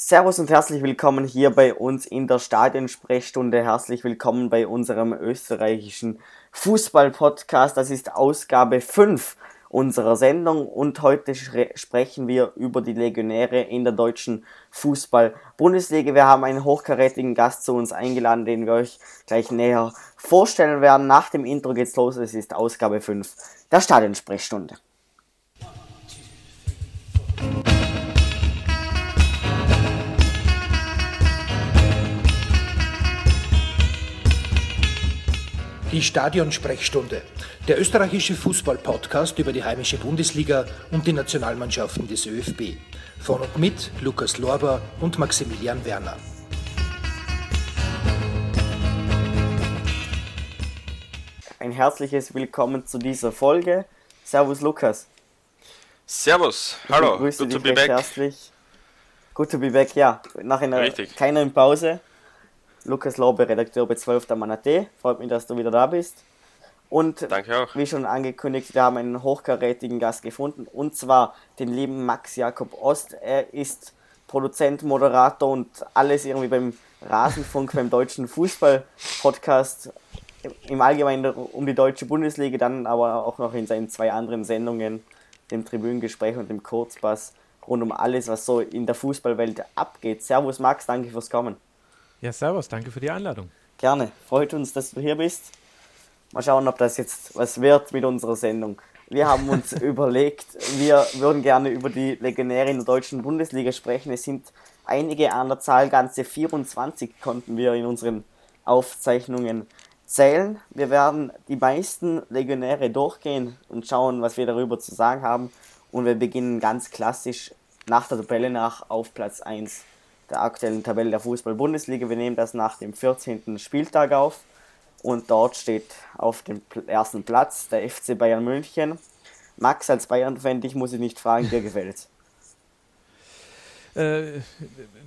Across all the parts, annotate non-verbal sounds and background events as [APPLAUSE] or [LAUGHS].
Servus und herzlich willkommen hier bei uns in der Stadionsprechstunde. Herzlich willkommen bei unserem österreichischen Fußball-Podcast. Das ist Ausgabe 5 unserer Sendung und heute sprechen wir über die Legionäre in der deutschen Fußball-Bundesliga. Wir haben einen hochkarätigen Gast zu uns eingeladen, den wir euch gleich näher vorstellen werden. Nach dem Intro geht's los. Es ist Ausgabe 5 der Stadionsprechstunde. Die Stadionsprechstunde, der österreichische Fußball-Podcast über die heimische Bundesliga und die Nationalmannschaften des ÖFB. Von und mit Lukas Lorber und Maximilian Werner. Ein herzliches Willkommen zu dieser Folge. Servus Lukas. Servus, hallo, gut to be back. Herzlich. Good to be back, ja. Nach einer Richtig. kleineren Pause Lukas Lobe, Redakteur bei 12. Manate. Freut mich, dass du wieder da bist. Und Danke auch. wie schon angekündigt, wir haben einen hochkarätigen Gast gefunden und zwar den lieben Max Jakob Ost. Er ist Produzent, Moderator und alles irgendwie beim Rasenfunk, [LAUGHS] beim deutschen Fußball-Podcast im Allgemeinen um die deutsche Bundesliga, dann aber auch noch in seinen zwei anderen Sendungen, dem Tribünengespräch und dem Kurzpass, rund um alles, was so in der Fußballwelt abgeht. Servus Max, danke fürs Kommen. Ja, servus, danke für die Einladung. Gerne, freut uns, dass du hier bist. Mal schauen, ob das jetzt was wird mit unserer Sendung. Wir haben uns [LAUGHS] überlegt, wir würden gerne über die Legionäre in der deutschen Bundesliga sprechen. Es sind einige an der Zahl, ganze 24 konnten wir in unseren Aufzeichnungen zählen. Wir werden die meisten Legionäre durchgehen und schauen, was wir darüber zu sagen haben. Und wir beginnen ganz klassisch nach der Tabelle nach auf Platz 1 der aktuellen Tabelle der Fußball-Bundesliga. Wir nehmen das nach dem 14. Spieltag auf und dort steht auf dem ersten Platz der FC Bayern München. Max, als Bayern-Fan, dich muss ich nicht fragen, dir [LAUGHS] gefällt äh,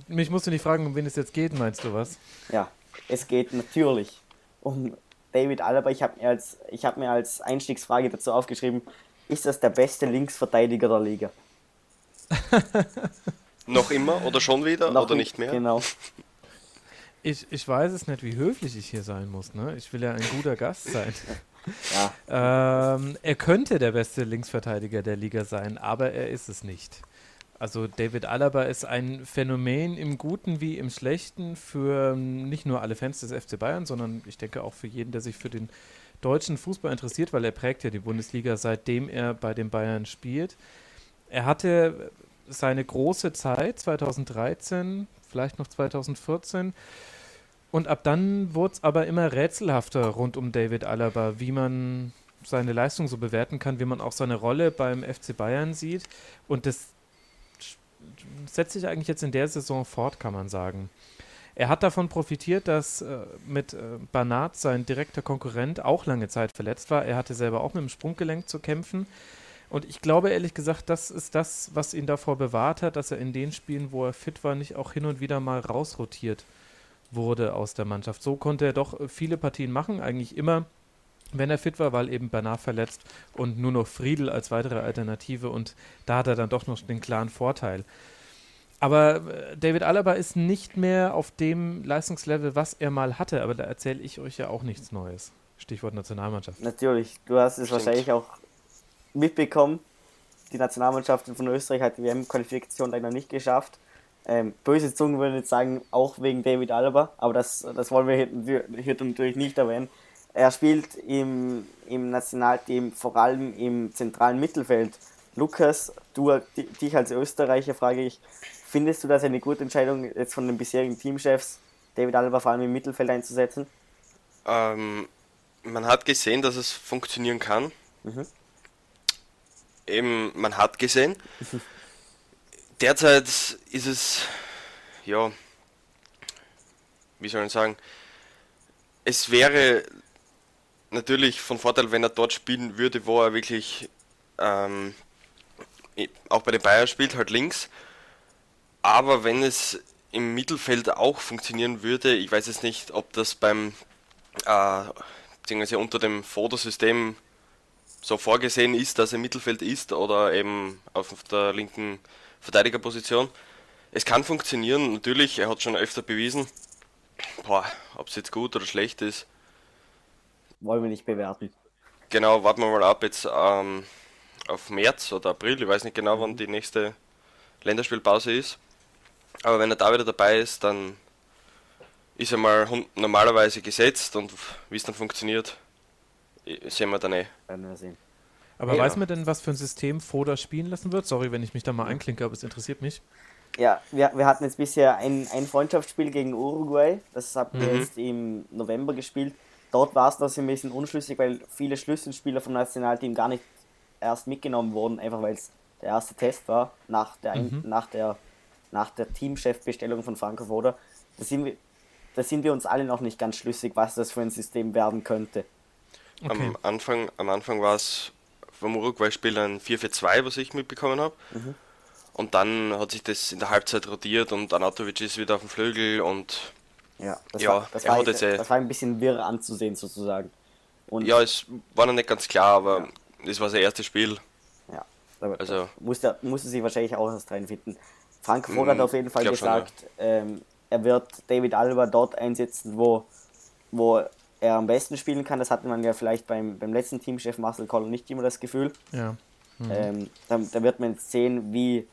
mich musst du nicht fragen, um wen es jetzt geht, meinst du was? Ja, es geht natürlich um David Alaba. Ich habe mir, als, hab mir als Einstiegsfrage dazu aufgeschrieben, ist das der beste Linksverteidiger der Liga? [LAUGHS] Noch immer oder schon wieder Noch oder nicht mehr? Genau. [LAUGHS] Ich, ich weiß es nicht, wie höflich ich hier sein muss. Ne? Ich will ja ein guter Gast sein. [LAUGHS] ja. ähm, er könnte der beste Linksverteidiger der Liga sein, aber er ist es nicht. Also David Alaba ist ein Phänomen im Guten wie im Schlechten für nicht nur alle Fans des FC Bayern, sondern ich denke auch für jeden, der sich für den deutschen Fußball interessiert, weil er prägt ja die Bundesliga, seitdem er bei den Bayern spielt. Er hatte seine große Zeit, 2013, vielleicht noch 2014. Und ab dann wurde es aber immer rätselhafter rund um David Alaba, wie man seine Leistung so bewerten kann, wie man auch seine Rolle beim FC Bayern sieht. Und das setzt sich eigentlich jetzt in der Saison fort, kann man sagen. Er hat davon profitiert, dass äh, mit äh, Banat sein direkter Konkurrent auch lange Zeit verletzt war. Er hatte selber auch mit dem Sprunggelenk zu kämpfen. Und ich glaube ehrlich gesagt, das ist das, was ihn davor bewahrt hat, dass er in den Spielen, wo er fit war, nicht auch hin und wieder mal rausrotiert wurde aus der Mannschaft. So konnte er doch viele Partien machen, eigentlich immer, wenn er fit war, weil eben Bernard verletzt und nur noch Friedel als weitere Alternative und da hat er dann doch noch den klaren Vorteil. Aber äh, David Alaba ist nicht mehr auf dem Leistungslevel, was er mal hatte, aber da erzähle ich euch ja auch nichts Neues. Stichwort Nationalmannschaft. Natürlich, du hast es Stimmt. wahrscheinlich auch mitbekommen. Die Nationalmannschaft von Österreich hat die WM-Qualifikation leider nicht geschafft. Ähm, böse Zungen würden jetzt sagen, auch wegen David Alaba, aber das, das wollen wir hier, hier natürlich nicht erwähnen. Er spielt im, im Nationalteam vor allem im zentralen Mittelfeld. Lukas, du dich als Österreicher frage ich, findest du das eine gute Entscheidung jetzt von den bisherigen Teamchefs, David Alaba vor allem im Mittelfeld einzusetzen? Ähm, man hat gesehen, dass es funktionieren kann. Mhm eben, man hat gesehen. Derzeit ist es, ja, wie soll ich sagen, es wäre natürlich von Vorteil, wenn er dort spielen würde, wo er wirklich ähm, auch bei den Bayern spielt, halt links. Aber wenn es im Mittelfeld auch funktionieren würde, ich weiß jetzt nicht, ob das beim äh, beziehungsweise unter dem Fotosystem so vorgesehen ist, dass er im Mittelfeld ist oder eben auf der linken Verteidigerposition. Es kann funktionieren, natürlich, er hat schon öfter bewiesen. ob es jetzt gut oder schlecht ist. Wollen wir nicht bewerten. Genau, warten wir mal ab jetzt ähm, auf März oder April, ich weiß nicht genau, wann die nächste Länderspielpause ist. Aber wenn er da wieder dabei ist, dann ist er mal normalerweise gesetzt und wie es dann funktioniert, sehen wir dann eh. Werden wir sehen. Aber ja. weiß man denn, was für ein System Foda spielen lassen wird? Sorry, wenn ich mich da mal einklinke, aber es interessiert mich. Ja, wir, wir hatten jetzt bisher ein, ein Freundschaftsspiel gegen Uruguay. Das haben wir mhm. jetzt im November gespielt. Dort war es noch ein bisschen unschlüssig, weil viele Schlüsselspieler vom Nationalteam gar nicht erst mitgenommen wurden, einfach weil es der erste Test war nach der, mhm. nach der, nach der Teamchefbestellung von Franco Foda. Da sind, wir, da sind wir uns alle noch nicht ganz schlüssig, was das für ein System werden könnte. Okay. Am Anfang, am Anfang war es vom Uruguay-Spiel ein 4-4-2, was ich mitbekommen habe. Mhm. Und dann hat sich das in der Halbzeit rotiert und Anatovic ist wieder auf dem Flügel und ja, das, ja, war, das, war, das, das war ein bisschen wirr anzusehen sozusagen. Und ja, es war noch nicht ganz klar, aber ja. das war sein erstes Spiel. Ja, also musste, musste sich wahrscheinlich auch erst reinfinden. Frank Vogt hat mhm, auf jeden Fall gesagt, schon, ja. ähm, er wird David Alba dort einsetzen, wo, wo er am besten spielen kann. Das hatte man ja vielleicht beim, beim letzten Teamchef Marcel Koller nicht immer das Gefühl. Ja. Mhm. Ähm, da, da, wird man jetzt sehen, wie,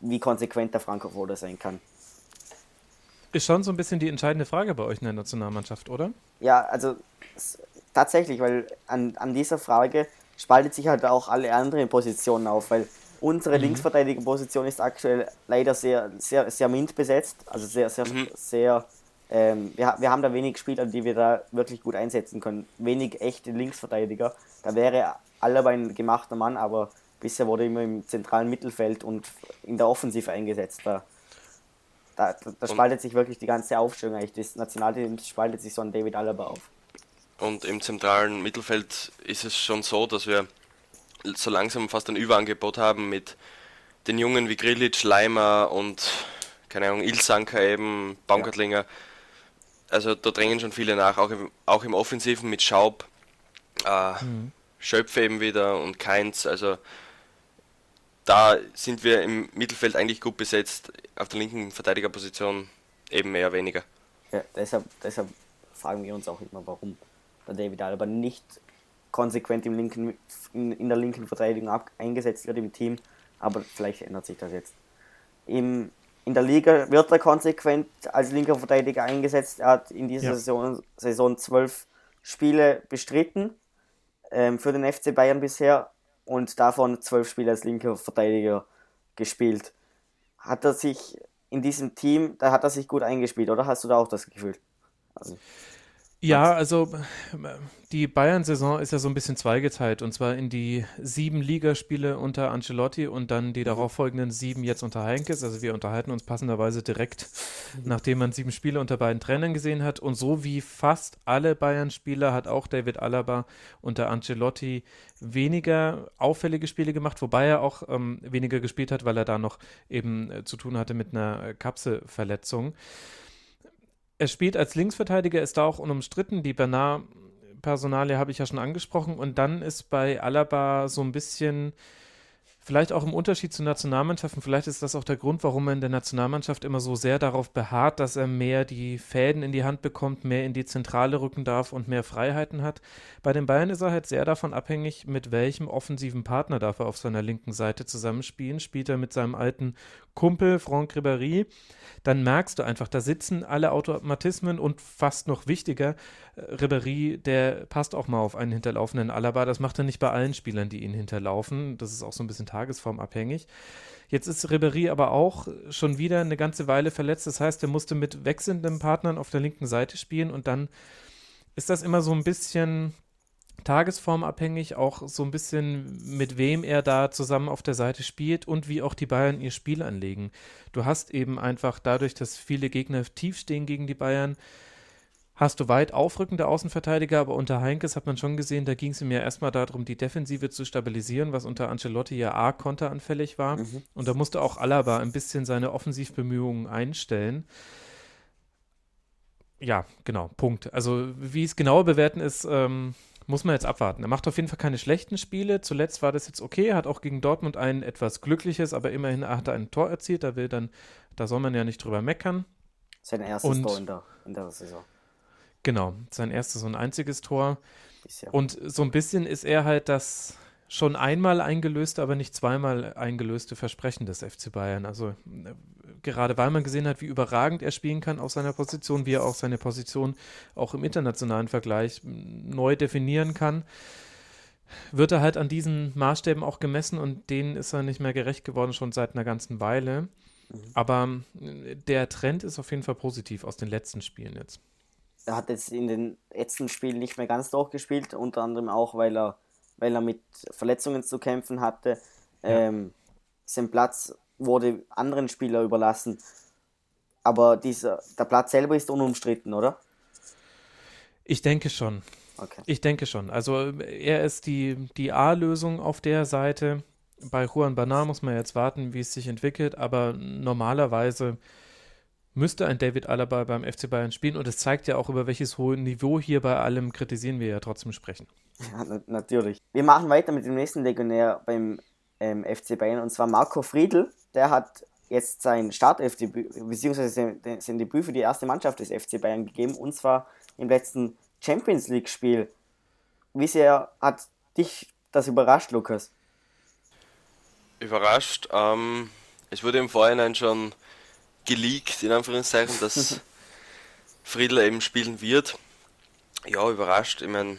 wie konsequent der Franco Foda sein kann. Ist schon so ein bisschen die entscheidende Frage bei euch in der Nationalmannschaft, oder? Ja, also tatsächlich, weil an, an dieser Frage spaltet sich halt auch alle anderen Positionen auf, weil unsere mhm. Linksverteidigerposition ist aktuell leider sehr, sehr, sehr mint besetzt, also sehr, sehr, mhm. sehr ähm, wir, wir haben da wenig Spieler, die wir da wirklich gut einsetzen können. Wenig echte Linksverteidiger. Da wäre Alaba ein gemachter Mann, aber bisher wurde immer im zentralen Mittelfeld und in der Offensive eingesetzt. Da, da, da spaltet sich wirklich die ganze Aufstellung eigentlich. Das Nationalteam spaltet sich so an David Alaba auf. Und im zentralen Mittelfeld ist es schon so, dass wir so langsam fast ein Überangebot haben mit den Jungen wie Grilic, Leimer und keine Ahnung, Ilsanker eben, Baumgartlinger. Ja also da drängen schon viele nach, auch im, auch im Offensiven mit Schaub, äh, mhm. Schöpfe eben wieder und Keins, also da sind wir im Mittelfeld eigentlich gut besetzt, auf der linken Verteidigerposition eben mehr oder weniger. Ja, deshalb, deshalb fragen wir uns auch immer, warum der David Alba nicht konsequent im linken, in, in der linken Verteidigung ab, eingesetzt wird im Team, aber vielleicht ändert sich das jetzt. Im in der Liga wird er konsequent als linker Verteidiger eingesetzt. Er hat in dieser ja. Saison, Saison zwölf Spiele bestritten ähm, für den FC Bayern bisher und davon zwölf Spiele als linker Verteidiger gespielt. Hat er sich in diesem Team, da hat er sich gut eingespielt, oder hast du da auch das Gefühl? Also. Ja, also die Bayern-Saison ist ja so ein bisschen zweigeteilt und zwar in die sieben Ligaspiele unter Ancelotti und dann die darauffolgenden sieben jetzt unter Heinkes. Also wir unterhalten uns passenderweise direkt, nachdem man sieben Spiele unter beiden Trainern gesehen hat. Und so wie fast alle Bayern-Spieler hat auch David Alaba unter Ancelotti weniger auffällige Spiele gemacht, wobei er auch ähm, weniger gespielt hat, weil er da noch eben äh, zu tun hatte mit einer Kapselverletzung. Er spielt als Linksverteidiger, ist da auch unumstritten. Die Bernard-Personalie habe ich ja schon angesprochen. Und dann ist bei Alaba so ein bisschen Vielleicht auch im Unterschied zu Nationalmannschaften, vielleicht ist das auch der Grund, warum er in der Nationalmannschaft immer so sehr darauf beharrt, dass er mehr die Fäden in die Hand bekommt, mehr in die Zentrale rücken darf und mehr Freiheiten hat. Bei den Bayern ist er halt sehr davon abhängig, mit welchem offensiven Partner darf er auf seiner linken Seite zusammenspielen. Spielt er mit seinem alten Kumpel Franck Ribéry, dann merkst du einfach, da sitzen alle Automatismen und fast noch wichtiger, äh, Ribéry, der passt auch mal auf einen hinterlaufenden Alaba. Das macht er nicht bei allen Spielern, die ihn hinterlaufen. Das ist auch so ein bisschen tagesformabhängig. Jetzt ist Ribéry aber auch schon wieder eine ganze Weile verletzt. Das heißt, er musste mit wechselnden Partnern auf der linken Seite spielen und dann ist das immer so ein bisschen tagesformabhängig, auch so ein bisschen mit wem er da zusammen auf der Seite spielt und wie auch die Bayern ihr Spiel anlegen. Du hast eben einfach dadurch, dass viele Gegner tief stehen gegen die Bayern, hast du weit aufrückende Außenverteidiger, aber unter Heinkes hat man schon gesehen, da ging es ihm ja erstmal darum, die Defensive zu stabilisieren, was unter Ancelotti ja arg konteranfällig war. Mhm. Und da musste auch Alaba ein bisschen seine Offensivbemühungen einstellen. Ja, genau, Punkt. Also wie es genauer bewerten ist, ähm, muss man jetzt abwarten. Er macht auf jeden Fall keine schlechten Spiele. Zuletzt war das jetzt okay. Er hat auch gegen Dortmund ein etwas glückliches, aber immerhin hat er ein Tor erzielt. Da will dann, da soll man ja nicht drüber meckern. Sein erstes und, Tor in der, in der Saison. Genau, sein erstes und einziges Tor. Und so ein bisschen ist er halt das schon einmal eingelöste, aber nicht zweimal eingelöste Versprechen des FC Bayern. Also äh, gerade weil man gesehen hat, wie überragend er spielen kann auf seiner Position, wie er auch seine Position auch im internationalen Vergleich neu definieren kann, wird er halt an diesen Maßstäben auch gemessen und denen ist er nicht mehr gerecht geworden, schon seit einer ganzen Weile. Mhm. Aber der Trend ist auf jeden Fall positiv aus den letzten Spielen jetzt. Er hat jetzt in den letzten Spielen nicht mehr ganz durchgespielt, unter anderem auch, weil er weil er mit Verletzungen zu kämpfen hatte. Ja. Ähm, sein Platz wurde anderen Spielern überlassen. Aber dieser, der Platz selber ist unumstritten, oder? Ich denke schon. Okay. Ich denke schon. Also er ist die, die A-Lösung auf der Seite. Bei Juan Bernard muss man jetzt warten, wie es sich entwickelt, aber normalerweise müsste ein David Alaba beim FC Bayern spielen und es zeigt ja auch, über welches hohe Niveau hier bei allem kritisieren wir ja trotzdem sprechen. Ja, natürlich. Wir machen weiter mit dem nächsten Legionär beim ähm, FC Bayern und zwar Marco Friedl. Der hat jetzt sein Startelfdebüt, beziehungsweise sein Debüt für die erste Mannschaft des FC Bayern gegeben und zwar im letzten Champions League-Spiel. Wie sehr hat dich das überrascht, Lukas? Überrascht. Ähm, es wurde im Vorhinein schon geleakt, in Anführungszeichen, dass [LAUGHS] Friedel eben spielen wird. Ja, überrascht. Ich meine,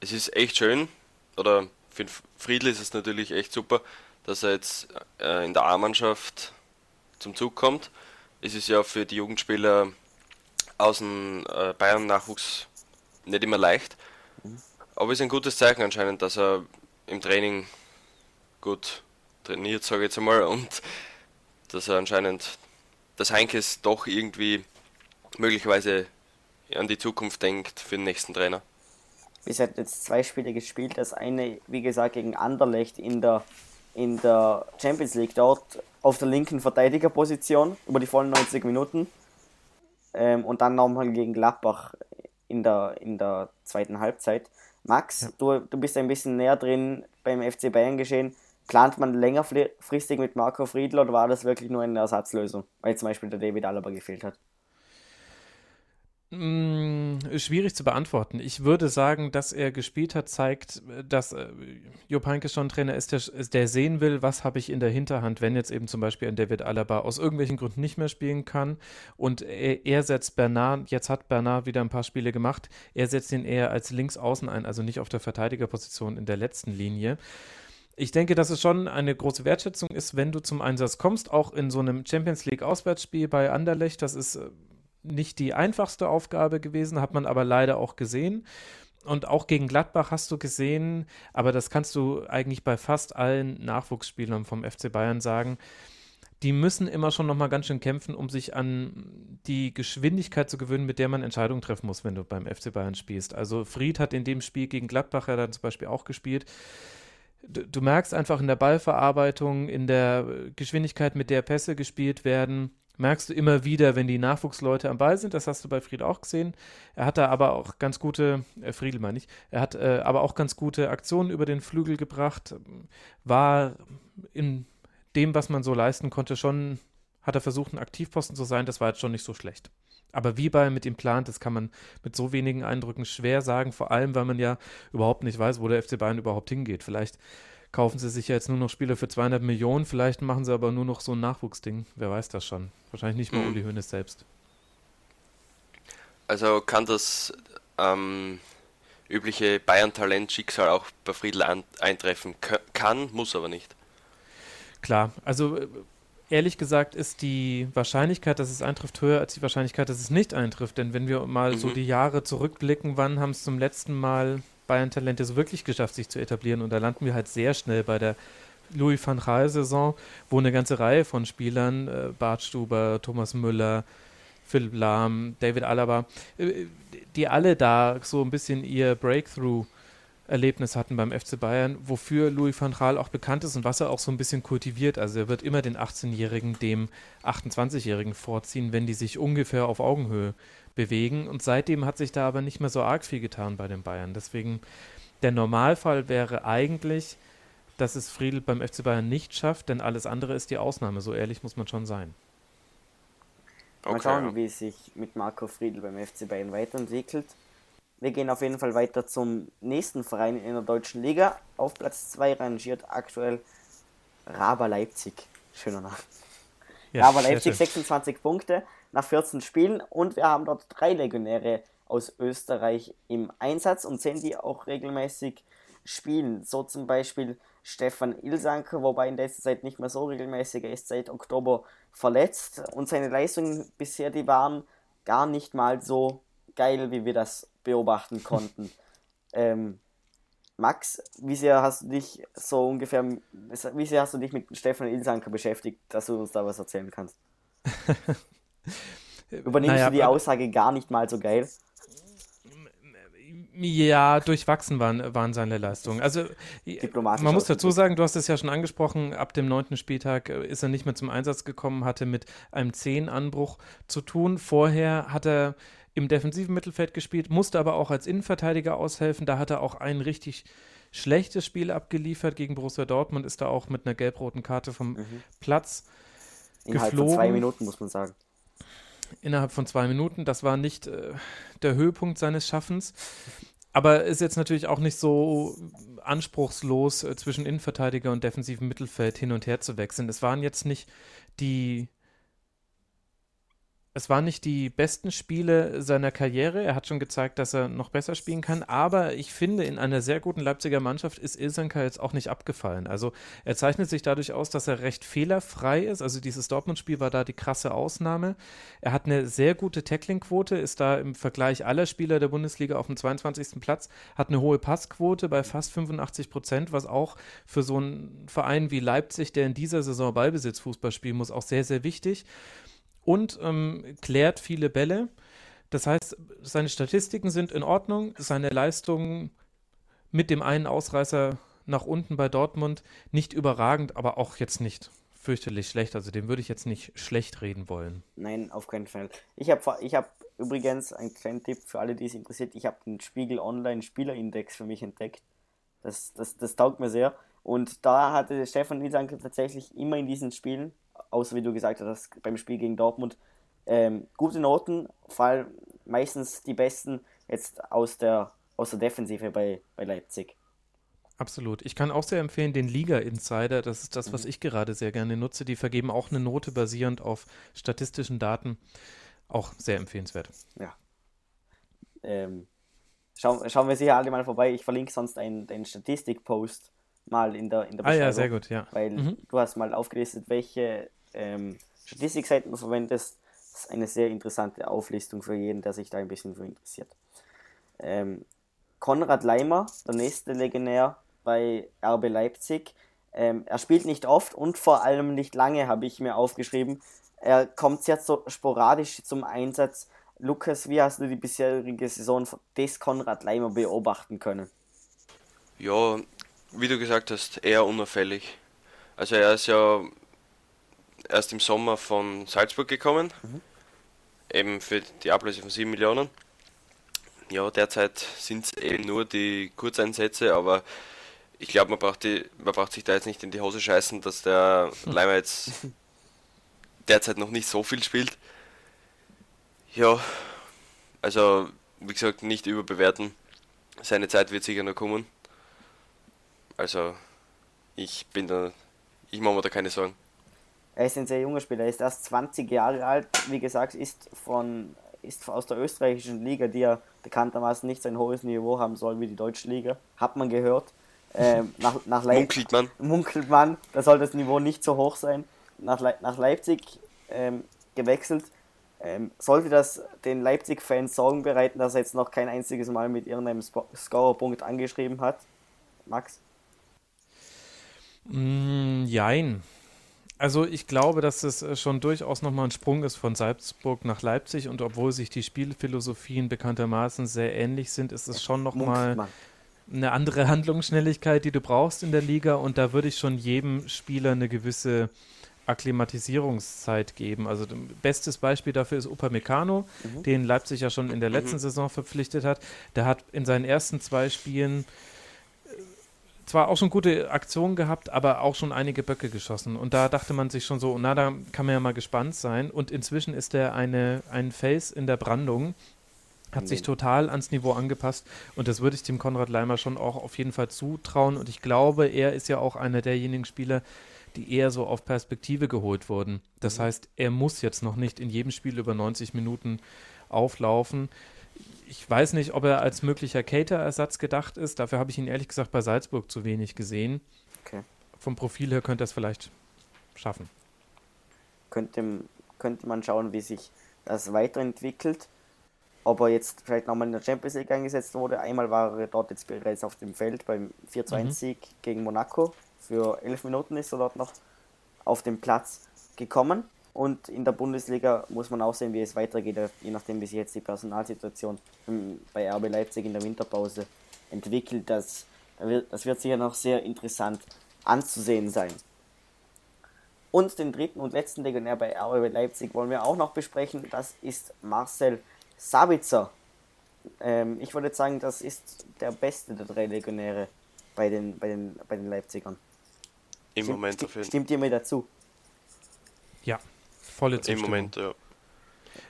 es ist echt schön, oder für Friedel ist es natürlich echt super, dass er jetzt äh, in der A-Mannschaft zum Zug kommt. Es ist ja für die Jugendspieler aus dem äh, Bayern-Nachwuchs nicht immer leicht. Aber es ist ein gutes Zeichen anscheinend, dass er im Training gut trainiert, sage ich jetzt einmal, und dass er anscheinend dass Heinkes doch irgendwie möglicherweise an die Zukunft denkt für den nächsten Trainer. Bis hat jetzt zwei Spiele gespielt. Das eine, wie gesagt, gegen Anderlecht in der, in der Champions League dort auf der linken Verteidigerposition über die vollen 90 Minuten. Ähm, und dann nochmal gegen Gladbach in der, in der zweiten Halbzeit. Max, ja. du, du bist ein bisschen näher drin beim FC Bayern geschehen. Plant man längerfristig mit Marco Friedl oder war das wirklich nur eine Ersatzlösung, weil zum Beispiel der David Alaba gefehlt hat? Mm, schwierig zu beantworten. Ich würde sagen, dass er gespielt hat, zeigt, dass äh, Jupp Heynckes schon Trainer ist, der, der sehen will, was habe ich in der Hinterhand, wenn jetzt eben zum Beispiel ein David Alaba aus irgendwelchen Gründen nicht mehr spielen kann und er, er setzt Bernard, jetzt hat Bernard wieder ein paar Spiele gemacht, er setzt ihn eher als Linksaußen ein, also nicht auf der Verteidigerposition in der letzten Linie ich denke, dass es schon eine große Wertschätzung ist, wenn du zum Einsatz kommst, auch in so einem Champions League Auswärtsspiel bei Anderlecht. Das ist äh, nicht die einfachste Aufgabe gewesen, hat man aber leider auch gesehen. Und auch gegen Gladbach hast du gesehen, aber das kannst du eigentlich bei fast allen Nachwuchsspielern vom FC Bayern sagen. Die müssen immer schon nochmal ganz schön kämpfen, um sich an die Geschwindigkeit zu gewöhnen, mit der man Entscheidungen treffen muss, wenn du beim FC Bayern spielst. Also Fried hat in dem Spiel gegen Gladbach ja dann zum Beispiel auch gespielt du, du merkst einfach in der Ballverarbeitung, in der Geschwindigkeit, mit der Pässe gespielt werden, merkst du immer wieder, wenn die Nachwuchsleute am Ball sind. Das hast du bei Friedel auch gesehen. Er hat da aber auch ganz gute, äh, Friedel meine ich, er hat äh, aber auch ganz gute Aktionen über den Flügel gebracht, war in dem, was man so leisten konnte, schon, hat er versucht, ein Aktivposten zu sein. Das war jetzt schon nicht so schlecht. Aber wie bei mit ihm plant, das kann man mit so wenigen Eindrücken schwer sagen, vor allem, weil man ja überhaupt nicht weiß, wo der FC Bayern überhaupt hingeht. Vielleicht kaufen sie sich ja jetzt nur noch Spieler für 200 Millionen, vielleicht machen sie aber nur noch so ein Nachwuchsding. Wer weiß das schon. Wahrscheinlich nicht mal mhm. Uli Hoeneß selbst. Also kann das ähm, übliche Bayern-Talent-Schicksal auch bei Friedl eintreffen? kann, muss aber nicht. Klar, also äh, ehrlich gesagt ist die Wahrscheinlichkeit, dass es eintrifft, höher als die Wahrscheinlichkeit, dass es nicht eintrifft. Denn wenn wir mal mhm. so die Jahre zurückblicken, wann haben es zum letzten Mal Bayern Talente so wirklich geschafft, sich zu etablieren? Und da landen wir halt sehr schnell bei der Louis van Gaal-Saison, wo eine ganze Reihe von Spielern, äh, Bart Stuber, Thomas Müller, Philipp Lahm, David Alaba, äh, die alle da so ein bisschen ihr Breakthrough Erlebnis hatten beim FC Bayern, wofür Louis van Gaal auch bekannt ist und was er auch so ein bisschen kultiviert. Also er wird immer den 18-Jährigen dem 28-Jährigen vorziehen, wenn die sich ungefähr auf Augenhöhe bewegen. Und seitdem hat sich da aber nicht mehr so arg viel getan bei den Bayern. Deswegen der Normalfall wäre eigentlich, dass es Friedel beim FC Bayern nicht schafft, denn alles andere ist die Ausnahme. So ehrlich muss man schon sein. Okay. Mal schauen, wie es sich mit Marco Friedl beim FC Bayern weiterentwickelt. Wir gehen auf jeden Fall weiter zum nächsten Verein in der deutschen Liga. Auf Platz 2 rangiert aktuell Raba Leipzig. Schöner Name. Ja, Raba Leipzig 26 Punkte nach 14 Spielen und wir haben dort drei Legionäre aus Österreich im Einsatz und sehen die auch regelmäßig spielen. So zum Beispiel Stefan Ilsanker, wobei in letzter Zeit nicht mehr so regelmäßig, er ist seit Oktober verletzt und seine Leistungen bisher, die waren gar nicht mal so geil, wie wir das beobachten konnten. ähm, Max, wie sehr hast du dich so ungefähr, wie sehr hast du dich mit Stefan Ilsanker beschäftigt, dass du uns da was erzählen kannst? [LAUGHS] Übernimmst naja, du die Aussage gar nicht mal so geil? Ja, durchwachsen waren, waren seine Leistungen. Also man muss dazu sagen, du hast es ja schon angesprochen, ab dem neunten Spieltag äh, ist er nicht mehr zum Einsatz gekommen, hatte mit einem Zehenanbruch zu tun. Vorher hat er im defensiven Mittelfeld gespielt, musste aber auch als Innenverteidiger aushelfen. Da hat er auch ein richtig schlechtes Spiel abgeliefert gegen Borussia Dortmund, ist da auch mit einer gelb-roten Karte vom mhm. Platz Innerhalb geflogen. von zwei Minuten, muss man sagen innerhalb von zwei Minuten. Das war nicht äh, der Höhepunkt seines Schaffens. Aber ist jetzt natürlich auch nicht so anspruchslos, äh, zwischen Innenverteidiger und defensivem Mittelfeld hin und her zu wechseln. Es waren jetzt nicht die es waren nicht die besten Spiele seiner Karriere. Er hat schon gezeigt, dass er noch besser spielen kann. Aber ich finde, in einer sehr guten Leipziger Mannschaft ist Ilsanka jetzt auch nicht abgefallen. Also er zeichnet sich dadurch aus, dass er recht fehlerfrei ist. Also dieses Dortmund-Spiel war da die krasse Ausnahme. Er hat eine sehr gute Tackling-Quote, ist da im Vergleich aller Spieler der Bundesliga auf dem 22. Platz, hat eine hohe Passquote bei fast 85 Prozent, was auch für so einen Verein wie Leipzig, der in dieser Saison Ballbesitzfußball spielen muss, auch sehr, sehr wichtig und ähm, klärt viele Bälle. Das heißt, seine Statistiken sind in Ordnung, seine Leistungen mit dem einen Ausreißer nach unten bei Dortmund nicht überragend, aber auch jetzt nicht fürchterlich schlecht. Also dem würde ich jetzt nicht schlecht reden wollen. Nein, auf keinen Fall. Ich habe ich hab übrigens einen kleinen Tipp für alle, die es interessiert. Ich habe den Spiegel Online Spielerindex für mich entdeckt. Das, das, das taugt mir sehr. Und da hatte Stefan Niesanke tatsächlich immer in diesen Spielen außer wie du gesagt hast, beim Spiel gegen Dortmund, ähm, gute Noten, vor allem meistens die besten jetzt aus der, aus der Defensive bei, bei Leipzig. Absolut. Ich kann auch sehr empfehlen, den Liga Insider, das ist das, was mhm. ich gerade sehr gerne nutze. Die vergeben auch eine Note basierend auf statistischen Daten. Auch sehr empfehlenswert. Ja. Ähm, schauen, schauen wir sicher alle mal vorbei. Ich verlinke sonst einen, einen Statistik-Post mal in der, in der Beschreibung. Ah ja, sehr gut, ja. Weil mhm. du hast mal aufgelistet, welche ähm, Statistikseiten verwendest. Das ist eine sehr interessante Auflistung für jeden, der sich da ein bisschen für interessiert. Ähm, Konrad Leimer, der nächste Legionär bei RB Leipzig. Ähm, er spielt nicht oft und vor allem nicht lange, habe ich mir aufgeschrieben. Er kommt sehr so sporadisch zum Einsatz. Lukas, wie hast du die bisherige Saison des Konrad Leimer beobachten können? Ja, wie du gesagt hast, eher unauffällig. Also er ist ja erst im Sommer von Salzburg gekommen, mhm. eben für die Ablöse von 7 Millionen. Ja, derzeit sind es eben nur die Kurzeinsätze, aber ich glaube, man, braucht man braucht sich da jetzt nicht in die Hose scheißen, dass der Leimer jetzt derzeit noch nicht so viel spielt. Ja, also wie gesagt, nicht überbewerten. Seine Zeit wird sicher noch kommen. Also ich bin da, ich mache mir da keine Sorgen. Er ist ein sehr junger Spieler, er ist erst 20 Jahre alt, wie gesagt, ist von ist aus der österreichischen Liga, die ja bekanntermaßen nicht so ein hohes Niveau haben soll wie die deutsche Liga, hat man gehört. Ähm, [LAUGHS] nach, nach Leip munkelt man. Munkelt man, da soll das Niveau nicht so hoch sein. Nach, Le nach Leipzig ähm, gewechselt. Ähm, sollte das den Leipzig-Fans Sorgen bereiten, dass er jetzt noch kein einziges Mal mit irgendeinem Scorerpunkt angeschrieben hat? Max? Mm, jein. Also ich glaube, dass es äh, schon durchaus nochmal ein Sprung ist von Salzburg nach Leipzig und obwohl sich die Spielphilosophien bekanntermaßen sehr ähnlich sind, ist es schon nochmal eine andere [LAUGHS] Handlungsschnelligkeit, die du brauchst in der Liga und da würde ich schon jedem Spieler eine gewisse Akklimatisierungszeit geben. Also bestes Beispiel dafür ist Upamecano, mhm. den Leipzig ja schon in der letzten mhm. Saison verpflichtet hat. Der hat in seinen ersten zwei Spielen zwar auch schon gute Aktionen gehabt, aber auch schon einige Böcke geschossen. Und da dachte man sich schon so, na, da kann man ja mal gespannt sein. Und inzwischen ist er eine, ein Face in der Brandung, hat sich total ans Niveau angepasst. Und das würde ich dem Konrad Leimer schon auch auf jeden Fall zutrauen. Und ich glaube, er ist ja auch einer derjenigen Spieler, die eher so auf Perspektive geholt wurden. Das mhm. heißt, er muss jetzt noch nicht in jedem Spiel über 90 Minuten auflaufen. Ich weiß nicht, ob er als möglicher Cater-Ersatz gedacht ist. Dafür habe ich ihn ehrlich gesagt bei Salzburg zu wenig gesehen. Okay. Vom Profil her könnte er es vielleicht schaffen. Könnte, könnte man schauen, wie sich das weiterentwickelt. Ob er jetzt vielleicht nochmal in der Champions League eingesetzt wurde. Einmal war er dort jetzt bereits auf dem Feld beim 4 1 Sieg mhm. gegen Monaco für elf Minuten ist er dort noch auf den Platz gekommen. Und in der Bundesliga muss man auch sehen, wie es weitergeht, je nachdem, wie sich jetzt die Personalsituation bei RB Leipzig in der Winterpause entwickelt. Das, das wird sicher noch sehr interessant anzusehen sein. Und den dritten und letzten Legionär bei RB Leipzig wollen wir auch noch besprechen. Das ist Marcel Sabitzer. Ähm, ich würde sagen, das ist der beste der drei Legionäre bei den, bei den, bei den Leipzigern. Im stimmt, Moment auf jeden Stimmt ihr mir dazu? Ja, volle Zustimmung. Im Moment, ja.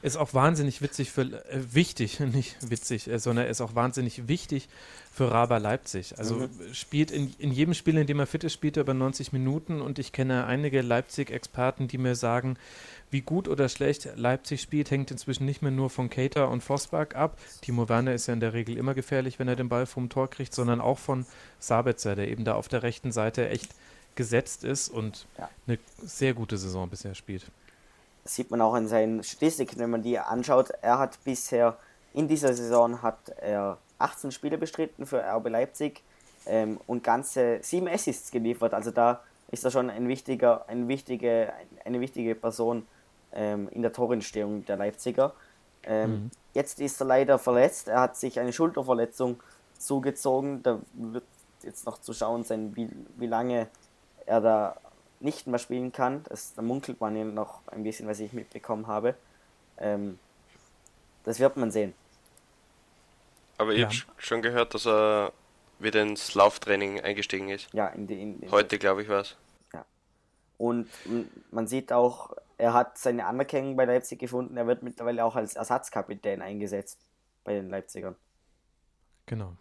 Ist auch wahnsinnig witzig für, äh, wichtig, [LAUGHS] nicht witzig, äh, sondern ist auch wahnsinnig wichtig für Raber Leipzig. Also mhm. spielt in, in jedem Spiel, in dem er fit ist, spielt er über 90 Minuten und ich kenne einige Leipzig-Experten, die mir sagen, wie gut oder schlecht Leipzig spielt, hängt inzwischen nicht mehr nur von Cater und Vosberg ab. Timo Werner ist ja in der Regel immer gefährlich, wenn er den Ball vom Tor kriegt, sondern auch von Sabitzer, der eben da auf der rechten Seite echt gesetzt ist und ja. eine sehr gute Saison bisher spielt. Sieht man auch in seinen Statistiken, wenn man die anschaut. Er hat bisher in dieser Saison hat er 18 Spiele bestritten für RB Leipzig ähm, und ganze sieben Assists geliefert. Also da ist er schon ein wichtiger, ein wichtige, eine wichtige Person ähm, in der Torentstehung der Leipziger. Ähm, mhm. Jetzt ist er leider verletzt. Er hat sich eine Schulterverletzung zugezogen. Da wird jetzt noch zu schauen sein, wie, wie lange er da nicht mehr spielen kann. Das, da munkelt man ja noch ein bisschen, was ich mitbekommen habe. Ähm, das wird man sehen. Aber ich ja. habe schon gehört, dass er wieder ins Lauftraining eingestiegen ist. Ja, in die, in, in heute glaube ich was. Ja. Und man sieht auch, er hat seine Anerkennung bei Leipzig gefunden. Er wird mittlerweile auch als Ersatzkapitän eingesetzt bei den Leipzigern. Genau.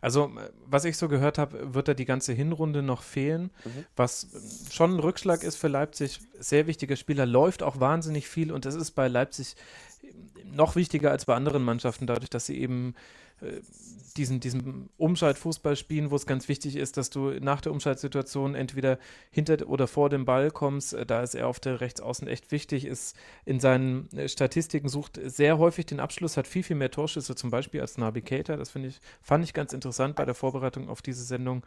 Also, was ich so gehört habe, wird er die ganze Hinrunde noch fehlen, mhm. was schon ein Rückschlag ist für Leipzig. Sehr wichtiger Spieler, läuft auch wahnsinnig viel und das ist bei Leipzig noch wichtiger als bei anderen Mannschaften, dadurch, dass sie eben äh, diesen, diesen Umschaltfußball spielen, wo es ganz wichtig ist, dass du nach der Umschaltsituation entweder hinter oder vor dem Ball kommst. Äh, da ist er auf der Rechtsaußen echt wichtig, ist in seinen äh, Statistiken, sucht sehr häufig den Abschluss, hat viel, viel mehr Torschüsse zum Beispiel als Nabi Keita. Das ich, fand ich ganz interessant bei der Vorbereitung auf diese Sendung.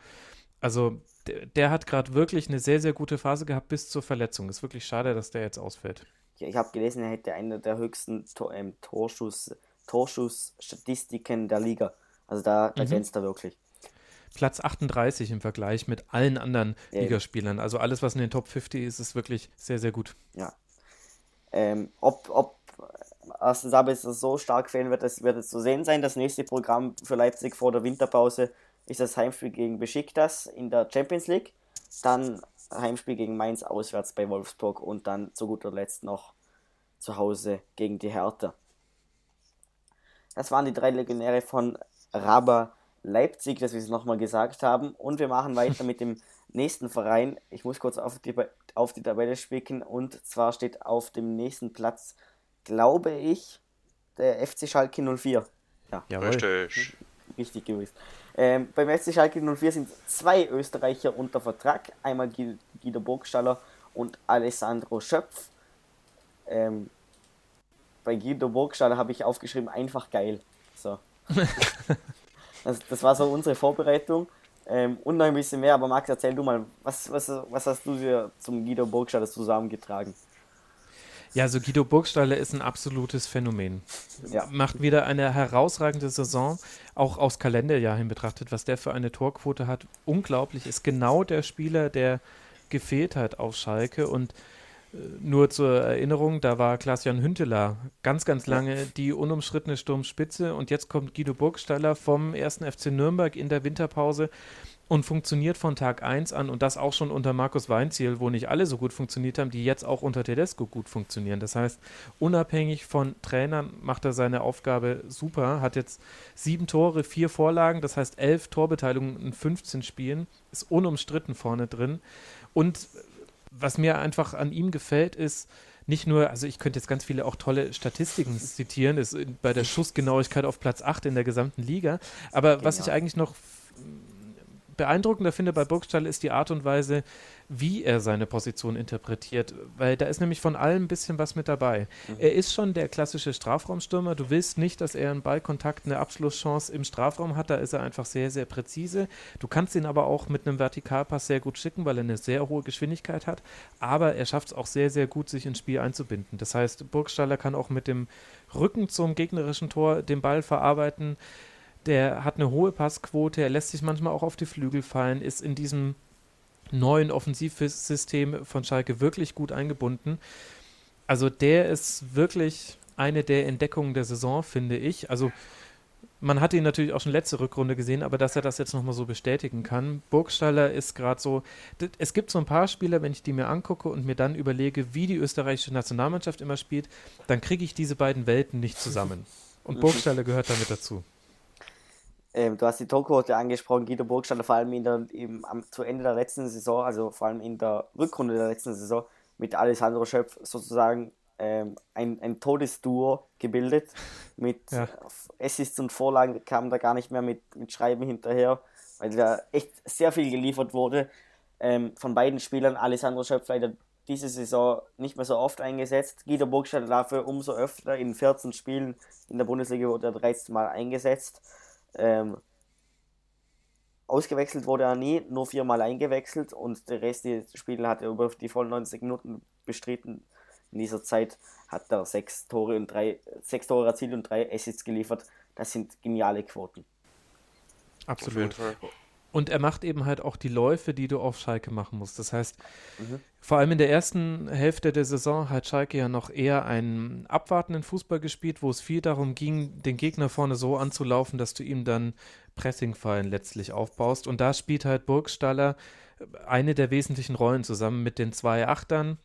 Also der, der hat gerade wirklich eine sehr, sehr gute Phase gehabt bis zur Verletzung. Ist wirklich schade, dass der jetzt ausfällt. Ich habe gelesen, er hätte eine der höchsten Tor, ähm, Torschuss Torschussstatistiken der Liga. Also da, da mhm. glänzt er wirklich. Platz 38 im Vergleich mit allen anderen ja, Ligaspielern. Also alles, was in den Top 50 ist, ist wirklich sehr, sehr gut. Ja. Ähm, ob, ob Aston Sabitzer so stark fehlen wird, das wird zu sehen sein. Das nächste Programm für Leipzig vor der Winterpause ist das Heimspiel gegen Besiktas in der Champions League. Dann Heimspiel gegen Mainz auswärts bei Wolfsburg und dann zu guter Letzt noch zu Hause gegen die Hertha. Das waren die drei Legionäre von Raba Leipzig, dass wir es nochmal gesagt haben. Und wir machen weiter mit dem [LAUGHS] nächsten Verein. Ich muss kurz auf die, auf die Tabelle spicken. Und zwar steht auf dem nächsten Platz, glaube ich, der FC Schalke 04. Ja, ja richtig. Richtig gewusst. Ähm, beim FC Schalke 04 sind zwei Österreicher unter Vertrag. Einmal Guido Burgstaller und Alessandro Schöpf. Ähm, bei Guido Burgstaller habe ich aufgeschrieben, einfach geil. So. [LAUGHS] das, das, war so unsere Vorbereitung. Ähm, und noch ein bisschen mehr, aber Max, erzähl du mal, was, was, was hast du dir zum Guido Burgstaller zusammengetragen? Ja, also Guido Burgstaller ist ein absolutes Phänomen. Ja. Macht wieder eine herausragende Saison, auch aus Kalenderjahr hin betrachtet, was der für eine Torquote hat. Unglaublich, ist genau der Spieler, der gefehlt hat auf Schalke und äh, nur zur Erinnerung, da war Klaas-Jan Hünteler ganz, ganz lange die unumschrittene Sturmspitze und jetzt kommt Guido Burgstaller vom 1. FC Nürnberg in der Winterpause und funktioniert von Tag 1 an und das auch schon unter Markus Weinziel, wo nicht alle so gut funktioniert haben, die jetzt auch unter Tedesco gut funktionieren. Das heißt, unabhängig von Trainern macht er seine Aufgabe super, hat jetzt sieben Tore, vier Vorlagen, das heißt elf Torbeteiligungen in 15 Spielen, ist unumstritten vorne drin und was mir einfach an ihm gefällt, ist, nicht nur, also ich könnte jetzt ganz viele auch tolle Statistiken zitieren, ist bei der Schussgenauigkeit auf Platz 8 in der gesamten Liga. Aber genau. was ich eigentlich noch beeindruckender finde bei Burgstall ist die Art und Weise, wie er seine Position interpretiert, weil da ist nämlich von allem ein bisschen was mit dabei. Mhm. Er ist schon der klassische Strafraumstürmer. Du willst nicht, dass er einen Ballkontakt, eine Abschlusschance im Strafraum hat. Da ist er einfach sehr, sehr präzise. Du kannst ihn aber auch mit einem Vertikalpass sehr gut schicken, weil er eine sehr hohe Geschwindigkeit hat. Aber er schafft es auch sehr, sehr gut, sich ins Spiel einzubinden. Das heißt, Burgstaller kann auch mit dem Rücken zum gegnerischen Tor den Ball verarbeiten der hat eine hohe Passquote, er lässt sich manchmal auch auf die Flügel fallen, ist in diesem neuen Offensivsystem von Schalke wirklich gut eingebunden. Also der ist wirklich eine der Entdeckungen der Saison, finde ich. Also man hatte ihn natürlich auch schon letzte Rückrunde gesehen, aber dass er das jetzt nochmal so bestätigen kann. Burgstaller ist gerade so, es gibt so ein paar Spieler, wenn ich die mir angucke und mir dann überlege, wie die österreichische Nationalmannschaft immer spielt, dann kriege ich diese beiden Welten nicht zusammen. Und [LAUGHS] Burgstaller gehört damit dazu. Ähm, du hast die Torquote angesprochen, Guido Burgstaller, vor allem in der, im, am, zu Ende der letzten Saison, also vor allem in der Rückrunde der letzten Saison, mit Alessandro Schöpf sozusagen ähm, ein, ein Todesduo gebildet. [LAUGHS] Mit ja. Assists und Vorlagen kam da gar nicht mehr mit, mit Schreiben hinterher, weil da echt sehr viel geliefert wurde. Ähm, von beiden Spielern, Alessandro Schöpf leider diese Saison nicht mehr so oft eingesetzt. Guido Burgstaller dafür umso öfter. In 14 Spielen in der Bundesliga wurde er 13 Mal eingesetzt. Ähm, ausgewechselt wurde er nie, nur viermal eingewechselt und der Rest des Spiels hat er über die vollen 90 Minuten bestritten. In dieser Zeit hat er sechs Tore und drei, sechs Tore erzielt und drei Assists geliefert. Das sind geniale Quoten. Absolut. Und er macht eben halt auch die Läufe, die du auf Schalke machen musst. Das heißt, mhm. vor allem in der ersten Hälfte der Saison hat Schalke ja noch eher einen abwartenden Fußball gespielt, wo es viel darum ging, den Gegner vorne so anzulaufen, dass du ihm dann Pressingfallen letztlich aufbaust. Und da spielt halt Burgstaller eine der wesentlichen Rollen zusammen mit den zwei Achtern,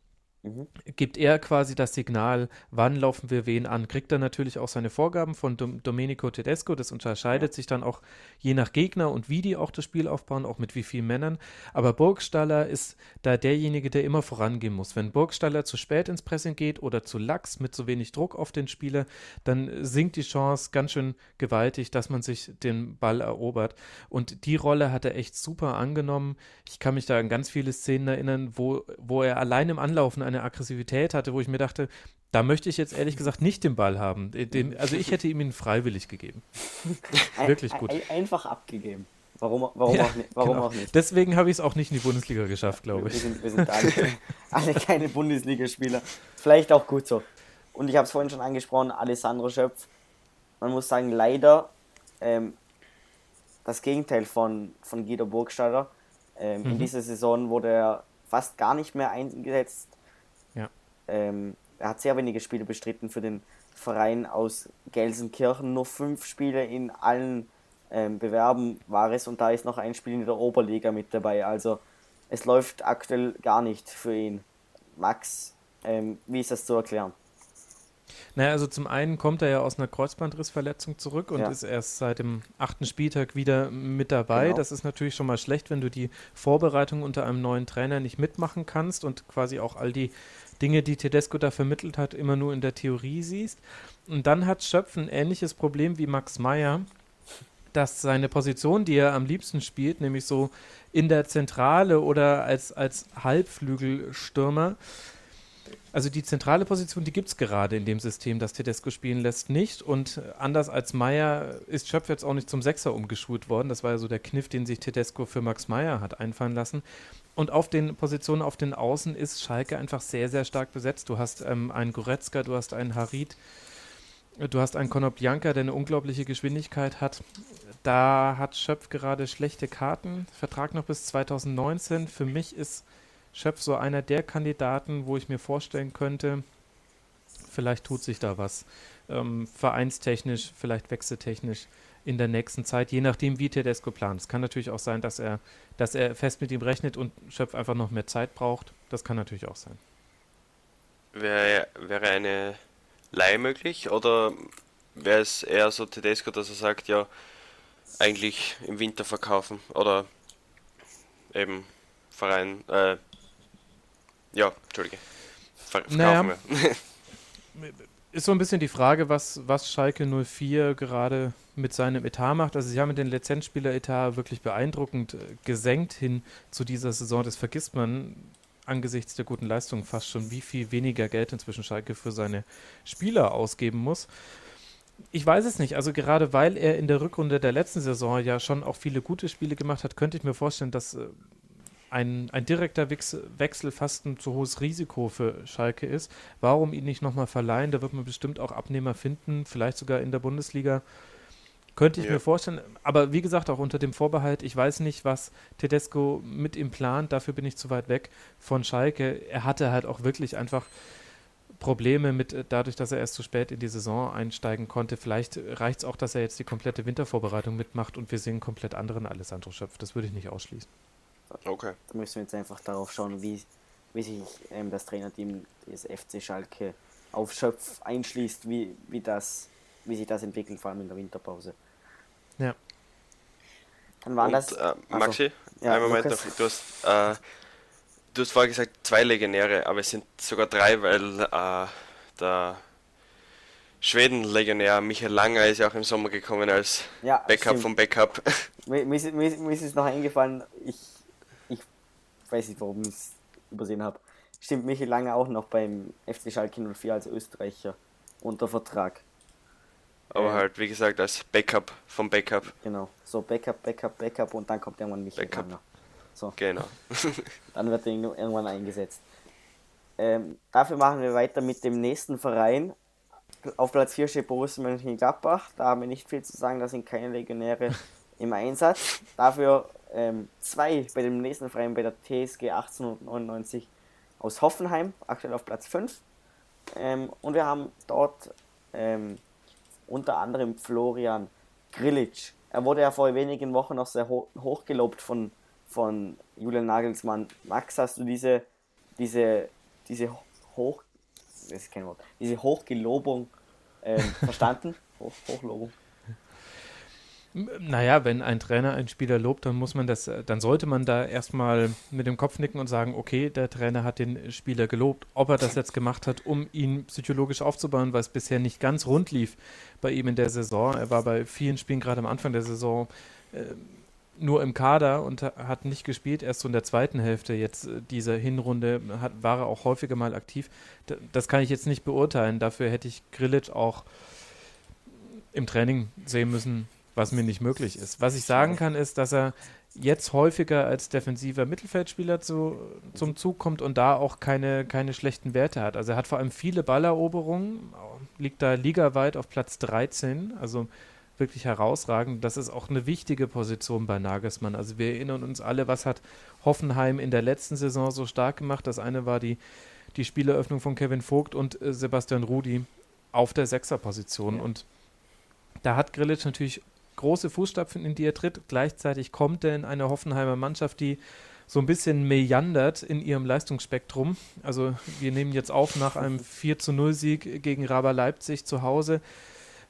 Mhm. Gibt er quasi das Signal, wann laufen wir wen an? Kriegt er natürlich auch seine Vorgaben von Dom Domenico Tedesco. Das unterscheidet ja. sich dann auch je nach Gegner und wie die auch das Spiel aufbauen, auch mit wie vielen Männern. Aber Burgstaller ist da derjenige, der immer vorangehen muss. Wenn Burgstaller zu spät ins Pressing geht oder zu lax mit so wenig Druck auf den Spieler, dann sinkt die Chance ganz schön gewaltig, dass man sich den Ball erobert. Und die Rolle hat er echt super angenommen. Ich kann mich da an ganz viele Szenen erinnern, wo, wo er allein im Anlaufen eine eine Aggressivität hatte, wo ich mir dachte, da möchte ich jetzt ehrlich gesagt nicht den Ball haben. Den, also ich hätte ihm ihn freiwillig gegeben. [LAUGHS] Wirklich gut. Ein, einfach abgegeben. Warum, warum, ja, auch, nicht, warum genau. auch nicht? Deswegen habe ich es auch nicht in die Bundesliga geschafft, glaube ich. Wir sind, wir sind alle, [LAUGHS] alle keine Bundesligaspieler. Vielleicht auch gut so. Und ich habe es vorhin schon angesprochen, Alessandro Schöpf. Man muss sagen, leider ähm, das Gegenteil von, von Guido Burgstaller. Ähm, mhm. In dieser Saison wurde er fast gar nicht mehr eingesetzt. Ähm, er hat sehr wenige Spiele bestritten für den Verein aus Gelsenkirchen. Nur fünf Spiele in allen ähm, Bewerben war es und da ist noch ein Spiel in der Oberliga mit dabei. Also es läuft aktuell gar nicht für ihn. Max, ähm, wie ist das zu erklären? Naja, also zum einen kommt er ja aus einer Kreuzbandrissverletzung zurück und ja. ist erst seit dem achten Spieltag wieder mit dabei. Genau. Das ist natürlich schon mal schlecht, wenn du die Vorbereitung unter einem neuen Trainer nicht mitmachen kannst und quasi auch all die Dinge, die Tedesco da vermittelt hat, immer nur in der Theorie siehst. Und dann hat Schöpf ein ähnliches Problem wie Max Meyer, dass seine Position, die er am liebsten spielt, nämlich so in der Zentrale oder als, als Halbflügelstürmer, Also die zentrale Position, die gibt es gerade in dem System, das Tedesco spielen lässt, nicht. Und anders als Meier ist Schöpf jetzt auch nicht zum Sechser umgeschult worden. Das war ja so der Kniff, den sich Tedesco für Max Meier hat einfallen lassen. Und auf den Positionen auf den Außen ist Schalke einfach sehr, sehr stark besetzt. Du hast ähm, einen Goretzka, du hast einen Harid, du hast einen Konoplyanka, der eine unglaubliche Geschwindigkeit hat. Da hat Schöpf gerade schlechte Karten. Vertrag noch bis 2019. Für mich ist Schöpf so einer der Kandidaten, wo ich mir vorstellen könnte, vielleicht tut sich da was. Ähm, vereinstechnisch, vielleicht wechseltechnisch in der nächsten Zeit, je nachdem, wie Tedesco plant. Es kann natürlich auch sein, dass er, dass er fest mit ihm rechnet und Schöpf einfach noch mehr Zeit braucht. Das kann natürlich auch sein. Wäre, wäre eine Leihe möglich oder wäre es eher so Tedesco, dass er sagt, ja, eigentlich im Winter verkaufen oder eben Verein, äh, ja, Entschuldige. Ver verkaufen naja, wir. [LAUGHS] ist so ein bisschen die Frage, was, was Schalke 04 gerade mit seinem Etat macht. Also sie haben den Lizenzspieler-Etat wirklich beeindruckend äh, gesenkt hin zu dieser Saison. Das vergisst man angesichts der guten Leistung fast schon, wie viel weniger Geld inzwischen Schalke für seine Spieler ausgeben muss. Ich weiß es nicht. Also gerade weil er in der Rückrunde der letzten Saison ja schon auch viele gute Spiele gemacht hat, könnte ich mir vorstellen, dass äh, ein, ein direkter Wechsel fast ein zu hohes Risiko für Schalke ist. Warum ihn nicht nochmal verleihen? Da wird man bestimmt auch Abnehmer finden, vielleicht sogar in der Bundesliga. Könnte ich ja. mir vorstellen. Aber wie gesagt, auch unter dem Vorbehalt, ich weiß nicht, was Tedesco mit ihm plant. Dafür bin ich zu weit weg von Schalke. Er hatte halt auch wirklich einfach Probleme mit, äh, dadurch, dass er erst zu spät in die Saison einsteigen konnte. Vielleicht reicht es auch, dass er jetzt die komplette Wintervorbereitung mitmacht und wir sehen komplett anderen Alessandro Schöpf. Das würde ich nicht ausschließen. Okay. Da müssen wir jetzt einfach darauf schauen, wie, wie sich ähm, das Trainerteam des FC Schalke auf Schöpf einschließt, wie, wie, das, wie sich das entwickelt, vor allem in der Winterpause. Ja. Dann waren Und, das. Äh, Maxi, ja, einen Moment noch. Du hast, äh, du hast vorher gesagt, zwei Legionäre, aber es sind sogar drei, weil äh, der Schweden-Legionär Michael Langer ist ja auch im Sommer gekommen als ja, Backup stimmt. vom Backup. [LAUGHS] Mir, mir, ist, mir, mir ist es noch eingefallen, ich weiß nicht, warum ich es übersehen habe. Stimmt Michael Langer auch noch beim FC Schalke 04 als Österreicher unter Vertrag. Aber äh, halt, wie gesagt, als Backup vom Backup. Genau, so Backup, Backup, Backup und dann kommt irgendwann Michael Backup. Langer. So. Genau. [LAUGHS] dann wird er irgendwann eingesetzt. Ähm, dafür machen wir weiter mit dem nächsten Verein. Auf Platz 4 steht Borussia Mönchengladbach. Da haben wir nicht viel zu sagen, da sind keine Legionäre im Einsatz. Dafür ähm, zwei bei dem nächsten Verein bei der TSG 1899 aus Hoffenheim, aktuell auf Platz 5. Ähm, und wir haben dort ähm, unter anderem Florian Grilic. Er wurde ja vor wenigen Wochen noch sehr ho hoch gelobt von, von Julian Nagelsmann. Max, hast du diese, diese, diese hoch, das ist kein Wort, diese Hochgelobung ähm, [LAUGHS] verstanden? Hoch, Hochlobung. Naja, wenn ein Trainer einen Spieler lobt, dann muss man das, dann sollte man da erstmal mit dem Kopf nicken und sagen, okay, der Trainer hat den Spieler gelobt. Ob er das jetzt gemacht hat, um ihn psychologisch aufzubauen, weil es bisher nicht ganz rund lief bei ihm in der Saison. Er war bei vielen Spielen gerade am Anfang der Saison äh, nur im Kader und hat nicht gespielt, erst so in der zweiten Hälfte jetzt äh, dieser Hinrunde hat, war er auch häufiger mal aktiv. Das kann ich jetzt nicht beurteilen. Dafür hätte ich Grillic auch im Training sehen müssen, was mir nicht möglich ist. Was ich sagen kann, ist, dass er jetzt häufiger als defensiver Mittelfeldspieler zu, zum Zug kommt und da auch keine, keine schlechten Werte hat. Also er hat vor allem viele Balleroberungen, liegt da ligaweit auf Platz 13, also wirklich herausragend. Das ist auch eine wichtige Position bei Nagelsmann. Also wir erinnern uns alle, was hat Hoffenheim in der letzten Saison so stark gemacht. Das eine war die, die Spieleröffnung von Kevin Vogt und äh, Sebastian Rudi auf der Sechserposition. Ja. Und da hat Grillitsch natürlich große Fußstapfen, in die er tritt. Gleichzeitig kommt er in eine Hoffenheimer Mannschaft, die so ein bisschen meandert in ihrem Leistungsspektrum. Also wir nehmen jetzt auf nach einem 4 zu 0 Sieg gegen Raber Leipzig zu Hause,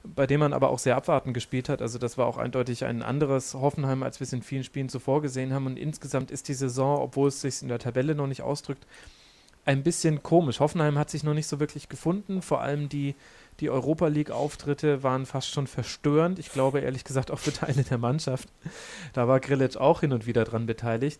bei dem man aber auch sehr abwartend gespielt hat. Also das war auch eindeutig ein anderes Hoffenheim, als wir es in vielen Spielen zuvor gesehen haben. Und insgesamt ist die Saison, obwohl es sich in der Tabelle noch nicht ausdrückt, ein bisschen komisch. Hoffenheim hat sich noch nicht so wirklich gefunden, vor allem die die Europa League-Auftritte waren fast schon verstörend. Ich glaube ehrlich gesagt auch für Teile der Mannschaft. Da war Grillitsch auch hin und wieder dran beteiligt.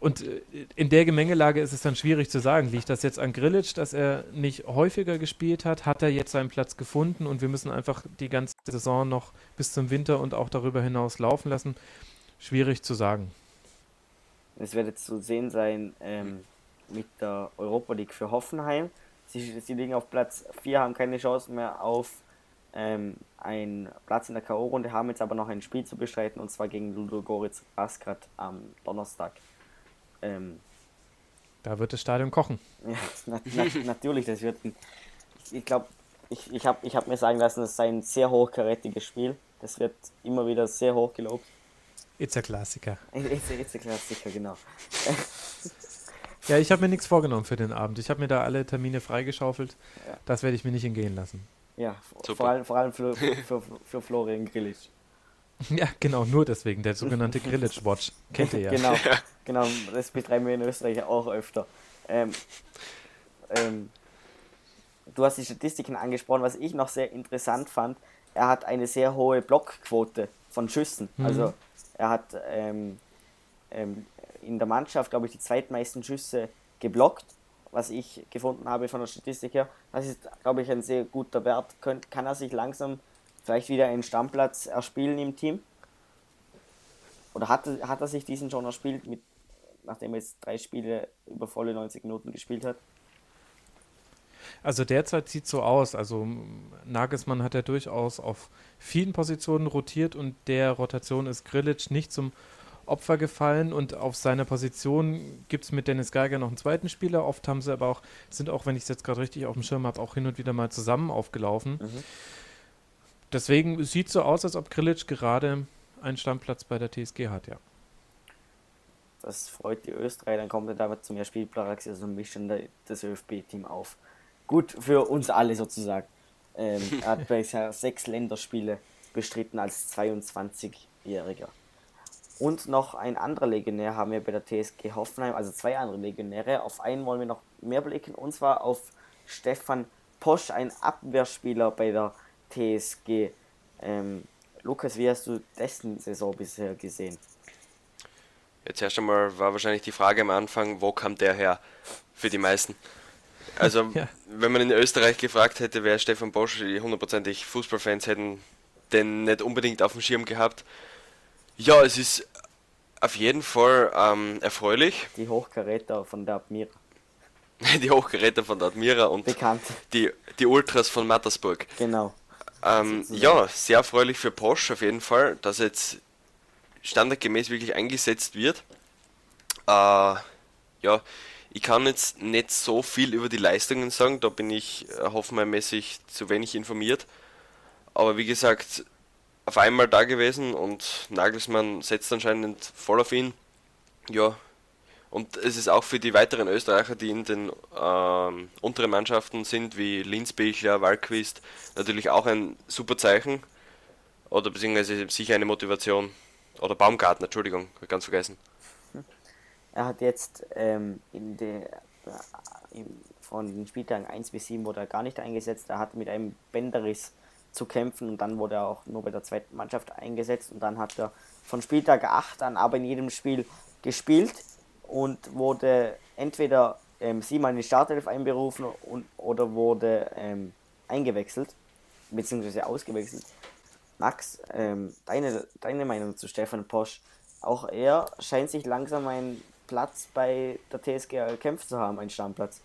und äh, in der Gemengelage ist es dann schwierig zu sagen, liegt das jetzt an Grillitsch, dass er nicht häufiger gespielt hat? Hat er jetzt seinen Platz gefunden und wir müssen einfach die ganze Saison noch bis zum Winter und auch darüber hinaus laufen lassen? Schwierig zu sagen. Es wird jetzt zu sehen sein ähm, mit der Europa League für Hoffenheim. Sie, sie liegen auf Platz 4, haben keine Chance mehr auf ähm, einen Platz in der K.O.-Runde, haben jetzt aber noch ein Spiel zu bestreiten und zwar gegen Ludogorets Raskat am Donnerstag. Ähm, da wird das Stadion kochen. [LAUGHS] Ja, na, na, natürlich, das wird ein, ich, glaube, ich, ich habe ich hab mir sagen lassen, das sei ein sehr hochkarätiges Spiel. Das wird immer wieder sehr hoch gelobt. It's a Klassiker. [LAUGHS] It's a, it's a Klassiker, genau. [LAUGHS] ja, ich habe mir nichts vorgenommen für den Abend. Ich habe mir da alle Termine freigeschaufelt. Ja. Das werde ich mir nicht entgehen lassen. Ja, vor allem, vor allem für, [LAUGHS] für, für Florian Grillitsch. Ja, genau, nur deswegen, der sogenannte Grillage Watch. [LAUGHS] Kennt ihr ja. genau, genau, das betreiben wir in Österreich auch öfter. Ähm, ähm, du hast die Statistiken angesprochen, was ich noch sehr interessant fand. Er hat eine sehr hohe Blockquote von Schüssen. Mhm. Also er hat ähm, ähm in der Mannschaft, glaube ich, die zweitmeisten Schüsse geblockt, was ich gefunden habe von der Statistik her. Das ist, glaube ich, ein sehr guter Wert. Könnt, kann er sich langsam vielleicht wieder einen Stammplatz erspielen im Team? Oder hat, hat er sich diesen schon erspielt, mit, nachdem er jetzt drei Spiele über volle 90 Minuten gespielt hat? Also derzeit sieht es so aus. Also Nagelsmann hat ja durchaus auf vielen Positionen rotiert und der Rotation ist Grillitsch nicht zum Opfer gefallen und auf seiner Position gibt es mit Dennis Geiger noch einen zweiten Spieler. Oft haben sie aber auch, sind auch, wenn ich es jetzt gerade richtig auf dem Schirm habe, auch hin und wieder mal zusammen aufgelaufen. Mhm. Deswegen sieht es so aus, als ob Grilic gerade einen Stammplatz bei der TSG hat, ja. Das freut die Österreicher, dann kommt er damit zum Spielpraxis, also mischen das ÖFB-Team auf. Gut für uns alle sozusagen. Ähm, er hat [LAUGHS] bisher sechs Länderspiele bestritten als 22-Jähriger. Und noch ein anderer Legionär haben wir bei der TSG Hoffenheim, also zwei andere Legionäre. Auf einen wollen wir noch mehr blicken, und zwar auf Stefan Posch, ein Abwehrspieler bei der TSG. Ähm, Lukas, wie hast du dessen Saison bisher gesehen? Jetzt erst einmal war wahrscheinlich die Frage am Anfang, wo kam der her für die meisten? Also, [LAUGHS] ja. wenn man in Österreich gefragt hätte, wer Stefan Bosch, hundertprozentig Fußballfans hätten den nicht unbedingt auf dem Schirm gehabt. Ja, es ist auf jeden Fall ähm, erfreulich. Die Hochkaräter von der Admira. [LAUGHS] die Hochkaräter von der Admira und Bekannt. Die, die Ultras von Mattersburg. Genau. Ähm, ja, sehr erfreulich für Porsche auf jeden Fall, dass jetzt standardgemäß wirklich eingesetzt wird. Äh, ja, ich kann jetzt nicht so viel über die Leistungen sagen, da bin ich äh, hoffnungsmäßig zu wenig informiert. Aber wie gesagt, auf einmal da gewesen und Nagelsmann setzt anscheinend voll auf ihn. Ja, und es ist auch für die weiteren Österreicher, die in den ähm, unteren Mannschaften sind, wie Linzbichler, Walquist, natürlich auch ein super Zeichen. Oder beziehungsweise sicher eine Motivation. Oder Baumgarten, Entschuldigung, ganz vergessen. [LAUGHS] Er hat jetzt ähm, in der, äh, von den Spieltagen 1 bis 7 wurde er gar nicht eingesetzt. Er hat mit einem Bänderriss zu kämpfen und dann wurde er auch nur bei der zweiten Mannschaft eingesetzt und dann hat er von Spieltag 8 an aber in jedem Spiel gespielt und wurde entweder ähm, siebenmal in die Startelf einberufen und, oder wurde ähm, eingewechselt, beziehungsweise ausgewechselt. Max, ähm, deine, deine Meinung zu Stefan Posch? Auch er scheint sich langsam einen Platz bei der TSG erkämpft zu haben, einen Stammplatz.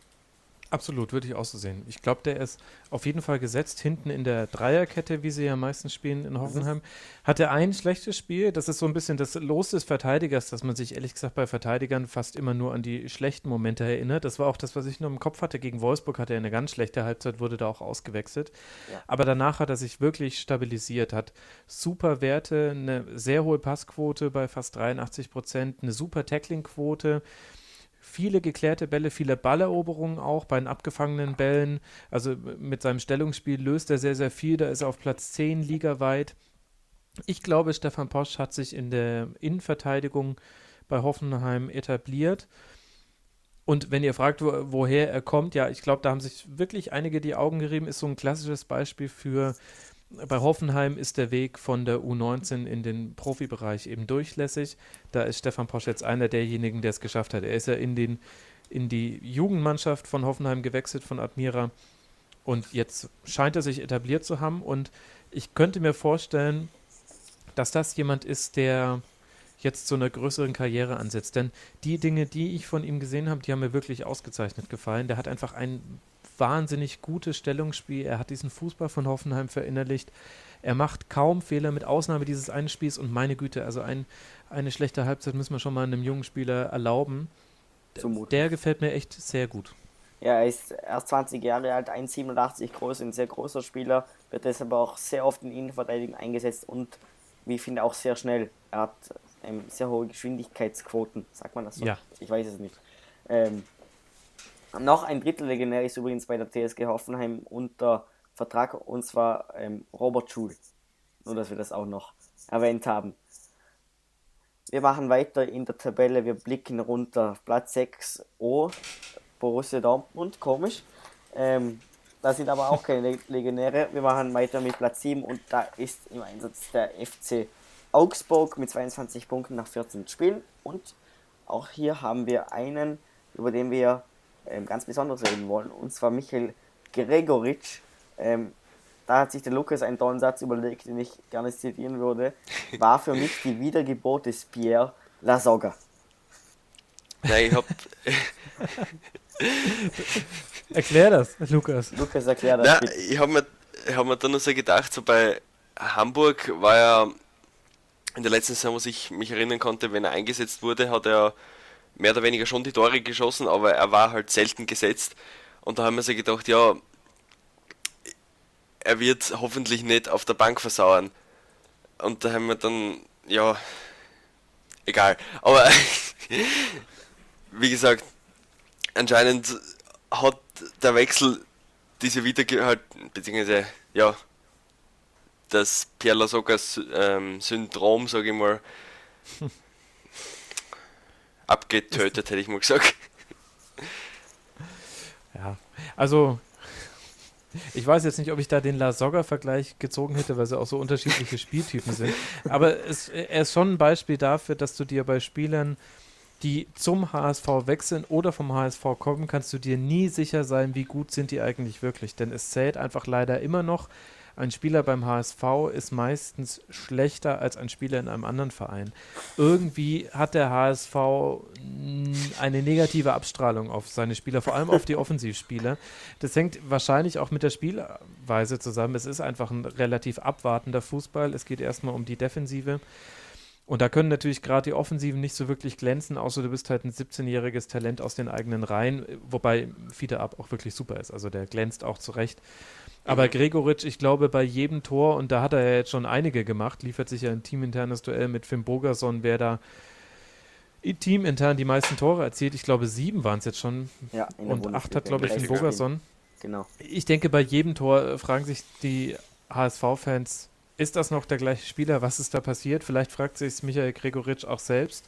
Absolut, würde ich auch so sehen. Ich glaube, der ist auf jeden Fall gesetzt hinten in der Dreierkette, wie sie ja meistens spielen in Hoffenheim. Hat er ein schlechtes Spiel, das ist so ein bisschen das Los des Verteidigers, dass man sich ehrlich gesagt bei Verteidigern fast immer nur an die schlechten Momente erinnert. Das war auch das, was ich nur im Kopf hatte. Gegen Wolfsburg hatte er eine ganz schlechte Halbzeit, wurde da auch ausgewechselt. Ja. Aber danach hat er sich wirklich stabilisiert, hat super Werte, eine sehr hohe Passquote bei fast 83 Prozent, eine super Tackling-Quote viele geklärte Bälle, viele Balleroberungen auch bei den abgefangenen Bällen. Also mit seinem Stellungsspiel löst er sehr, sehr viel. Da ist er auf Platz 10 ligaweit. Ich glaube, Stefan Posch hat sich in der Innenverteidigung bei Hoffenheim etabliert. Und wenn ihr fragt, wo, woher er kommt, ja, ich glaube, da haben sich wirklich einige die Augen gerieben. Ist so ein klassisches Beispiel für bei Hoffenheim ist der Weg von der U19 in den Profibereich eben durchlässig. Da ist Stefan Posch jetzt einer derjenigen, der es geschafft hat. Er ist ja in, den, in die Jugendmannschaft von Hoffenheim gewechselt, von Admira. Und jetzt scheint er sich etabliert zu haben. Und ich könnte mir vorstellen, dass das jemand ist, der jetzt zu einer größeren Karriere ansetzt. Denn die Dinge, die ich von ihm gesehen habe, die haben mir wirklich ausgezeichnet gefallen. Der hat einfach ein wahnsinnig gutes Stellungsspiel. Er hat diesen Fußball von Hoffenheim verinnerlicht. Er macht kaum Fehler, mit Ausnahme dieses einen Spiels. Und meine Güte, also ein, eine schlechte Halbzeit müssen wir schon mal einem jungen Spieler erlauben. Zumuten. Der gefällt mir echt sehr gut. Ja, er ist erst 20 Jahre alt, 1,87 groß, ein sehr großer Spieler, wird deshalb auch sehr oft in Innenverteidigung eingesetzt und, wie ich finde, auch sehr schnell. Er hat ähm, sehr hohe Geschwindigkeitsquoten, sagt man das so? Ja. Ich weiß es nicht. Ähm, noch ein Drittel Legionär ist übrigens bei der TSG Hoffenheim unter Vertrag und zwar ähm, Robert Schul. Nur, dass wir das auch noch erwähnt haben. Wir machen weiter in der Tabelle. Wir blicken runter. Platz 6 O, Borussia Dortmund, komisch. Ähm, da sind aber auch keine Legionäre. Wir machen weiter mit Platz 7 und da ist im Einsatz der FC Augsburg mit 22 Punkten nach 14 Spielen. Und auch hier haben wir einen, über den wir ähm, ganz besonders reden wollen, und zwar Michael Gregoritsch. Ähm, da hat sich der Lukas einen tollen Satz überlegt, den ich gerne zitieren würde. [LAUGHS] War für mich die Wiedergeburt des Pierre Lasogga. Nein, ich hab. [LAUGHS] Erklär das, Lukas. Lukas, erklär das. Na, ich habe mir, hab mir dann noch so gedacht, so bei Hamburg war er in der letzten Saison, was ich mich erinnern konnte, wenn er eingesetzt wurde, hat er mehr oder weniger schon die Tore geschossen, aber er war halt selten gesetzt. Und da haben wir sich gedacht, ja, er wird hoffentlich nicht auf der Bank versauern. Und da haben wir dann, ja, egal. Aber [LAUGHS] wie gesagt, anscheinend hat der Wechsel diese Wiedergehalten, beziehungsweise, ja, das Pierre Lasocas ähm, Syndrom, sage ich mal, [LAUGHS] abgetötet, hätte ich mal gesagt. [LAUGHS] Ja, also ich weiß jetzt nicht, ob ich da den La Soga-Vergleich gezogen hätte, weil sie auch so unterschiedliche Spieltypen sind. Aber es, er ist schon ein Beispiel dafür, dass du dir bei Spielern, die zum HSV wechseln oder vom HSV kommen, kannst du dir nie sicher sein, wie gut sind die eigentlich wirklich. Denn es zählt einfach leider immer noch, ein Spieler beim HSV ist meistens schlechter als ein Spieler in einem anderen Verein. Irgendwie hat der HSV eine negative Abstrahlung auf seine Spieler, vor allem auf die Offensivspieler. Das hängt wahrscheinlich auch mit der Spielweise zusammen. Es ist einfach ein relativ abwartender Fußball. Es geht erstmal um die Defensive. Und da können natürlich gerade die Offensiven nicht so wirklich glänzen, außer du bist halt ein 17-jähriges Talent aus den eigenen Reihen, wobei Fiete Ab auch wirklich super ist. Also der glänzt auch zurecht. Aber Gregoritsch, ich glaube, bei jedem Tor, und da hat er ja jetzt schon einige gemacht, liefert sich ja ein teaminternes Duell mit Finn Bogerson, wer da teamintern die meisten Tore erzielt. Ich glaube, sieben waren es jetzt schon. Ja, und acht hat, glaube ich, Finn Bogerson. Genau. Ich denke, bei jedem Tor fragen sich die HSV-Fans, ist das noch der gleiche Spieler? Was ist da passiert? Vielleicht fragt sich Michael Gregoritsch auch selbst.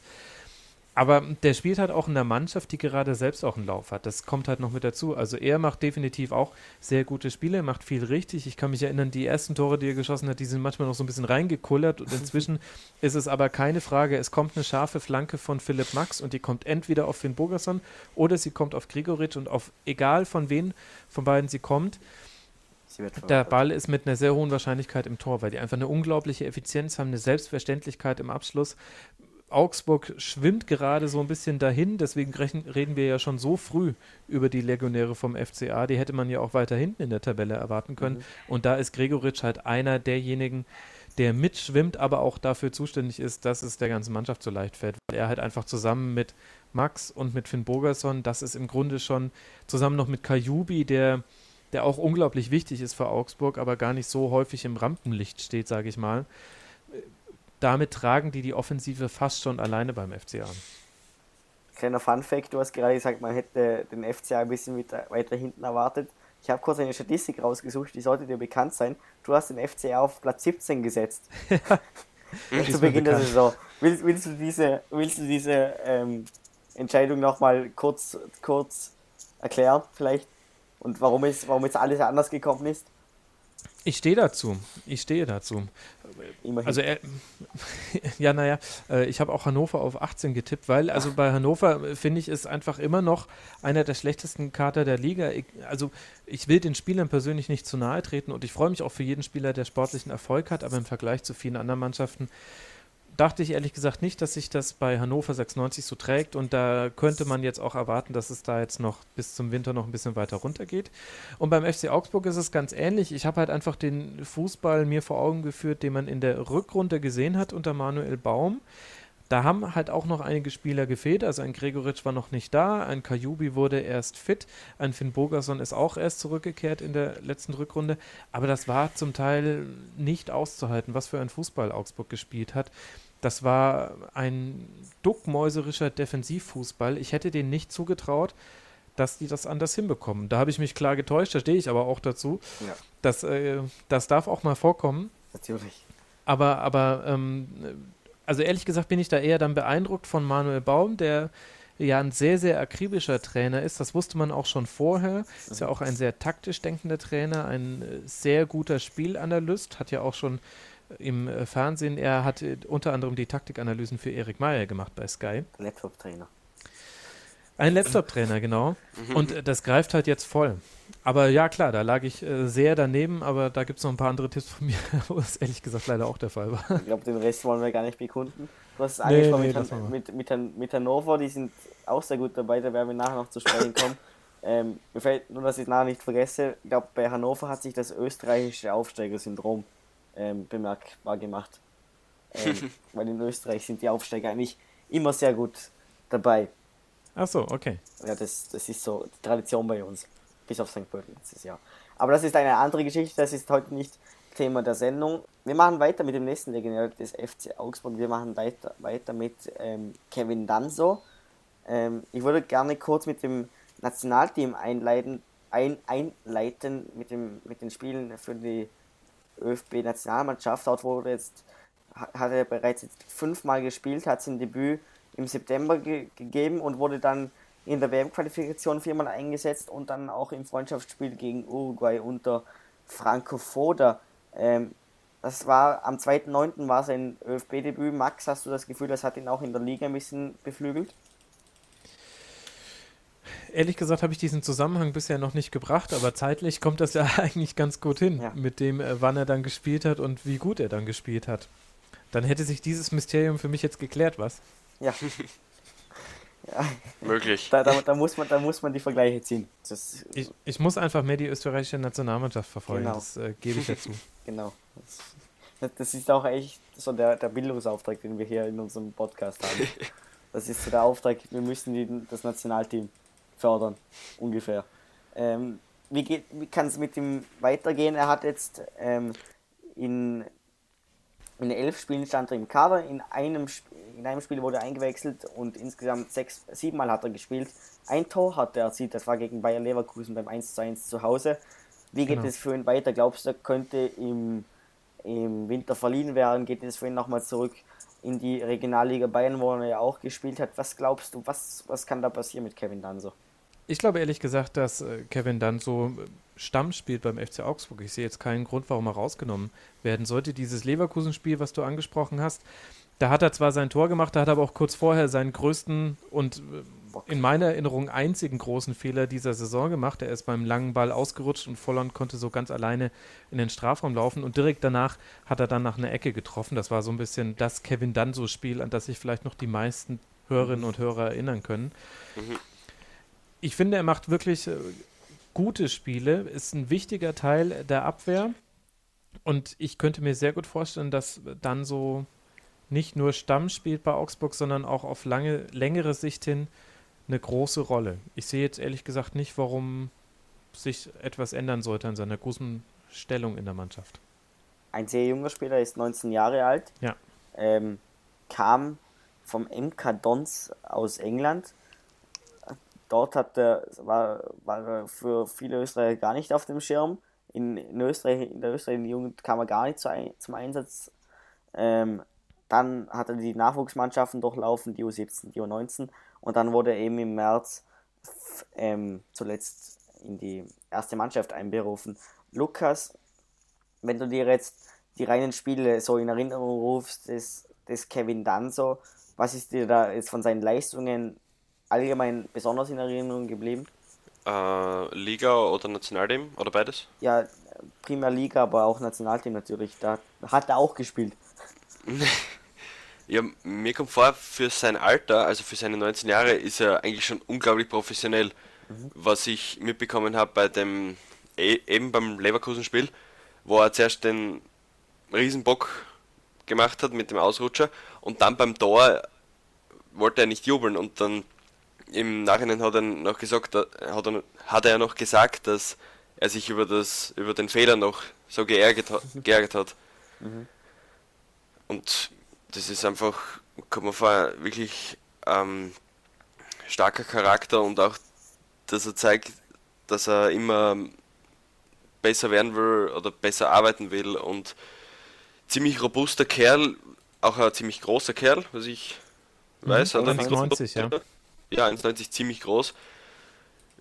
Aber der spielt halt auch in der Mannschaft, die gerade selbst auch einen Lauf hat. Das kommt halt noch mit dazu. Also er macht definitiv auch sehr gute Spiele, macht viel richtig. Ich kann mich erinnern, die ersten Tore, die er geschossen hat, die sind manchmal noch so ein bisschen reingekullert. Und inzwischen ist es aber keine Frage, es kommt eine scharfe Flanke von Philipp Max und die kommt entweder auf Finn Bogerson oder sie kommt auf Grigoritsch und auf egal von wen von beiden sie kommt. Der Ball ist mit einer sehr hohen Wahrscheinlichkeit im Tor, weil die einfach eine unglaubliche Effizienz haben, eine Selbstverständlichkeit im Abschluss. Augsburg schwimmt gerade so ein bisschen dahin, deswegen reden wir ja schon so früh über die Legionäre vom FCA. Die hätte man ja auch weiter hinten in der Tabelle erwarten können. Mhm. Und da ist Gregoritsch halt einer derjenigen, der mitschwimmt, aber auch dafür zuständig ist, dass es der ganzen Mannschaft so leicht fällt. Weil er halt einfach zusammen mit Max und mit Finn Bogerson, das ist im Grunde schon zusammen noch mit Kajubi, der, der auch unglaublich wichtig ist für Augsburg, aber gar nicht so häufig im Rampenlicht steht, sage ich mal damit tragen die die Offensive fast schon alleine beim FCA. Kleiner Fun-Fact: Du hast gerade gesagt, man hätte den FCA ein bisschen weiter hinten erwartet. Ich habe kurz eine Statistik rausgesucht, die sollte dir bekannt sein. Du hast den FCA auf Platz 17 gesetzt. [LAUGHS] Zu Beginn der Saison. Willst, willst, du diese, willst du diese ähm, Entscheidung nochmal kurz, kurz erklären, vielleicht? Und warum, ist, warum jetzt alles anders gekommen ist? Ich stehe dazu. Ich stehe dazu. Immerhin. Also, äh, [LAUGHS] ja, naja, äh, ich habe auch Hannover auf 18 getippt, weil, also bei Hannover äh, finde ich, ist einfach immer noch einer der schlechtesten Kater der Liga. Ich, also, ich will den Spielern persönlich nicht zu nahe treten und ich freue mich auch für jeden Spieler, der sportlichen Erfolg hat, aber im Vergleich zu vielen anderen Mannschaften dachte ich ehrlich gesagt nicht, dass sich das bei Hannover 96 so trägt und da könnte man jetzt auch erwarten, dass es da jetzt noch bis zum Winter noch ein bisschen weiter runtergeht. Und beim FC Augsburg ist es ganz ähnlich. Ich habe halt einfach den Fußball mir vor Augen geführt, den man in der Rückrunde gesehen hat unter Manuel Baum. Da haben halt auch noch einige Spieler gefehlt. Also ein Gregoritsch war noch nicht da, ein Kajubi wurde erst fit, ein Finn Bogerson ist auch erst zurückgekehrt in der letzten Rückrunde. Aber das war zum Teil nicht auszuhalten, was für ein Fußball Augsburg gespielt hat. Das war ein duckmäuserischer Defensivfußball. Ich hätte denen nicht zugetraut, dass die das anders hinbekommen. Da habe ich mich klar getäuscht, da stehe ich aber auch dazu. Ja. Das, äh, das darf auch mal vorkommen. Natürlich. Aber, aber ähm, also ehrlich gesagt bin ich da eher dann beeindruckt von Manuel Baum, der ja ein sehr, sehr akribischer Trainer ist. Das wusste man auch schon vorher. Ist ja auch ein sehr taktisch denkender Trainer, ein äh, sehr guter Spielanalyst, hat ja auch schon im äh, Fernsehen. Er hat äh, unter anderem die Taktikanalysen für Erik Meyer gemacht bei Sky. Laptop-Trainer. Ein Laptop-Trainer, genau. Mhm. Und äh, das greift halt jetzt voll. Aber ja, klar, da lag ich äh, sehr daneben, aber da gibt es noch ein paar andere Tipps von mir, [LAUGHS] wo es ehrlich gesagt leider auch der Fall war. Ich glaube, den Rest wollen wir gar nicht bekunden. Du hast es nee, nee, mit, mit, mit, mit Hannover, die sind auch sehr gut dabei, da werden wir nachher noch zu sprechen kommen. [LAUGHS] Ähm, mir fällt nur, dass ich es nachher nicht vergesse, ich glaube, bei Hannover hat sich das österreichische Aufsteigersyndrom ähm, bemerkbar gemacht. [LAUGHS] Ähm, weil in Österreich sind die Aufsteiger eigentlich immer sehr gut dabei. Ach so, okay. Ja, das, das ist so die Tradition bei uns. Bis auf St. Pölten letztes Jahr. Aber das ist eine andere Geschichte, das ist heute nicht Thema der Sendung. Wir machen weiter mit dem nächsten Legionär des FC Augsburg. Wir machen weiter, weiter mit ähm, Kevin Danso. Ähm, ich würde gerne kurz mit dem Nationalteam einleiten, ein, einleiten mit, dem, mit den Spielen für die ÖFB-Nationalmannschaft. Dort wurde jetzt, hat er bereits jetzt fünfmal gespielt, hat sein Debüt im September ge gegeben und wurde dann in der WM-Qualifikation viermal eingesetzt und dann auch im Freundschaftsspiel gegen Uruguay unter Franco Foda. Ähm, das war am 2.9. war sein ÖFB-Debüt. Max, hast du das Gefühl, das hat ihn auch in der Liga ein bisschen beflügelt? Ehrlich gesagt habe ich diesen Zusammenhang bisher noch nicht gebracht, aber zeitlich kommt das ja [LAUGHS] eigentlich ganz gut hin, ja. mit dem, äh, wann er dann gespielt hat und wie gut er dann gespielt hat. Dann hätte sich dieses Mysterium für mich jetzt geklärt, was? Ja. [LAUGHS] ja. Möglich. Da, da, da, muss man, da muss man die Vergleiche ziehen. Das, ich, ich muss einfach mehr die österreichische Nationalmannschaft verfolgen, genau. das äh, gebe ich dazu. [LAUGHS] genau. Das, das, ist auch echt so der, der Bildungsauftrag, den wir hier in unserem Podcast haben. Das ist so der Auftrag, wir müssen die, das Nationalteam fördern, ungefähr. Ähm, wie, wie kann es mit ihm weitergehen? Er hat jetzt ähm, in, in elf Spielen stand er im Kader, in einem, in einem Spiel wurde er eingewechselt und insgesamt sechs, siebenmal hat er gespielt. Ein Tor hat er erzielt, das war gegen Bayer Leverkusen beim 1 zu 1 zu Hause. Wie geht genau. es für ihn weiter? Glaubst du, er könnte im, im Winter verliehen werden? Geht es für ihn nochmal zurück in die Regionalliga Bayern, wo er ja auch gespielt hat? Was glaubst du, was, was kann da passieren mit Kevin Danso? Ich glaube ehrlich gesagt, dass äh, Kevin dann so äh, Stamm spielt beim FC Augsburg. Ich sehe jetzt keinen Grund, warum er rausgenommen werden sollte. Dieses Leverkusen-Spiel, was du angesprochen hast, da hat er zwar sein Tor gemacht, da hat er aber auch kurz vorher seinen größten und äh, in meiner Erinnerung einzigen großen Fehler dieser Saison gemacht. Er ist beim langen Ball ausgerutscht und Volland konnte so ganz alleine in den Strafraum laufen und direkt danach hat er dann nach einer Ecke getroffen. Das war so ein bisschen das Kevin Danso-Spiel, an das sich vielleicht noch die meisten Hörerinnen und Hörer erinnern können. Mhm ich finde, er macht wirklich äh, gute Spiele, ist ein wichtiger Teil der Abwehr. Und ich könnte mir sehr gut vorstellen, dass dann so nicht nur Stamm spielt bei Augsburg, sondern auch auf lange, längere Sicht hin eine große Rolle. Ich sehe jetzt ehrlich gesagt nicht, warum sich etwas ändern sollte an seiner großen Stellung in der Mannschaft. Ein sehr junger Spieler ist 19 Jahre alt. Ja. Ähm, kam vom MK Dons aus England dort hat er, war, war er für viele Österreicher gar nicht auf dem Schirm. In, in Österreich, in der österreichischen Jugend kam er gar nicht zu, zum Einsatz. Ähm, dann hat er die Nachwuchsmannschaften durchlaufen, die U17, die U19 und dann wurde er eben im März ähm, zuletzt in die erste Mannschaft einberufen. Lukas, wenn du dir jetzt die reinen Spiele so in Erinnerung rufst, des, des Kevin Danso, was ist dir da jetzt von seinen Leistungen allgemein besonders in Erinnerung geblieben? Äh, Liga oder Nationalteam oder beides? Ja, primär Liga, aber auch Nationalteam natürlich. Da hat er auch gespielt. [LAUGHS] ja, mir kommt vor, für sein Alter, also für seine 19 Jahre, ist er eigentlich schon unglaublich professionell. Mhm. Was ich mitbekommen habe bei dem, e, eben beim Leverkusen-Spiel, wo er zuerst den Riesenbock gemacht hat mit dem Ausrutscher und dann beim Tor wollte er nicht jubeln und dann im Nachhinein hat er noch gesagt, hat er, hat er noch gesagt, dass er sich über das über den Fehler noch so geärgert, [LAUGHS] geärgert hat. Mhm. Und das ist einfach, kann man vor, wirklich ähm, starker Charakter und auch, dass er zeigt, dass er immer besser werden will oder besser arbeiten will und ziemlich robuster Kerl, auch ein ziemlich großer Kerl, was ich mhm. weiß. Mhm, 1,90, ja. [LAUGHS] Ja, 1,90 ziemlich groß.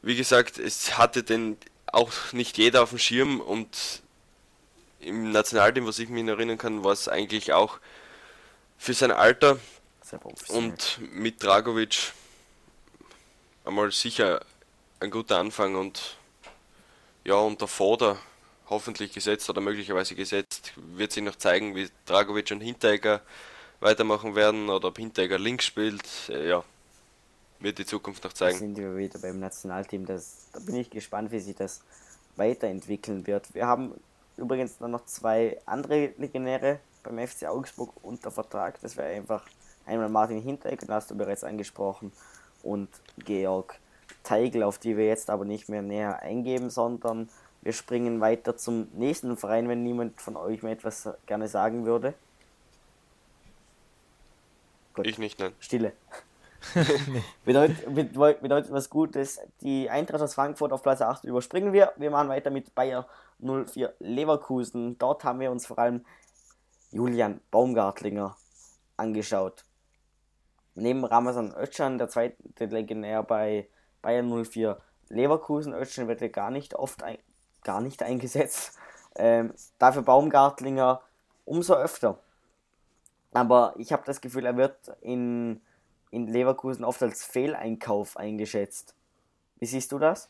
Wie gesagt, es hatte den auch nicht jeder auf dem Schirm und im Nationalteam, was ich mich erinnern kann, war es eigentlich auch für sein Alter und mit Dragovic einmal sicher ein guter Anfang und ja, und der Vorder hoffentlich gesetzt oder möglicherweise gesetzt, wird sich noch zeigen, wie Dragovic und Hinteregger weitermachen werden oder ob Hinteregger links spielt. Äh, ja, wird die Zukunft noch zeigen. Da sind wir wieder beim Nationalteam. Das, da bin ich gespannt, wie sich das weiterentwickeln wird. Wir haben übrigens noch zwei andere Legionäre beim FC Augsburg unter Vertrag. Das wäre einfach einmal Martin Hinteregger, den hast du bereits angesprochen, und Georg Teigl, auf die wir jetzt aber nicht mehr näher eingeben, sondern wir springen weiter zum nächsten Verein, wenn niemand von euch mir etwas gerne sagen würde. Gut. Ich nicht, nein. Stille. [LAUGHS] bedeutet, bedeutet was Gutes. Die Eintracht aus Frankfurt auf Platz 8 überspringen wir. Wir machen weiter mit Bayer 04 Leverkusen. Dort haben wir uns vor allem Julian Baumgartlinger angeschaut. Neben Ramazan Özcan, der zweite Legionär bei Bayern 04 Leverkusen. Özcan wird ja gar nicht oft ein, gar nicht eingesetzt. Ähm, dafür Baumgartlinger umso öfter. Aber ich habe das Gefühl, er wird in in Leverkusen oft als Fehleinkauf eingeschätzt. Wie siehst du das?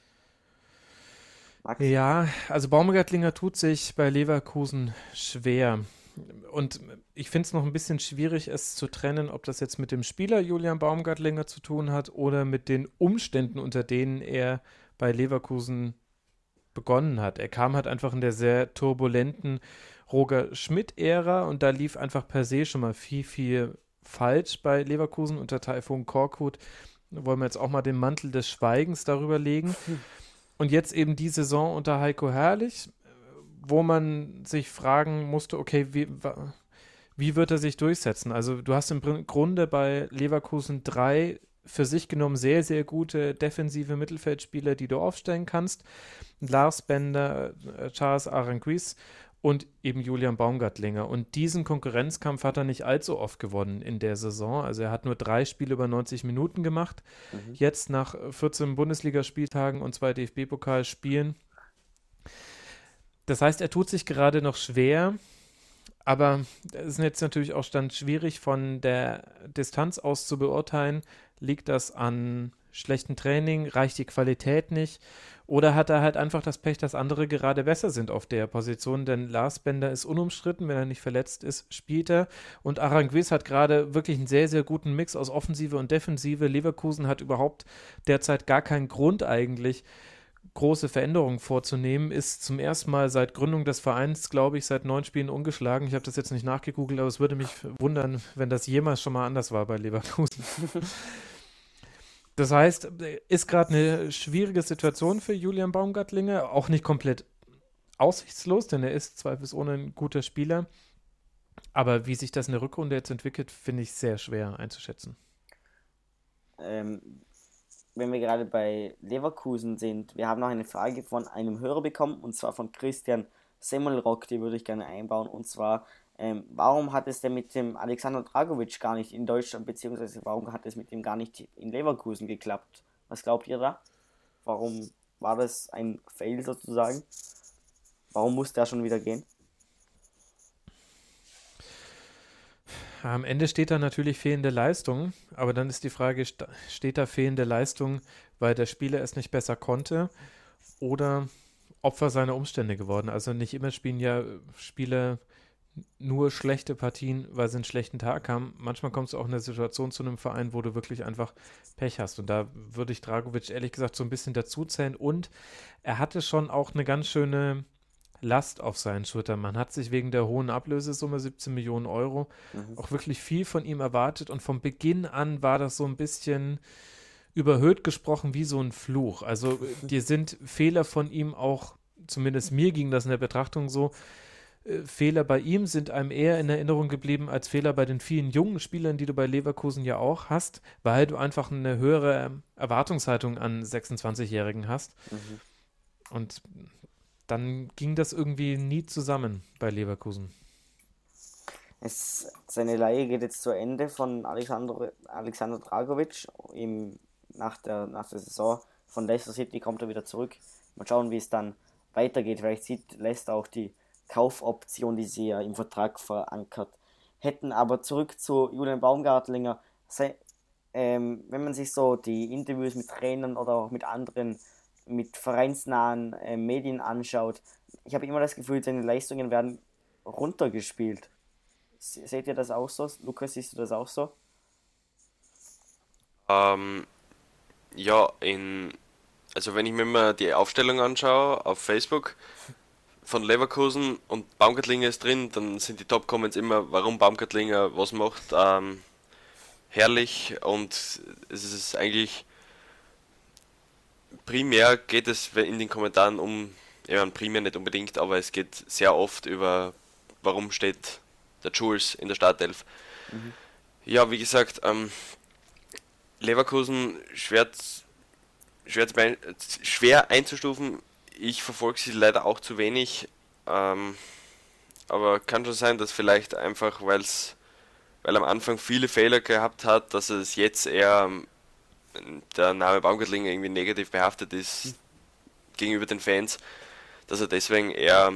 Max? Ja, also Baumgartlinger tut sich bei Leverkusen schwer. Und ich finde es noch ein bisschen schwierig, es zu trennen, ob das jetzt mit dem Spieler Julian Baumgartlinger zu tun hat oder mit den Umständen, unter denen er bei Leverkusen begonnen hat. Er kam halt einfach in der sehr turbulenten Roger Schmidt-Ära und da lief einfach per se schon mal viel, viel falsch bei Leverkusen unter Taifun Korkut. Wollen wir jetzt auch mal den Mantel des Schweigens darüber legen. Und jetzt eben die Saison unter Heiko Herrlich, wo man sich fragen musste, okay, wie, wie wird er sich durchsetzen? Also du hast im Grunde bei Leverkusen drei für sich genommen sehr, sehr gute defensive Mittelfeldspieler, die du aufstellen kannst. Lars Bender, äh, Charles Aranguiz und eben Julian Baumgartlinger. Und diesen Konkurrenzkampf hat er nicht allzu oft gewonnen in der Saison. Also er hat nur drei Spiele über 90 Minuten gemacht. Mhm. Jetzt nach 14 Bundesligaspieltagen und zwei DFB-Pokalspielen. Das heißt, er tut sich gerade noch schwer, aber es ist jetzt natürlich auch stand schwierig von der Distanz aus zu beurteilen. Liegt das an schlechtem Training? Reicht die Qualität nicht? Oder hat er halt einfach das Pech, dass andere gerade besser sind auf der Position? Denn Lars Bender ist unumstritten, wenn er nicht verletzt ist, spielt er. Und Aranguiz hat gerade wirklich einen sehr, sehr guten Mix aus Offensive und Defensive. Leverkusen hat überhaupt derzeit gar keinen Grund eigentlich, große Veränderungen vorzunehmen, ist zum ersten Mal seit Gründung des Vereins, glaube ich, seit neun Spielen ungeschlagen. Ich habe das jetzt nicht nachgegoogelt, aber es würde mich wundern, wenn das jemals schon mal anders war bei Leverkusen. [LAUGHS] Das heißt, ist gerade eine schwierige Situation für Julian Baumgartlinger, auch nicht komplett aussichtslos, denn er ist zweifelsohne ein guter Spieler. Aber wie sich das in der Rückrunde jetzt entwickelt, finde ich sehr schwer einzuschätzen. Ähm, wenn wir gerade bei Leverkusen sind, wir haben noch eine Frage von einem Hörer bekommen, und zwar von Christian Semmelrock, die würde ich gerne einbauen. Und zwar, ähm, warum hat es denn mit dem Alexander Dragovic gar nicht in Deutschland, beziehungsweise warum hat es mit dem gar nicht in Leverkusen geklappt? Was glaubt ihr da? Warum war das ein Fail sozusagen? Warum muss der schon wieder gehen? Am Ende steht da natürlich fehlende Leistung, aber dann ist die Frage, steht da fehlende Leistung, weil der Spieler es nicht besser konnte oder Opfer seiner Umstände geworden? Also nicht immer spielen ja Spieler nur schlechte Partien, weil sie einen schlechten Tag haben. Manchmal kommst du auch in eine Situation zu einem Verein, wo du wirklich einfach Pech hast. Und da würde ich Dragovic ehrlich gesagt so ein bisschen dazuzählen. Und er hatte schon auch eine ganz schöne Last auf seinen Schultern. Man hat sich wegen der hohen Ablösesumme 17 Millionen Euro mhm. auch wirklich viel von ihm erwartet und vom Beginn an war das so ein bisschen überhöht gesprochen wie so ein Fluch. Also [LAUGHS] dir sind Fehler von ihm auch, zumindest mir ging das in der Betrachtung so, äh, Fehler bei ihm sind einem eher in Erinnerung geblieben als Fehler bei den vielen jungen Spielern, die du bei Leverkusen ja auch hast, weil du einfach eine höhere Erwartungshaltung an 26-Jährigen hast. Mhm. Und dann ging das irgendwie nie zusammen bei Leverkusen. Es, seine Leihe geht jetzt zu Ende von Alexander, Alexander Dragovic. Im, nach, der, nach der Saison von Leicester City kommt er wieder zurück. Mal schauen, wie es dann weitergeht. Vielleicht sieht Leicester auch die Kaufoption, die sie ja im Vertrag verankert hätten. Aber zurück zu Julian Baumgartlinger. Sei, ähm, wenn man sich so die Interviews mit Trainern oder auch mit anderen mit vereinsnahen äh, Medien anschaut, ich habe immer das Gefühl, seine Leistungen werden runtergespielt. Seht ihr das auch so? Lukas, siehst du das auch so? Ähm, ja, in, also wenn ich mir mal die Aufstellung anschaue auf Facebook von Leverkusen und Baumgartlinger ist drin, dann sind die Top-Comments immer, warum Baumgartlinger was macht. Ähm, herrlich und es ist eigentlich primär geht es in den Kommentaren um, ja, primär nicht unbedingt, aber es geht sehr oft über, warum steht der Jules in der Startelf. Mhm. Ja, wie gesagt, ähm, Leverkusen schwer, schwer, schwer einzustufen. Ich verfolge sie leider auch zu wenig. Ähm, aber kann schon sein, dass vielleicht einfach, weil's, weil am Anfang viele Fehler gehabt hat, dass es jetzt eher der Name Baumgartlinger irgendwie negativ behaftet ist mhm. gegenüber den Fans, dass er deswegen eher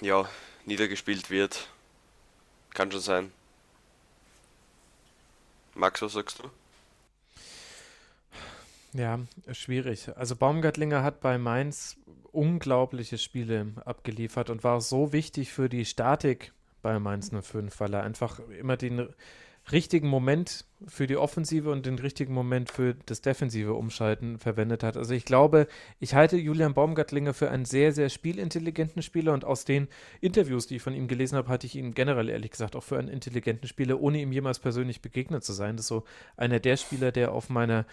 ja, niedergespielt wird. Kann schon sein. Max, was sagst du? Ja, schwierig. Also Baumgartlinger hat bei Mainz unglaubliche Spiele abgeliefert und war so wichtig für die Statik bei Mainz 05, weil er einfach immer den richtigen Moment für die Offensive und den richtigen Moment für das defensive Umschalten verwendet hat. Also ich glaube, ich halte Julian Baumgartlinger für einen sehr, sehr spielintelligenten Spieler und aus den Interviews, die ich von ihm gelesen habe, halte ich ihn generell ehrlich gesagt auch für einen intelligenten Spieler, ohne ihm jemals persönlich begegnet zu sein. Das ist so einer der Spieler, der auf meiner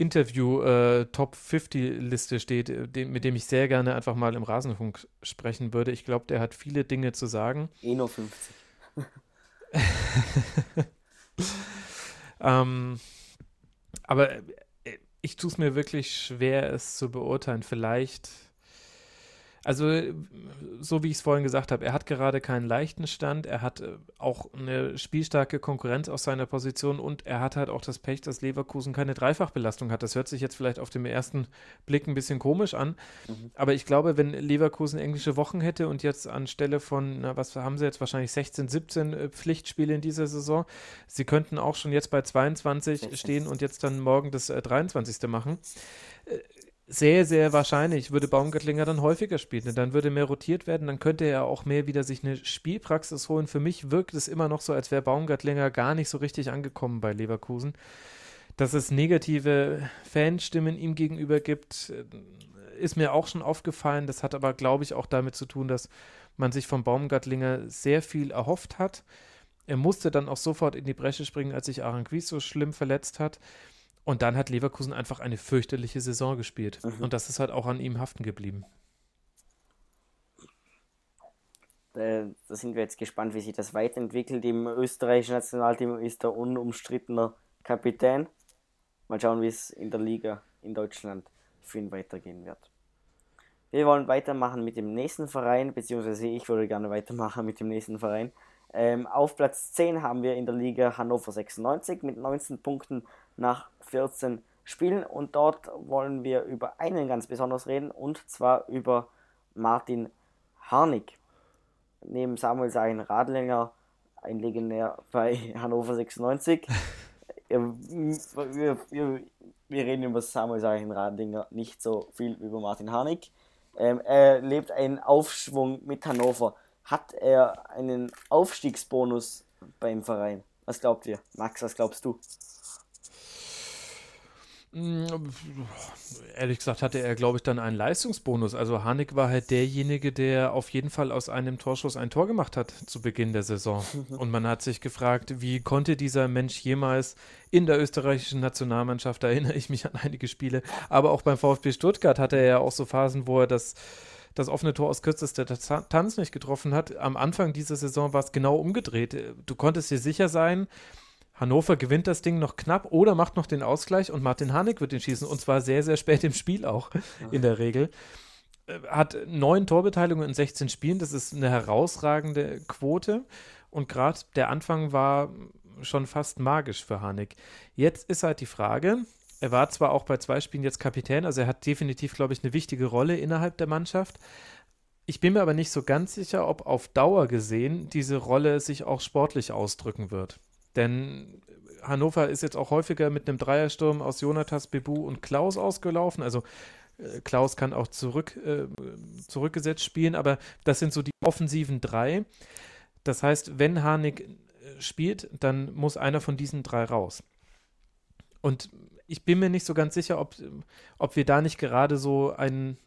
Interview äh, Top 50 Liste steht, äh, dem, mit dem ich sehr gerne einfach mal im Rasenfunk sprechen würde. Ich glaube, der hat viele Dinge zu sagen. Eh nur 50. ähm, aber äh, ich tue es mir wirklich schwer, es zu beurteilen. Vielleicht also, so wie ich es vorhin gesagt habe, er hat gerade keinen leichten Stand, er hat äh, auch eine spielstarke Konkurrenz aus seiner Position und er hat halt auch das Pech, dass Leverkusen keine Dreifachbelastung hat. Das hört sich jetzt vielleicht auf dem ersten Blick ein bisschen komisch an, mhm. aber ich glaube, wenn Leverkusen englische Wochen hätte und jetzt anstelle von, na, was haben sie jetzt, wahrscheinlich 16, 17 äh, Pflichtspiele in dieser Saison, sie könnten auch schon jetzt bei 22 16. stehen und jetzt dann morgen das äh, 23. machen äh, sehr, sehr wahrscheinlich würde Baumgartlinger dann häufiger spielen. Dann würde mehr rotiert werden, dann könnte er auch mehr wieder sich eine Spielpraxis holen. Für mich wirkt es immer noch so, als wäre Baumgartlinger gar nicht so richtig angekommen bei Leverkusen. Dass es negative Fanstimmen ihm gegenüber gibt, ist mir auch schon aufgefallen. Das hat aber, glaube ich, auch damit zu tun, dass man sich von Baumgartlinger sehr viel erhofft hat. Er musste dann auch sofort in die Bresche springen, als sich Aranguiz so schlimm verletzt hat. Und dann hat Leverkusen einfach eine fürchterliche Saison gespielt. Mhm. Und das ist halt auch an ihm haften geblieben. Da, da sind wir jetzt gespannt, wie sich das weiterentwickelt. Im österreichischen Nationalteam ist er unumstrittener Kapitän. Mal schauen, wie es in der Liga in Deutschland für ihn weitergehen wird. Wir wollen weitermachen mit dem nächsten Verein, beziehungsweise ich würde gerne weitermachen mit dem nächsten Verein. Ähm, auf Platz 10 haben wir in der Liga Hannover 96 mit 19 Punkten nach 14 Spielen und dort wollen wir über einen ganz besonders reden und zwar über Martin Harnik. Neben Samuel Sagen Radlinger ein Legendär bei Hannover 96. [LAUGHS] wir, wir, wir, reden über Samuel Seichenradinger, nicht so viel über Martin Harnik. Ähm, er lebt einen Aufschwung mit Hannover. Hat er einen Aufstiegsbonus beim Verein? Was glaubt ihr? Max, was glaubst du? Mm, ehrlich gesagt hatte er, glaube ich, dann einen Leistungsbonus. Also Harnik war halt derjenige, der auf jeden Fall aus einem Torschuss ein Tor gemacht hat zu Beginn der Saison. Und man hat sich gefragt, wie konnte dieser Mensch jemals in der österreichischen Nationalmannschaft, da erinnere ich mich an einige Spiele, aber auch beim VfB Stuttgart hatte er ja auch so Phasen, wo er das das offene Tor aus kürzester Tanz nicht getroffen hat. Am Anfang dieser Saison war es genau umgedreht. Du konntest dir sicher sein, Hannover gewinnt das Ding noch knapp oder macht noch den Ausgleich und Martin Hanek wird ihn schießen und zwar sehr, sehr spät im Spiel auch in der Regel. Äh, hat neun Torbeteiligungen in 16 Spielen, das ist eine herausragende Quote und gerade der Anfang war schon fast magisch für Hanek. Jetzt ist halt die Frage, er war zwar auch bei zwei Spielen jetzt Kapitän, also er hat definitiv, glaube ich, eine wichtige Rolle innerhalb der Mannschaft. Ich bin mir aber nicht so ganz sicher, ob auf Dauer gesehen diese Rolle sich auch sportlich ausdrücken wird. Denn Hannover ist jetzt auch häufiger mit einem Dreiersturm aus Jonatas, Bebu und Klaus ausgelaufen. Also äh, Klaus kann auch zurück, äh, zurückgesetzt spielen, aber das sind so die offensiven drei. Das heißt, wenn Harnik äh, spielt, dann muss einer von diesen drei raus. Und ich bin mir nicht so ganz sicher, ob, ob wir da nicht gerade so ein,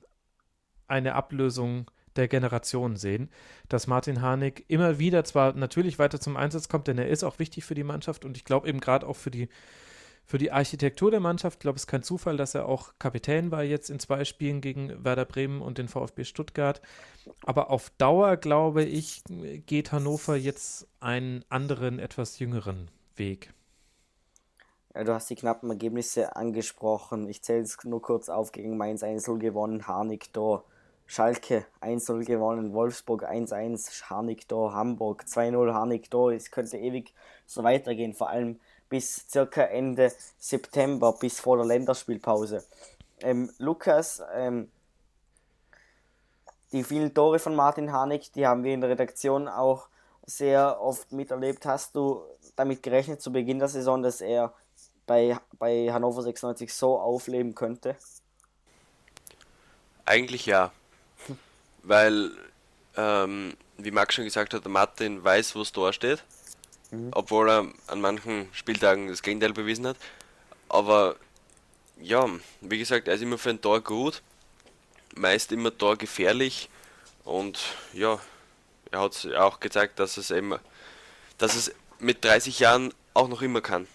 eine Ablösung der Generation sehen, dass Martin Harnik immer wieder zwar natürlich weiter zum Einsatz kommt, denn er ist auch wichtig für die Mannschaft und ich glaube eben gerade auch für die für die Architektur der Mannschaft, ich glaube, es ist kein Zufall, dass er auch Kapitän war jetzt in zwei Spielen gegen Werder Bremen und den VfB Stuttgart. Aber auf Dauer, glaube ich, geht Hannover jetzt einen anderen, etwas jüngeren Weg. Du hast die knappen Ergebnisse angesprochen. Ich zähle es nur kurz auf. Gegen Mainz 1 gewonnen, Harnik da. Schalke 1-0 gewonnen, Wolfsburg 1-1, Harnik da, Hamburg 2-0, Harnik da. Es könnte ewig so weitergehen, vor allem bis circa Ende September, bis vor der Länderspielpause. Ähm, Lukas, ähm, die vielen Tore von Martin Harnik, die haben wir in der Redaktion auch sehr oft miterlebt. Hast du damit gerechnet zu Beginn der Saison, dass er bei, bei Hannover 96 so aufleben könnte? Eigentlich ja [LAUGHS] weil, ähm, wie Max schon gesagt hat, der Martin weiß, wo es da steht, mhm. obwohl er an manchen Spieltagen das Gegenteil bewiesen hat. Aber ja, wie gesagt, er ist immer für ein Tor gut, meist immer Tor gefährlich und ja, er hat auch gezeigt, dass es eben, dass es mit 30 Jahren auch noch immer kann.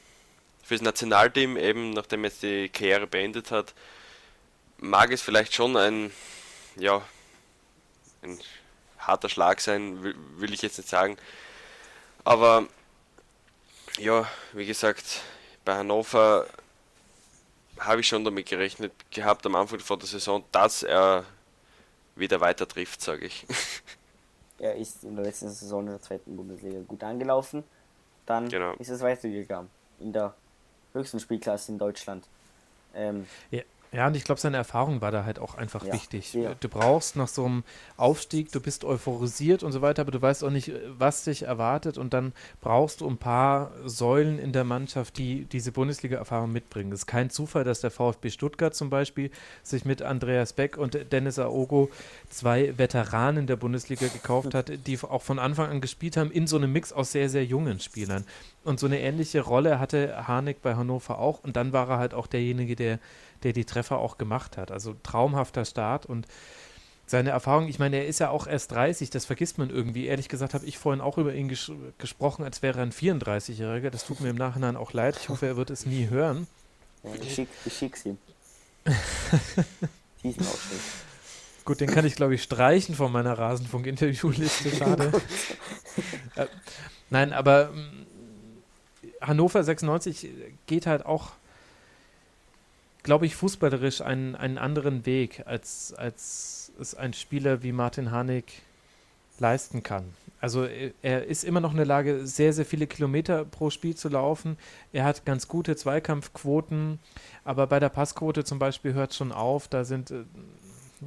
Fürs Nationalteam, eben nachdem er jetzt die Karriere beendet hat, mag es vielleicht schon ein, ja, ein harter Schlag sein, will, will ich jetzt nicht sagen. Aber ja, wie gesagt, bei Hannover habe ich schon damit gerechnet gehabt am Anfang vor der Saison, dass er wieder weiter trifft, sage ich. [LAUGHS] Er ist in der letzten Saison in der zweiten Bundesliga gut angelaufen. Dann genau. ist es weitergegangen in der höchsten Spielklasse in Deutschland. Ähm, ja, ja, und ich glaube, seine Erfahrung war da halt auch einfach ja, wichtig. Ja. Du brauchst nach so einem Aufstieg, du bist euphorisiert und so weiter, aber du weißt auch nicht, was dich erwartet und dann brauchst du ein paar Säulen in der Mannschaft, die diese Bundesliga-Erfahrung mitbringen. Es ist kein Zufall, dass der VfB Stuttgart zum Beispiel sich mit Andreas Beck und Dennis Aogo zwei Veteranen der Bundesliga gekauft hat, die auch von Anfang an gespielt haben in so einem Mix aus sehr, sehr jungen Spielern. Und so eine ähnliche Rolle hatte Harnik bei Hannover auch und dann war er halt auch derjenige, der der die Treffer auch gemacht hat. Also traumhafter Start und seine Erfahrung, ich meine, er ist ja auch erst 30, das vergisst man irgendwie. Ehrlich gesagt habe ich vorhin auch über ihn ges gesprochen, als wäre er ein 34-Jähriger. Das tut mir im Nachhinein auch leid. Ich hoffe, er wird es nie hören. Ja, ich, schick, ich schick's ihm. [LAUGHS] Diesen Ausschnitt. Gut, den kann ich, glaube ich, streichen von meiner Rasenfunk-Interviewliste. [LAUGHS] Schade. äh, nein, aber ähm, Hannover 96 geht halt auch glaube ich, fußballerisch einen, einen anderen Weg, als, als es ein Spieler wie Martin Harnik leisten kann. Also er ist immer noch in der Lage, sehr, sehr viele Kilometer pro Spiel zu laufen. Er hat ganz gute Zweikampfquoten, aber bei der Passquote zum Beispiel hört schon auf. Da sind äh,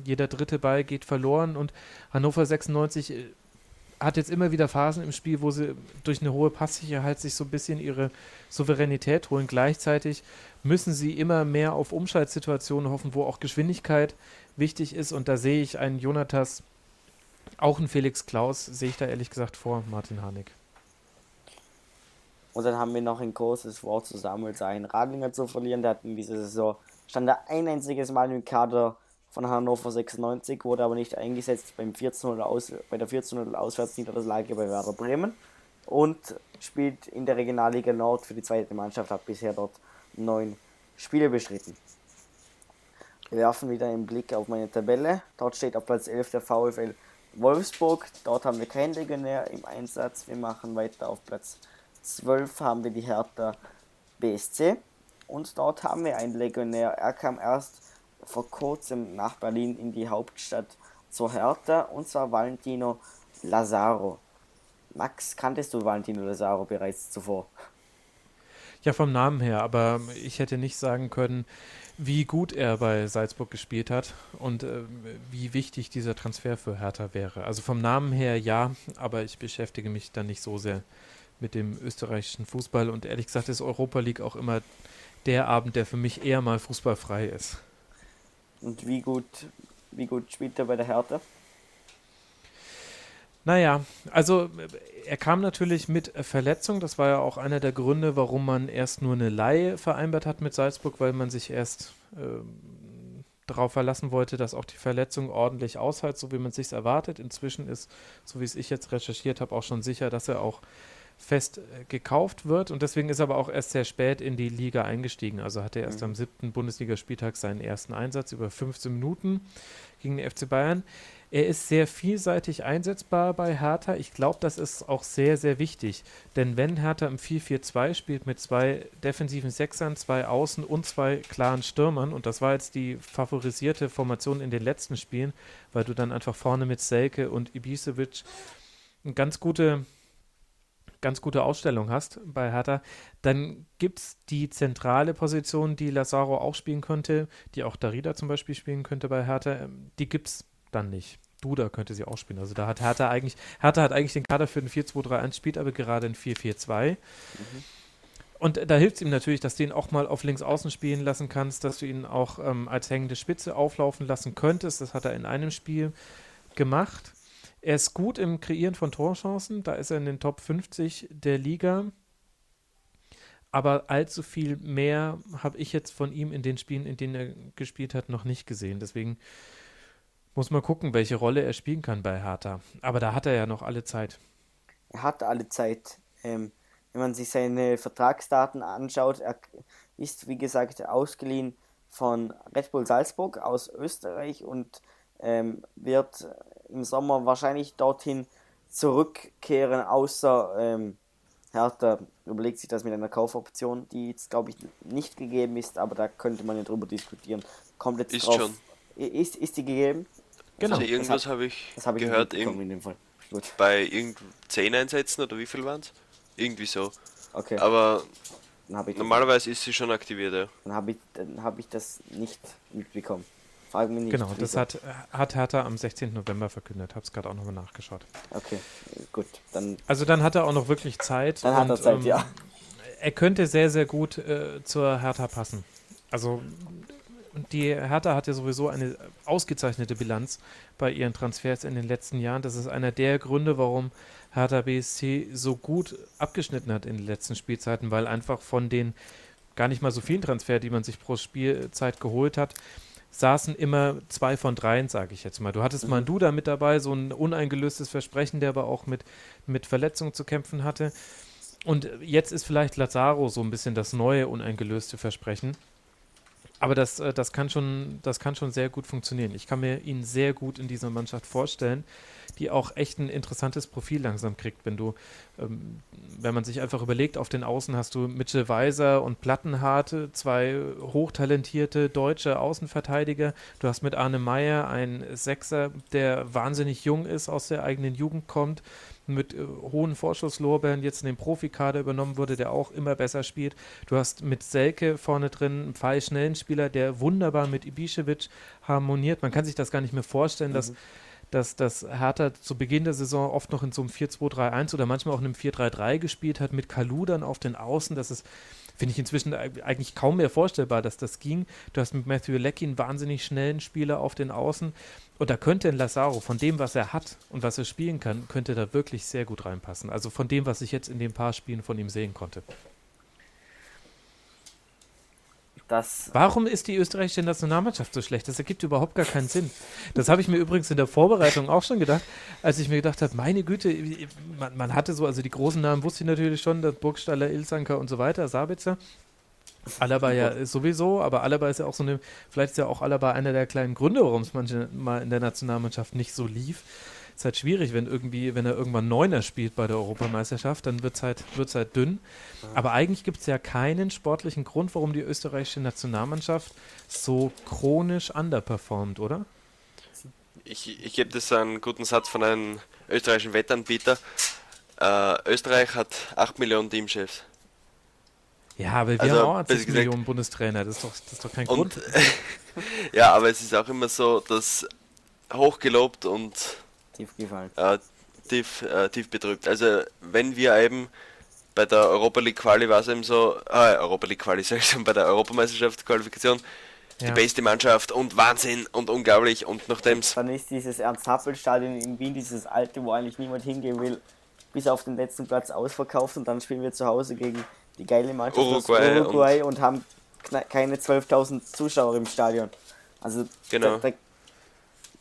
jeder dritte Ball geht verloren und Hannover 96 äh, hat jetzt immer wieder Phasen im Spiel, wo sie durch eine hohe Passsicherheit sich so ein bisschen ihre Souveränität holen. Gleichzeitig müssen sie immer mehr auf Umschaltsituationen hoffen, wo auch Geschwindigkeit wichtig ist. Und da sehe ich einen Jonatas, auch einen Felix Klaus, sehe ich da ehrlich gesagt vor Martin Harnik. Und dann haben wir noch ein großes Wort zu Samuel Sein Radlinger zu verlieren. Der hat in dieser Saison stand er ein einziges Mal im Kader von Hannover 96, wurde aber nicht eingesetzt beim 14 aus, bei der 14 Auswärtsniederlage bei Werder Bremen und spielt in der Regionalliga Nord für die zweite Mannschaft, hat bisher dort neun Spiele bestritten. Wir werfen wieder einen Blick auf meine Tabelle. Dort steht auf Platz 11 der VfL Wolfsburg. Dort haben wir keinen Legionär im Einsatz. Wir machen weiter auf Platz 12 haben wir die Hertha BSC. Und dort haben wir einen Legionär. Er kam erst vor kurzem nach Berlin in die Hauptstadt zur Hertha und zwar Valentino Lazaro. Max, kanntest du Valentino Lazaro bereits zuvor? Ja, vom Namen her, aber ich hätte nicht sagen können, wie gut er bei Salzburg gespielt hat und äh, wie wichtig dieser Transfer für Hertha wäre. Also vom Namen her ja, aber ich beschäftige mich dann nicht so sehr mit dem österreichischen Fußball und ehrlich gesagt ist Europa League auch immer der Abend, der für mich eher mal fußballfrei ist. Und wie gut, wie gut spielt er bei der Hertha? Naja, also er kam natürlich mit Verletzung. Das war ja auch einer der Gründe, warum man erst nur eine Laie vereinbart hat mit Salzburg, weil man sich erst äh, darauf verlassen wollte, dass auch die Verletzung ordentlich aushält, so wie man es sich erwartet. Inzwischen ist, so wie es ich jetzt recherchiert habe, auch schon sicher, dass er auch fest äh, gekauft wird und deswegen ist er aber auch erst sehr spät in die Liga eingestiegen. Also hatte er erst mhm. am siebten Bundesligaspieltag seinen ersten Einsatz über 15 Minuten gegen den FC Bayern. Er ist sehr vielseitig einsetzbar bei Hertha. Ich glaube, das ist auch sehr, sehr wichtig. Denn wenn Hertha im 4-4-2 spielt mit zwei defensiven Sechsern, zwei Außen und zwei klaren Stürmern, und das war jetzt die favorisierte Formation in den letzten Spielen, weil du dann einfach vorne mit Selke und Ibisevic eine ganz gute ganz gute Ausstellung hast bei Hertha, dann gibt es die zentrale Position, die Lazaro auch spielen könnte, die auch Darida zum Beispiel spielen könnte bei Hertha, ähm, die gibt es dann nicht. Duda könnte sie auch spielen. Also da hat Hertha eigentlich, Hertha hat eigentlich den Kader für den 4-2-3-1, spielt aber gerade ein 4-4-2. Mhm. Und da hilft es ihm natürlich, dass du ihn auch mal auf links außen spielen lassen kannst, dass du ihn auch ähm, als hängende Spitze auflaufen lassen könntest. Das hat er in einem Spiel gemacht. Er ist gut im Kreieren von Torchancen, da ist er in den Top 50 der Liga. Aber allzu viel mehr habe ich jetzt von ihm in den Spielen, in denen er gespielt hat, noch nicht gesehen. Deswegen muss man gucken, welche Rolle er spielen kann bei Hertha. Aber da hat er ja noch alle Zeit. Er hat alle Zeit. Ähm, wenn man sich seine Vertragsdaten anschaut, er ist, wie gesagt, ausgeliehen von Red Bull Salzburg aus Österreich und ähm, wird im Sommer wahrscheinlich dorthin zurückkehren, außer ähm, Hertha überlegt sich das mit einer Kaufoption, die jetzt glaube ich nicht gegeben ist, aber da könnte man ja drüber diskutieren. Kommt jetzt ist drauf. Schon. Ist, ist die gegeben? Genau. Also irgendwas habe ich, hab ich gehört, in dem Fall. bei irgend 10 Einsätzen oder wie viel waren es? Irgendwie so. Okay. Aber normalerweise ist sie schon aktiviert, ja. Dann habe ich, hab ich das nicht mitbekommen. Frage mich nicht. Genau, das hat, hat Hertha am 16. November verkündet. Habe es gerade auch nochmal nachgeschaut. Okay, gut. Dann also dann hat er auch noch wirklich Zeit. Dann und, hat er Zeit, ähm, ja. Er könnte sehr, sehr gut äh, zur Hertha passen. Also die Hertha hat ja sowieso eine ausgezeichnete Bilanz bei ihren Transfers in den letzten Jahren. Das ist einer der Gründe, warum Hertha BSC so gut abgeschnitten hat in den letzten Spielzeiten, weil einfach von den gar nicht mal so vielen Transfers, die man sich pro Spielzeit geholt hat, saßen immer zwei von dreien, sage ich jetzt mal. Du hattest mhm. mal einen Duda mit dabei, so ein uneingelöstes Versprechen, der aber auch mit, mit Verletzungen zu kämpfen hatte. Und jetzt ist vielleicht Lazaro so ein bisschen das neue uneingelöste Versprechen. Aber das, äh, das, kann schon, das kann schon sehr gut funktionieren. Ich kann mir ihn sehr gut in dieser Mannschaft vorstellen, die auch echt ein interessantes Profil langsam kriegt. Wenn du, ähm, wenn man sich einfach überlegt, auf den Außen hast du Mitchell Weiser und Plattenharte, zwei hochtalentierte deutsche Außenverteidiger. Du hast mit Arne Meyer einen Sechser, der wahnsinnig jung ist, aus der eigenen Jugend kommt mit äh, hohen Vorschusslorbeeren jetzt in den Profikader übernommen wurde, der auch immer besser spielt. Du hast mit Selke vorne drin einen pfeilschnellen Spieler, der wunderbar mit Ibišević harmoniert. Man kann sich das gar nicht mehr vorstellen, mhm. dass dass, Hertha zu Beginn der Saison oft noch in so einem 4-2-3-1 oder manchmal auch in einem 4-3-3 gespielt hat, mit Kalu dann auf den Außen. Das ist, finde ich inzwischen eigentlich kaum mehr vorstellbar, dass das ging. Du hast mit Matthew Leckie einen wahnsinnig schnellen Spieler auf den Außen. Und da könnte ein Lazaro von dem, was er hat und was er spielen kann, könnte da wirklich sehr gut reinpassen. Also von dem, was ich jetzt in den paar Spielen von ihm sehen konnte. Das Warum ist die österreichische Nationalmannschaft so schlecht? Das ergibt überhaupt gar keinen Sinn. Das habe ich mir übrigens in der Vorbereitung auch schon gedacht, als ich mir gedacht habe, meine Güte, man, man hatte so, also die großen Namen wusste ich natürlich schon, das Burgstaller, Ilsanker und so weiter, Sabitzer. Alaba ja sowieso, aber Alaba ist ja auch so eine, vielleicht ist ja auch Alaba einer der kleinen Gründe, warum es manchmal in der Nationalmannschaft nicht so lief ist halt schwierig, wenn irgendwie, wenn er irgendwann Neuner spielt bei der Europameisterschaft, dann wird es halt, wird's halt dünn. Aber eigentlich gibt es ja keinen sportlichen Grund, warum die österreichische Nationalmannschaft so chronisch underperformt, oder? Ich, ich gebe das einen guten Satz von einem österreichischen Wettanbieter. Äh, Österreich hat 8 Millionen Teamchefs. Ja, aber wir also, haben auch 20 Millionen Bundestrainer, das ist doch, das ist doch kein und, Grund. [LAUGHS] ja, aber es ist auch immer so, dass hochgelobt und tief gefallen. Äh, tief, äh, tief bedrückt. Also wenn wir eben bei der Europa League Quali war es eben so, äh, Europa League Quali [LAUGHS] sag ich schon, bei der Europameisterschaftsqualifikation ja. die beste Mannschaft und Wahnsinn und unglaublich und nachdem Dann ist dieses Ernst-Happel-Stadion in Wien, dieses alte, wo eigentlich niemand hingehen will, bis auf den letzten Platz ausverkauft und dann spielen wir zu Hause gegen die geile Mannschaft Uruguay, aus Uruguay und, und haben keine 12.000 Zuschauer im Stadion. Also genau. da, da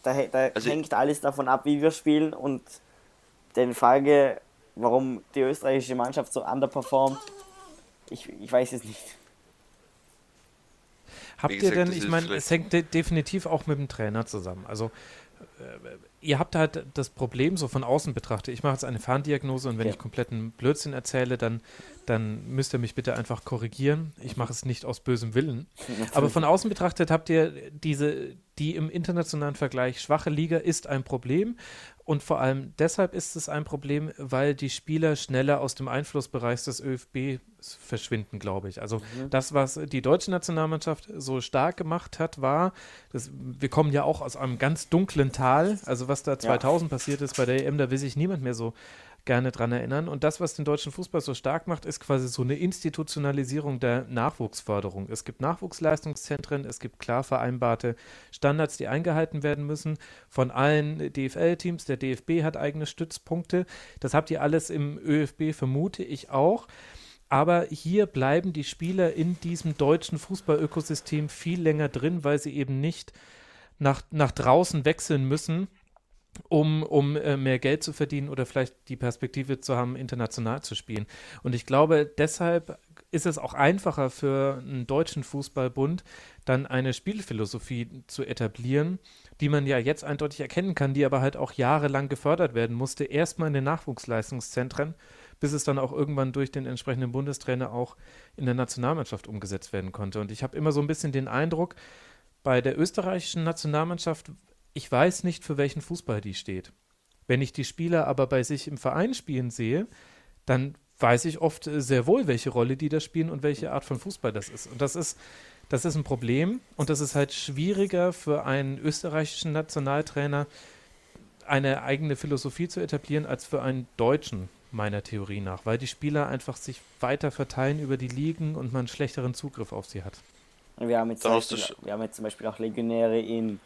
da, da also hängt alles davon ab, wie wir spielen und die Frage, warum die österreichische Mannschaft so underperformt, ich, ich weiß es nicht. Habt gesagt, ihr denn, ich meine, es hängt de definitiv auch mit dem Trainer zusammen. Also äh, ihr habt halt das Problem so von außen betrachtet. Ich mache jetzt eine Ferndiagnose und wenn ja. ich kompletten Blödsinn erzähle, dann, dann müsst ihr mich bitte einfach korrigieren. Ich mache es nicht aus bösem Willen. Aber von außen betrachtet habt ihr diese, die im internationalen Vergleich schwache Liga ist ein Problem. Und vor allem deshalb ist es ein Problem, weil die Spieler schneller aus dem Einflussbereich des ÖFB verschwinden, glaube ich. Also mhm. das, was die deutsche Nationalmannschaft so stark gemacht hat, war, dass, wir kommen ja auch aus einem ganz dunklen Tal. Also was da 2000 ja. passiert ist bei der EM, da will sich niemand mehr so gerne dran erinnern. Und das, was den deutschen Fußball so stark macht, ist quasi so eine Institutionalisierung der Nachwuchsförderung. Es gibt Nachwuchsleistungszentren, es gibt klar vereinbarte Standards, die eingehalten werden müssen von allen DFL-Teams. Der DFB hat eigene Stützpunkte. Das habt ihr alles im ÖFB, vermute ich auch. Aber hier bleiben die Spieler in diesem deutschen Fußballökosystem viel länger drin, weil sie eben nicht nach, nach draußen wechseln müssen, um, um äh, mehr Geld zu verdienen oder vielleicht die Perspektive zu haben, international zu spielen. Und ich glaube, deshalb ist es auch einfacher für einen deutschen Fußballbund, dann eine Spielphilosophie zu etablieren, die man ja jetzt eindeutig erkennen kann, die aber halt auch jahrelang gefördert werden musste, erstmal in den Nachwuchsleistungszentren, bis es dann auch irgendwann durch den entsprechenden Bundestrainer auch in der Nationalmannschaft umgesetzt werden konnte. Und ich habe immer so ein bisschen den Eindruck, bei der österreichischen Nationalmannschaft ich weiß nicht, für welchen Fußball die steht. Wenn ich die Spieler aber bei sich im Verein spielen sehe, dann weiß ich oft sehr wohl, welche Rolle die da spielen und welche Art von Fußball das ist. Und das ist, das ist ein Problem und das ist halt schwieriger für einen österreichischen Nationaltrainer, eine eigene Philosophie zu etablieren, als für einen Deutschen, meiner Theorie nach, weil die Spieler einfach sich weiter verteilen über die Ligen und man einen schlechteren Zugriff auf sie hat. Wir haben jetzt, Beispiel, wir haben jetzt zum Beispiel auch Legionäre in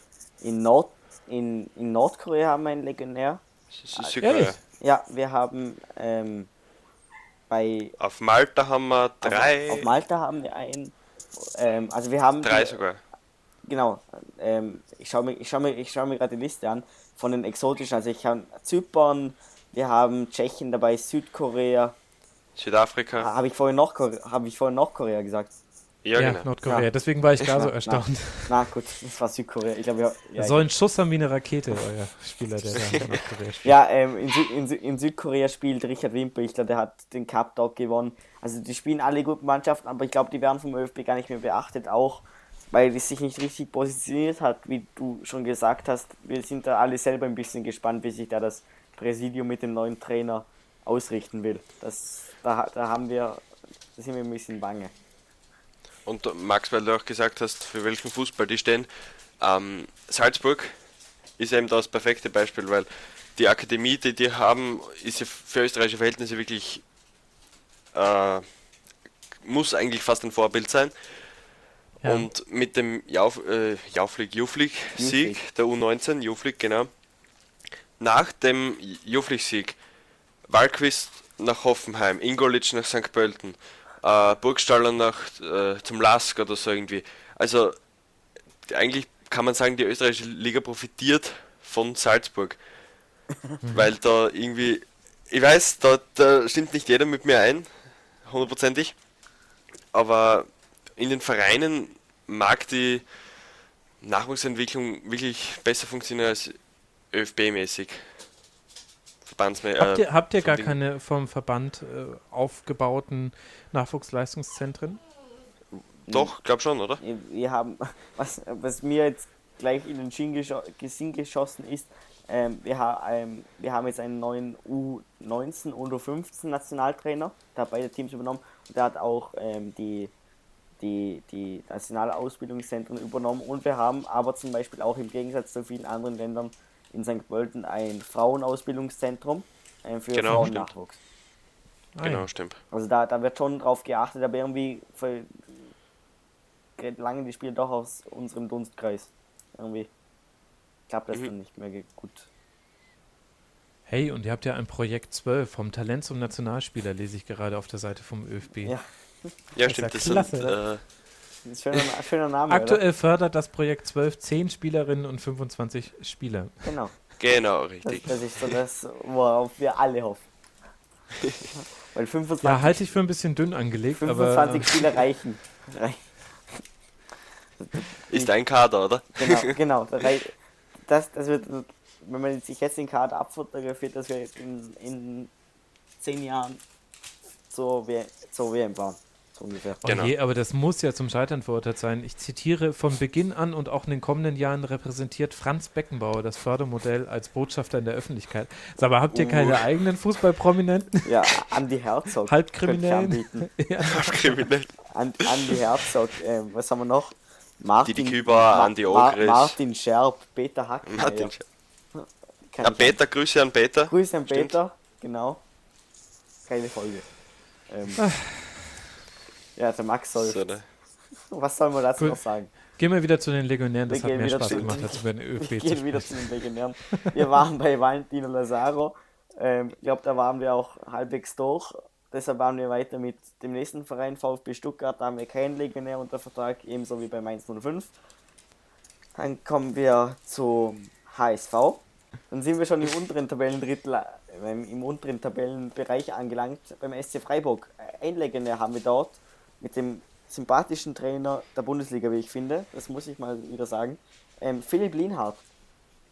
in, Nord, in, in Nordkorea haben wir einen Legionär. Südkorea. Ja, wir haben ähm, bei. Auf Malta haben wir drei. Auf, auf Malta haben wir einen. Ähm, also wir haben. Drei die, sogar. Genau. Ähm, ich schaue mir, ich schau mir, ich schau mir gerade die Liste an von den exotischen. Also ich habe Zypern, wir haben Tschechien dabei, Südkorea. Südafrika. Habe ich vorhin Nordkorea, habe ich vorhin Nordkorea gesagt? Ja, ja genau. Nordkorea. Ja. Deswegen war ich gar so erstaunt. Na, na, gut, das war Südkorea. Ich glaube, ja, ja, so ein Schuss haben wie eine Rakete, euer Spieler, der da in Nordkorea spielt. Ja, ähm, in, Sü in, Sü in, Südkorea spielt Richard Wimper. Ich glaube, der hat den Cup dort gewonnen. Also, die spielen alle gute Mannschaften, aber ich glaube, die werden vom ÖFB gar nicht mehr beachtet, auch weil es sich nicht richtig positioniert hat, wie du schon gesagt hast. Wir sind da alle selber ein bisschen gespannt, wie sich da das Präsidium mit dem neuen Trainer ausrichten will. Das, da, da haben wir, da sind wir ein bisschen bange. Und Max, weil du auch gesagt hast, für welchen Fußball die stehen. Ähm, Salzburg ist eben das perfekte Beispiel, weil die Akademie, die die haben, ist ja für österreichische Verhältnisse wirklich, äh, muss eigentlich fast ein Vorbild sein. Ja. Und mit dem Jauf, äh, Jauflik, Juflik-Sieg der U19, Juflik, genau, nach dem Juflik-Sieg, Walquist nach Hoffenheim, Ingolitsch nach St. Pölten, äh, Burgstaller nach äh, zum Lask oder so irgendwie. Also eigentlich kann man sagen, die österreichische Liga profitiert von Salzburg. [LAUGHS] weil da irgendwie, ich weiß, da, da stimmt nicht jeder mit mir ein, hundertprozentig, aber in den Vereinen mag die Nachwuchsentwicklung wirklich besser funktionieren als ÖFB-mäßig. Verbandsmäßig. Habt ihr, habt ihr gar Ding. keine vom Verband äh, aufgebauten Nachwuchsleistungszentren? Doch, glaub schon, oder? Wir haben, [LAUGHS] was, was mir jetzt gleich in den Sinn geschossen ist, ähm, wir, ha ähm, wir haben jetzt einen neuen U19 und U15 Nationaltrainer, der hat beide Teams übernommen und der hat auch ähm, die, die, die Nationalausbildungszentren übernommen und wir haben aber zum Beispiel auch im Gegensatz zu vielen anderen Ländern in St. Pölten ein Frauenausbildungszentrum äh, für genau, Frauennachwuchs. Genau, stimmt. Also da, da wird schon drauf geachtet, aber irgendwie lange die Spiele doch aus unserem Dunstkreis. Irgendwie klappt das mhm. dann nicht mehr gut. Hey, und ihr habt ja ein Projekt 12 vom Talent zum Nationalspieler, lese ich gerade auf der Seite vom ÖFB. Ja, ja stimmt. Das klasse, sind, äh, ein schöner, schöner Name. Aktuell oder? fördert das Projekt 12 10 Spielerinnen und 25 Spieler. Genau. Genau, richtig. Das, das ist so das, worauf wir alle hoffen. [LAUGHS] Weil 25, ja, halte ich für ein bisschen dünn angelegt. 25 aber, Spieler reichen. Ist ein Kader, oder? Genau, [LAUGHS] genau. Das, das wird, wenn man sich jetzt den Kader abfotografiert, dass wir in, in zehn Jahren zur, zur WM fahren. So ungefähr. Oh genau. je, aber das muss ja zum Scheitern verurteilt sein. Ich zitiere, von Beginn an und auch in den kommenden Jahren repräsentiert Franz Beckenbauer das Fördermodell als Botschafter in der Öffentlichkeit. Sag mal, habt ihr uh. keine eigenen Fußballprominenten? Ja, Andi Herzog. Halbkriminellen. [LAUGHS] ja. Halbkriminellen. Andi Herzog, äh, was haben wir noch? Martin, Didi Küber, Ma Andi Ogris. Martin Scherb, Peter Hack. Martin Scherb. Ja, Peter, Grüße an Peter. Grüße an Stimmt. Peter, genau. Keine Folge. Ähm, ah. Ja, der Max soll. So, ne? [LAUGHS] Was soll man dazu cool. noch sagen? Gehen wir wieder zu den Legionären, das wir hat mehr Spaß gemacht, als über den [LAUGHS] ÖFB wir gehen wieder zu den Legionären. Wir waren bei Valentino Lazaro. Ähm, ich glaube, da waren wir auch halbwegs durch. Deshalb waren wir weiter mit dem nächsten Verein, VfB Stuttgart. Da haben wir keinen Legionär unter Vertrag, ebenso wie bei Mainz 05. Dann kommen wir zu HSV. Dann sind wir schon im unteren Tabellendrittel, äh, im unteren Tabellenbereich angelangt. Beim SC Freiburg. Ein Legionär haben wir dort mit dem sympathischen Trainer der Bundesliga, wie ich finde. Das muss ich mal wieder sagen. Ähm, Philipp Lienhardt.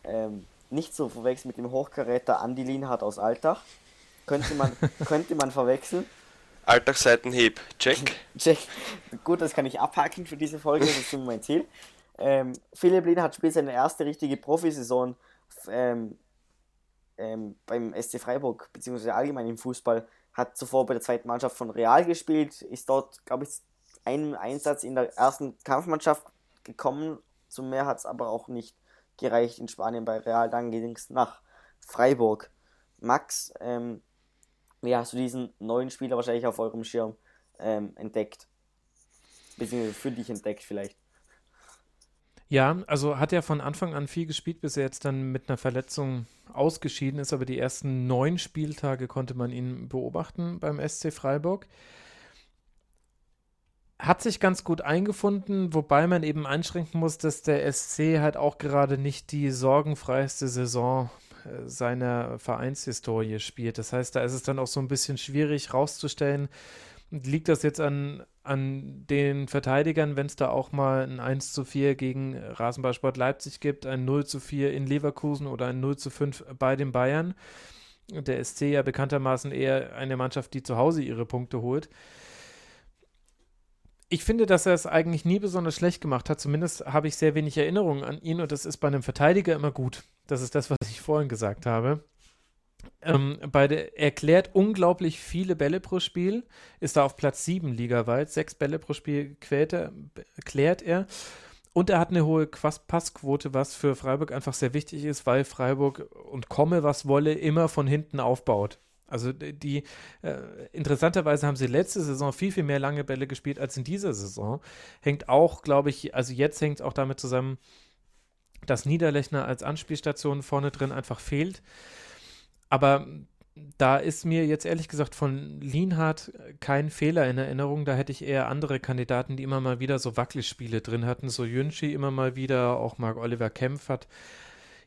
Ähm, nicht zu verwechseln mit dem Hochkaräter Andi Lienhardt aus Altach. Könnte man, [LAUGHS] könnte man verwechseln. Alltagsseitenheb, check. [LAUGHS] check. Gut, das kann ich abhaken für diese Folge, das ist mein Ziel. Ähm, Philipp Lin hat spielt seine erste richtige Profisaison ähm, ähm, beim SC Freiburg, beziehungsweise allgemein im Fußball, hat zuvor bei der zweiten Mannschaft von Real gespielt, ist dort, glaube ich, einen Einsatz in der ersten Kampfmannschaft gekommen, zum mehr hat es aber auch nicht gereicht in Spanien bei Real, dann ging es nach Freiburg. Max, ähm, wie hast du diesen neuen Spieler wahrscheinlich auf eurem Schirm ähm, entdeckt? Beziehungsweise für dich entdeckt vielleicht? Ja, also hat er von Anfang an viel gespielt, bis er jetzt dann mit einer Verletzung ausgeschieden ist, aber die ersten neun Spieltage konnte man ihn beobachten beim SC Freiburg. Hat sich ganz gut eingefunden, wobei man eben einschränken muss, dass der SC halt auch gerade nicht die sorgenfreiste Saison seiner Vereinshistorie spielt. Das heißt, da ist es dann auch so ein bisschen schwierig rauszustellen, liegt das jetzt an, an den Verteidigern, wenn es da auch mal ein 1 zu 4 gegen Rasenballsport Leipzig gibt, ein 0 zu 4 in Leverkusen oder ein 0 zu 5 bei den Bayern. Der SC ja bekanntermaßen eher eine Mannschaft, die zu Hause ihre Punkte holt ich finde, dass er es eigentlich nie besonders schlecht gemacht hat. Zumindest habe ich sehr wenig Erinnerungen an ihn und das ist bei einem Verteidiger immer gut. Das ist das, was ich vorhin gesagt habe. Ähm, bei der, er klärt unglaublich viele Bälle pro Spiel, ist da auf Platz 7 ligaweit. Sechs Bälle pro Spiel quält klärt er. und er hat eine hohe Passquote, was für Freiburg einfach sehr wichtig ist, weil Freiburg und komme, was wolle, immer von hinten aufbaut. Also die äh, interessanterweise haben sie letzte Saison viel, viel mehr lange Bälle gespielt als in dieser Saison. Hängt auch, glaube ich, also jetzt hängt es auch damit zusammen, dass Niederlechner als Anspielstation vorne drin einfach fehlt. Aber da ist mir jetzt ehrlich gesagt von Lienhardt kein Fehler in Erinnerung. Da hätte ich eher andere Kandidaten, die immer mal wieder so Wackelspiele drin hatten. So Jünschi immer mal wieder, auch Marc Oliver Kempf hat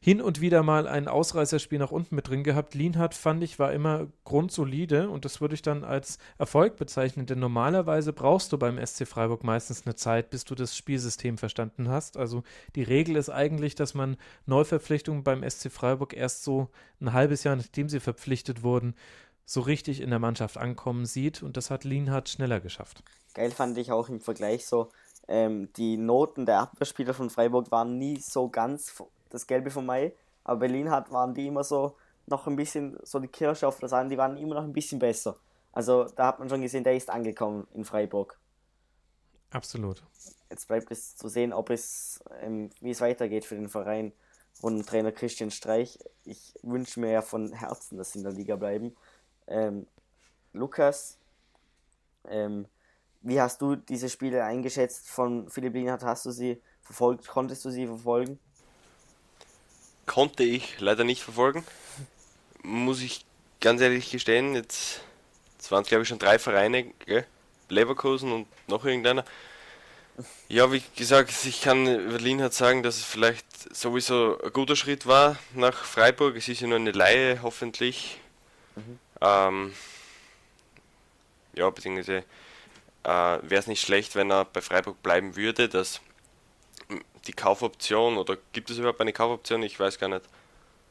hin und wieder mal ein Ausreißerspiel nach unten mit drin gehabt. Lienhardt fand ich war immer grundsolide und das würde ich dann als Erfolg bezeichnen, denn normalerweise brauchst du beim SC Freiburg meistens eine Zeit, bis du das Spielsystem verstanden hast. Also die Regel ist eigentlich, dass man Neuverpflichtungen beim SC Freiburg erst so ein halbes Jahr nachdem sie verpflichtet wurden, so richtig in der Mannschaft ankommen sieht und das hat Lienhardt schneller geschafft. Geil fand ich auch im Vergleich so, ähm, die Noten der Abwehrspieler von Freiburg waren nie so ganz das Gelbe von Mai. Aber Berlin hat, waren die immer so noch ein bisschen so die Kirsche auf das an, die waren immer noch ein bisschen besser. Also da hat man schon gesehen, der ist angekommen in Freiburg. Absolut. Jetzt bleibt es zu sehen, ob es, ähm, wie es weitergeht für den Verein und Trainer Christian Streich. Ich wünsche mir ja von Herzen, dass sie in der Liga bleiben. Ähm, Lukas, ähm, wie hast du diese Spiele eingeschätzt von Philipp Lienhardt? Hast du sie verfolgt? Konntest du sie verfolgen? Konnte ich leider nicht verfolgen. Muss ich ganz ehrlich gestehen, jetzt, jetzt waren es glaube ich schon drei Vereine, gell? Leverkusen und noch irgendeiner. Ja, wie gesagt, ich kann Berlin hat sagen, dass es vielleicht sowieso ein guter Schritt war nach Freiburg. Es ist ja nur eine Laie, hoffentlich. Mhm. Ähm, ja, beziehungsweise äh, wäre es nicht schlecht, wenn er bei Freiburg bleiben würde. Das die Kaufoption oder gibt es überhaupt eine Kaufoption? Ich weiß gar nicht.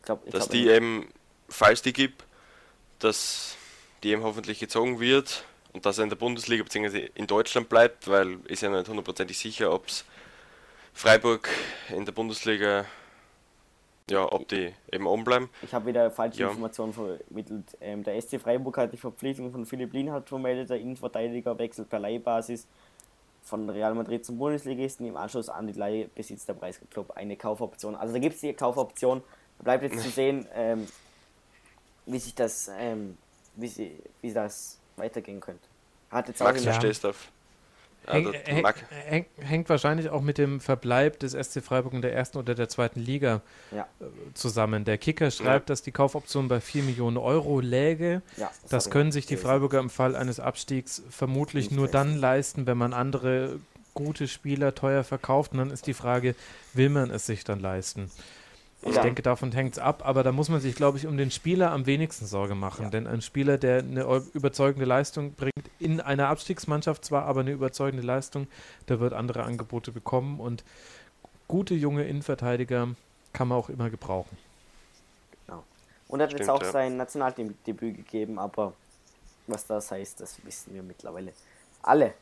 Ich glaub, ich dass die eben, falls die gibt, dass die eben hoffentlich gezogen wird und dass er in der Bundesliga bzw. in Deutschland bleibt, weil ist ja nicht hundertprozentig sicher, ob es Freiburg in der Bundesliga, ja, ob die eben oben bleiben. Ich habe wieder falsche ja. Informationen vermittelt. Ähm, der SC Freiburg hat die Verpflichtung von Philipp Lienhardt vermeldet, der Innenverteidiger wechselt per Leihbasis von Real Madrid zum Bundesligisten. Im Anschluss an die Leihe besitzt der Preisclub eine Kaufoption. Also da gibt es die Kaufoption. Bleibt jetzt zu sehen, ähm, wie sich das, ähm, wie, sie, wie das weitergehen könnte. Hat jetzt Max, du stehst auf. Also, häng, häng, hängt wahrscheinlich auch mit dem Verbleib des SC Freiburg in der ersten oder der zweiten Liga ja. Äh, zusammen. Der Kicker schreibt, ja. dass die Kaufoption bei 4 Millionen Euro läge. Ja, das, das können sich die Freiburger im Fall eines Abstiegs vermutlich nur dann leisten, wenn man andere gute Spieler teuer verkauft. Und dann ist die Frage, will man es sich dann leisten? Ich ja. denke, davon hängt es ab, aber da muss man sich, glaube ich, um den Spieler am wenigsten Sorge machen. Ja. Denn ein Spieler, der eine überzeugende Leistung bringt, in einer Abstiegsmannschaft zwar, aber eine überzeugende Leistung, der wird andere Angebote bekommen und gute junge Innenverteidiger kann man auch immer gebrauchen. Genau. Und er hat Stimmt, jetzt auch ja. sein Nationaldebüt gegeben, aber was das heißt, das wissen wir mittlerweile alle.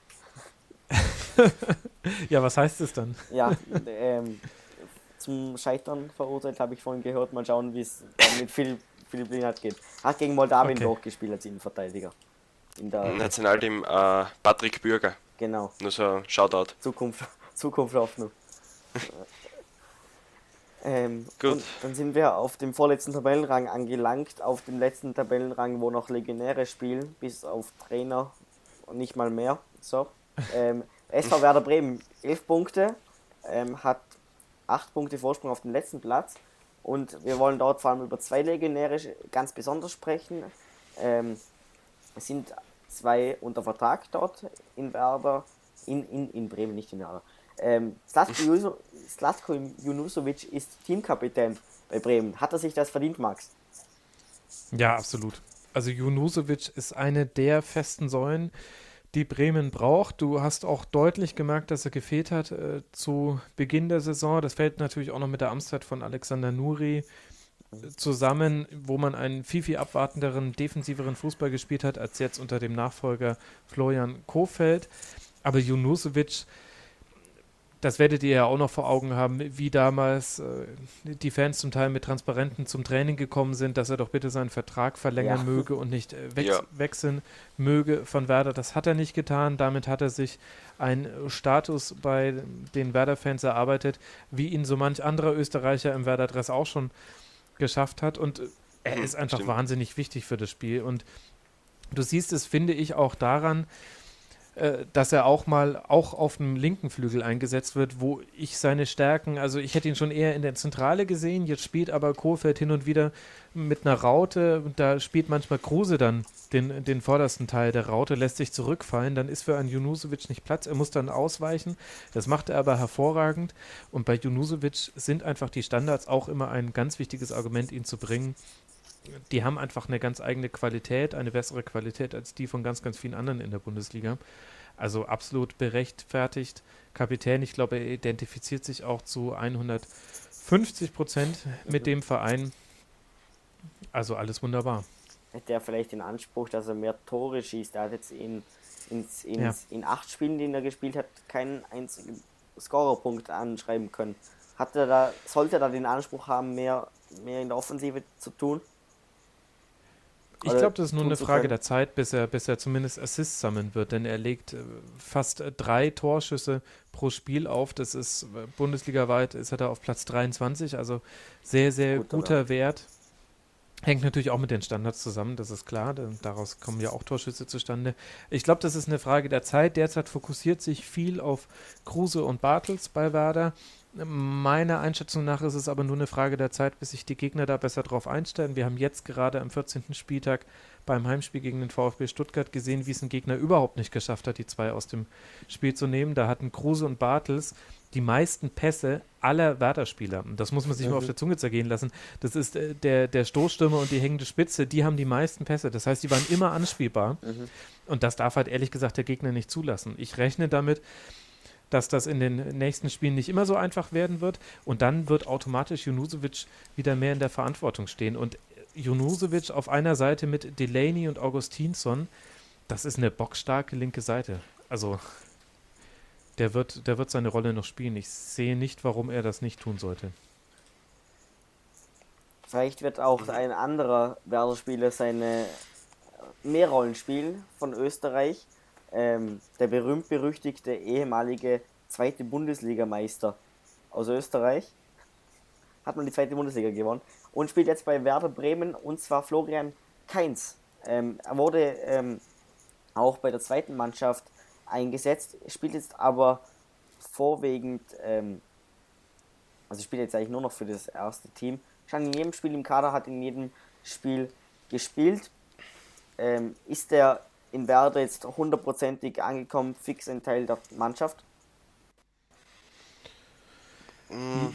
[LAUGHS] ja, was heißt es dann? Ja, [LAUGHS] ähm, zum Scheitern verurteilt, habe ich vorhin gehört. Mal schauen, wie es mit Philipp, Philipp Lienhardt geht. Hat gegen Moldawien okay. durchgespielt als Innenverteidiger. In der Nationalteam äh, Patrick Bürger. Genau. Nur so Shoutout. Zukunft, [LAUGHS] Zukunft Hoffnung. [LAUGHS] ähm, Gut. dann sind wir auf dem vorletzten Tabellenrang angelangt, auf dem letzten Tabellenrang, wo noch Legionäre spielen, bis auf Trainer und nicht mal mehr. So. [LAUGHS] Ähm, SV Werder Bremen, 11 Punkte, ähm, hat acht Punkte Vorsprung auf den letzten Platz. Und wir wollen dort vor allem über zwei Legionäre ganz besonders sprechen. Ähm, es sind zwei unter Vertrag dort in Werder, in, in, in Bremen, nicht in Werder. Ähm, Slatko Junusovic ist Teamkapitän bei Bremen. Hat er sich das verdient, Max? Ja, absolut. Also Junusovic ist eine der festen Säulen die Bremen braucht. Du hast auch deutlich gemerkt, dass er gefehlt hat äh, zu Beginn der Saison. Das fällt natürlich auch noch mit der Amtszeit von Alexander Nuri äh, zusammen, wo man einen viel, viel abwartenderen, defensiveren Fußball gespielt hat, als jetzt unter dem Nachfolger Florian Kofeld. Aber Junusovic, das werdet ihr ja auch noch vor Augen haben, wie damals äh, die Fans zum Teil mit Transparenten zum Training gekommen sind, dass er doch bitte seinen Vertrag verlängern ja. möge und nicht äh, wex ja. wechseln möge von Werder. Das hat er nicht getan. Damit hat er sich einen Status bei den Werder-Fans erarbeitet, wie ihn so manch anderer Österreicher im Werder-Dress auch schon geschafft hat. Und er hm, ist einfach Stimmt. wahnsinnig wichtig für das Spiel. Und du siehst es, finde ich, auch daran, äh, dass er auch mal auch auf dem linken Flügel eingesetzt wird, wo ich seine Stärken, also ich hätte ihn schon eher in der Zentrale gesehen, jetzt spielt aber Kohfeldt hin und wieder mit einer Raute, da spielt manchmal Kruse dann den, den vordersten Teil der Raute, lässt sich zurückfallen, dann ist für einen Junusovic nicht Platz, er muss dann ausweichen, das macht er aber hervorragend und bei Junusovic sind einfach die Standards auch immer ein ganz wichtiges Argument, ihn zu bringen, die haben einfach eine ganz eigene Qualität, eine bessere Qualität als die von ganz, ganz vielen anderen in der Bundesliga. Also absolut berechtfertigt. Kapitän, ich glaube, er identifiziert sich auch zu 150 Prozent mit dem Verein. Also alles wunderbar. Hätte er vielleicht den Anspruch, dass er mehr Tore schießt? Er hat jetzt in, in, in, ja. in acht Spielen, die er gespielt hat, keinen einzigen Scorerpunkt anschreiben können. Hat er da, sollte er da den Anspruch haben, mehr, mehr in der Offensive zu tun? Ich glaube, das ist nur eine Frage der Zeit, bis er, bis er zumindest Assists sammeln wird, denn er legt äh, fast äh, drei Torschüsse pro Spiel auf. Das ist äh, bundesligaweit ist er da auf Platz 23, also sehr, sehr Gut, guter oder? Wert. Hängt natürlich auch mit den Standards zusammen, das ist klar. Denn daraus kommen ja auch Torschüsse zustande. Ich glaube, das ist eine Frage der Zeit. Derzeit fokussiert sich viel auf Kruse und Bartels bei Werder. Meiner Einschätzung nach ist es aber nur eine Frage der Zeit, bis sich die Gegner da besser drauf einstellen. Wir haben jetzt gerade am 14. Spieltag beim Heimspiel gegen den VfB Stuttgart gesehen, wie es ein Gegner überhaupt nicht geschafft hat, die zwei aus dem Spiel zu nehmen. Da hatten Kruse und Bartels die meisten Pässe aller Werder-Spieler. Das muss man sich mhm. mal auf der Zunge zergehen lassen. Das ist äh, der, der Stoßstürmer und die hängende Spitze, die haben die meisten Pässe. Das heißt, die waren immer anspielbar. Mhm. Und das darf halt ehrlich gesagt der Gegner nicht zulassen. Ich rechne damit, dass das in den nächsten Spielen nicht immer so einfach werden wird. Und dann wird automatisch Junusovic wieder mehr in der Verantwortung stehen. Und Junusovic auf einer Seite mit Delaney und Augustinsson, das ist eine bockstarke linke Seite. Also der wird, der wird seine Rolle noch spielen. Ich sehe nicht, warum er das nicht tun sollte. Vielleicht wird auch ein anderer Werder-Spieler seine Mehrrollen spielen von Österreich ähm, der berühmt-berüchtigte ehemalige zweite Bundesligameister aus Österreich. Hat man die zweite Bundesliga gewonnen und spielt jetzt bei Werder Bremen und zwar Florian Kainz. Ähm, er wurde ähm, auch bei der zweiten Mannschaft eingesetzt, spielt jetzt aber vorwiegend, ähm, also spielt jetzt eigentlich nur noch für das erste Team. Stand in jedem Spiel im Kader, hat in jedem Spiel gespielt. Ähm, ist der in Werder jetzt hundertprozentig angekommen, fix ein Teil der Mannschaft? Hm.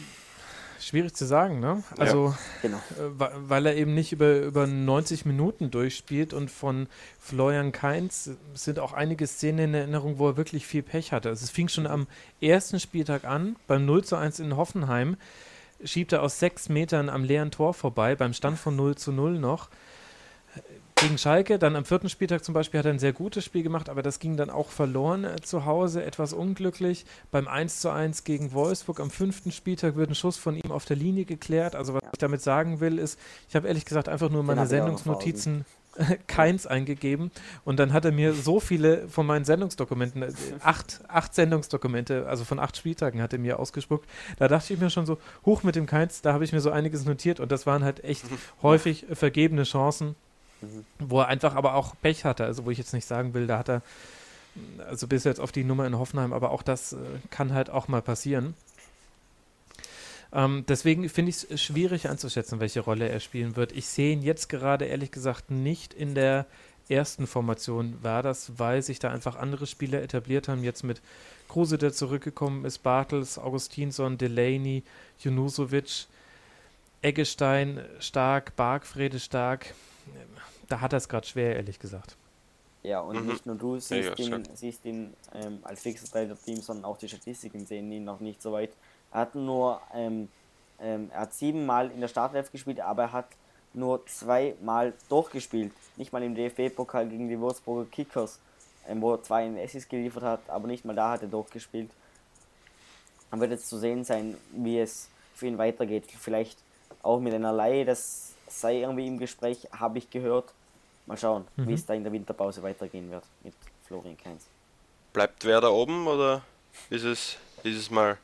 Schwierig zu sagen, ne? Also, ja, genau. äh, weil er eben nicht über, über 90 Minuten durchspielt und von Florian Kainz sind auch einige Szenen in Erinnerung, wo er wirklich viel Pech hatte. Also, es fing schon am ersten Spieltag an, beim 0 zu 1 in Hoffenheim, schiebt er aus sechs Metern am leeren Tor vorbei, beim Stand von 0 zu 0 noch gegen Schalke. Dann am vierten Spieltag zum Beispiel hat er ein sehr gutes Spiel gemacht, aber das ging dann auch verloren äh, zu Hause, etwas unglücklich. Beim 1 zu 1 gegen Wolfsburg am fünften Spieltag wird ein Schuss von ihm auf der Linie geklärt. Also was ich damit sagen will, ist, ich habe ehrlich gesagt einfach nur meine Sendungsnotizen keins eingegeben und dann hat er mir so viele von meinen Sendungsdokumenten, äh, acht, acht Sendungsdokumente, also von acht Spieltagen hat er mir ausgespuckt. Da dachte ich mir schon so, hoch mit dem keins, da habe ich mir so einiges notiert und das waren halt echt [LAUGHS] häufig vergebene Chancen Mhm. Wo er einfach aber auch Pech hatte. Also, wo ich jetzt nicht sagen will, da hat er, also bis jetzt auf die Nummer in Hoffenheim, aber auch das äh, kann halt auch mal passieren. Ähm, deswegen finde ich es schwierig einzuschätzen, welche Rolle er spielen wird. Ich sehe ihn jetzt gerade ehrlich gesagt nicht in der ersten Formation war das, weil sich da einfach andere Spieler etabliert haben. Jetzt mit Kruse, der zurückgekommen ist, Bartels, Augustinsson, Delaney, Junusovic, Eggestein stark, Bargfrede stark da hat er es gerade schwer, ehrlich gesagt. Ja, und mhm. nicht nur du siehst ja, ihn, siehst ihn ähm, als fixes Teil des Teams, sondern auch die Statistiken sehen ihn noch nicht so weit. Er hat nur, ähm, ähm, er hat siebenmal in der Startelf gespielt, aber er hat nur zweimal durchgespielt. Nicht mal im DFB-Pokal gegen die Würzburger Kickers, ähm, wo er zwei in Essis geliefert hat, aber nicht mal da hat er durchgespielt. Dann wird jetzt zu sehen sein, wie es für ihn weitergeht. Vielleicht auch mit einer Laie, das sei irgendwie im Gespräch, habe ich gehört. Mal schauen, mhm. wie es da in der Winterpause weitergehen wird mit Florian Kainz. Bleibt wer da oben oder ist es dieses Mal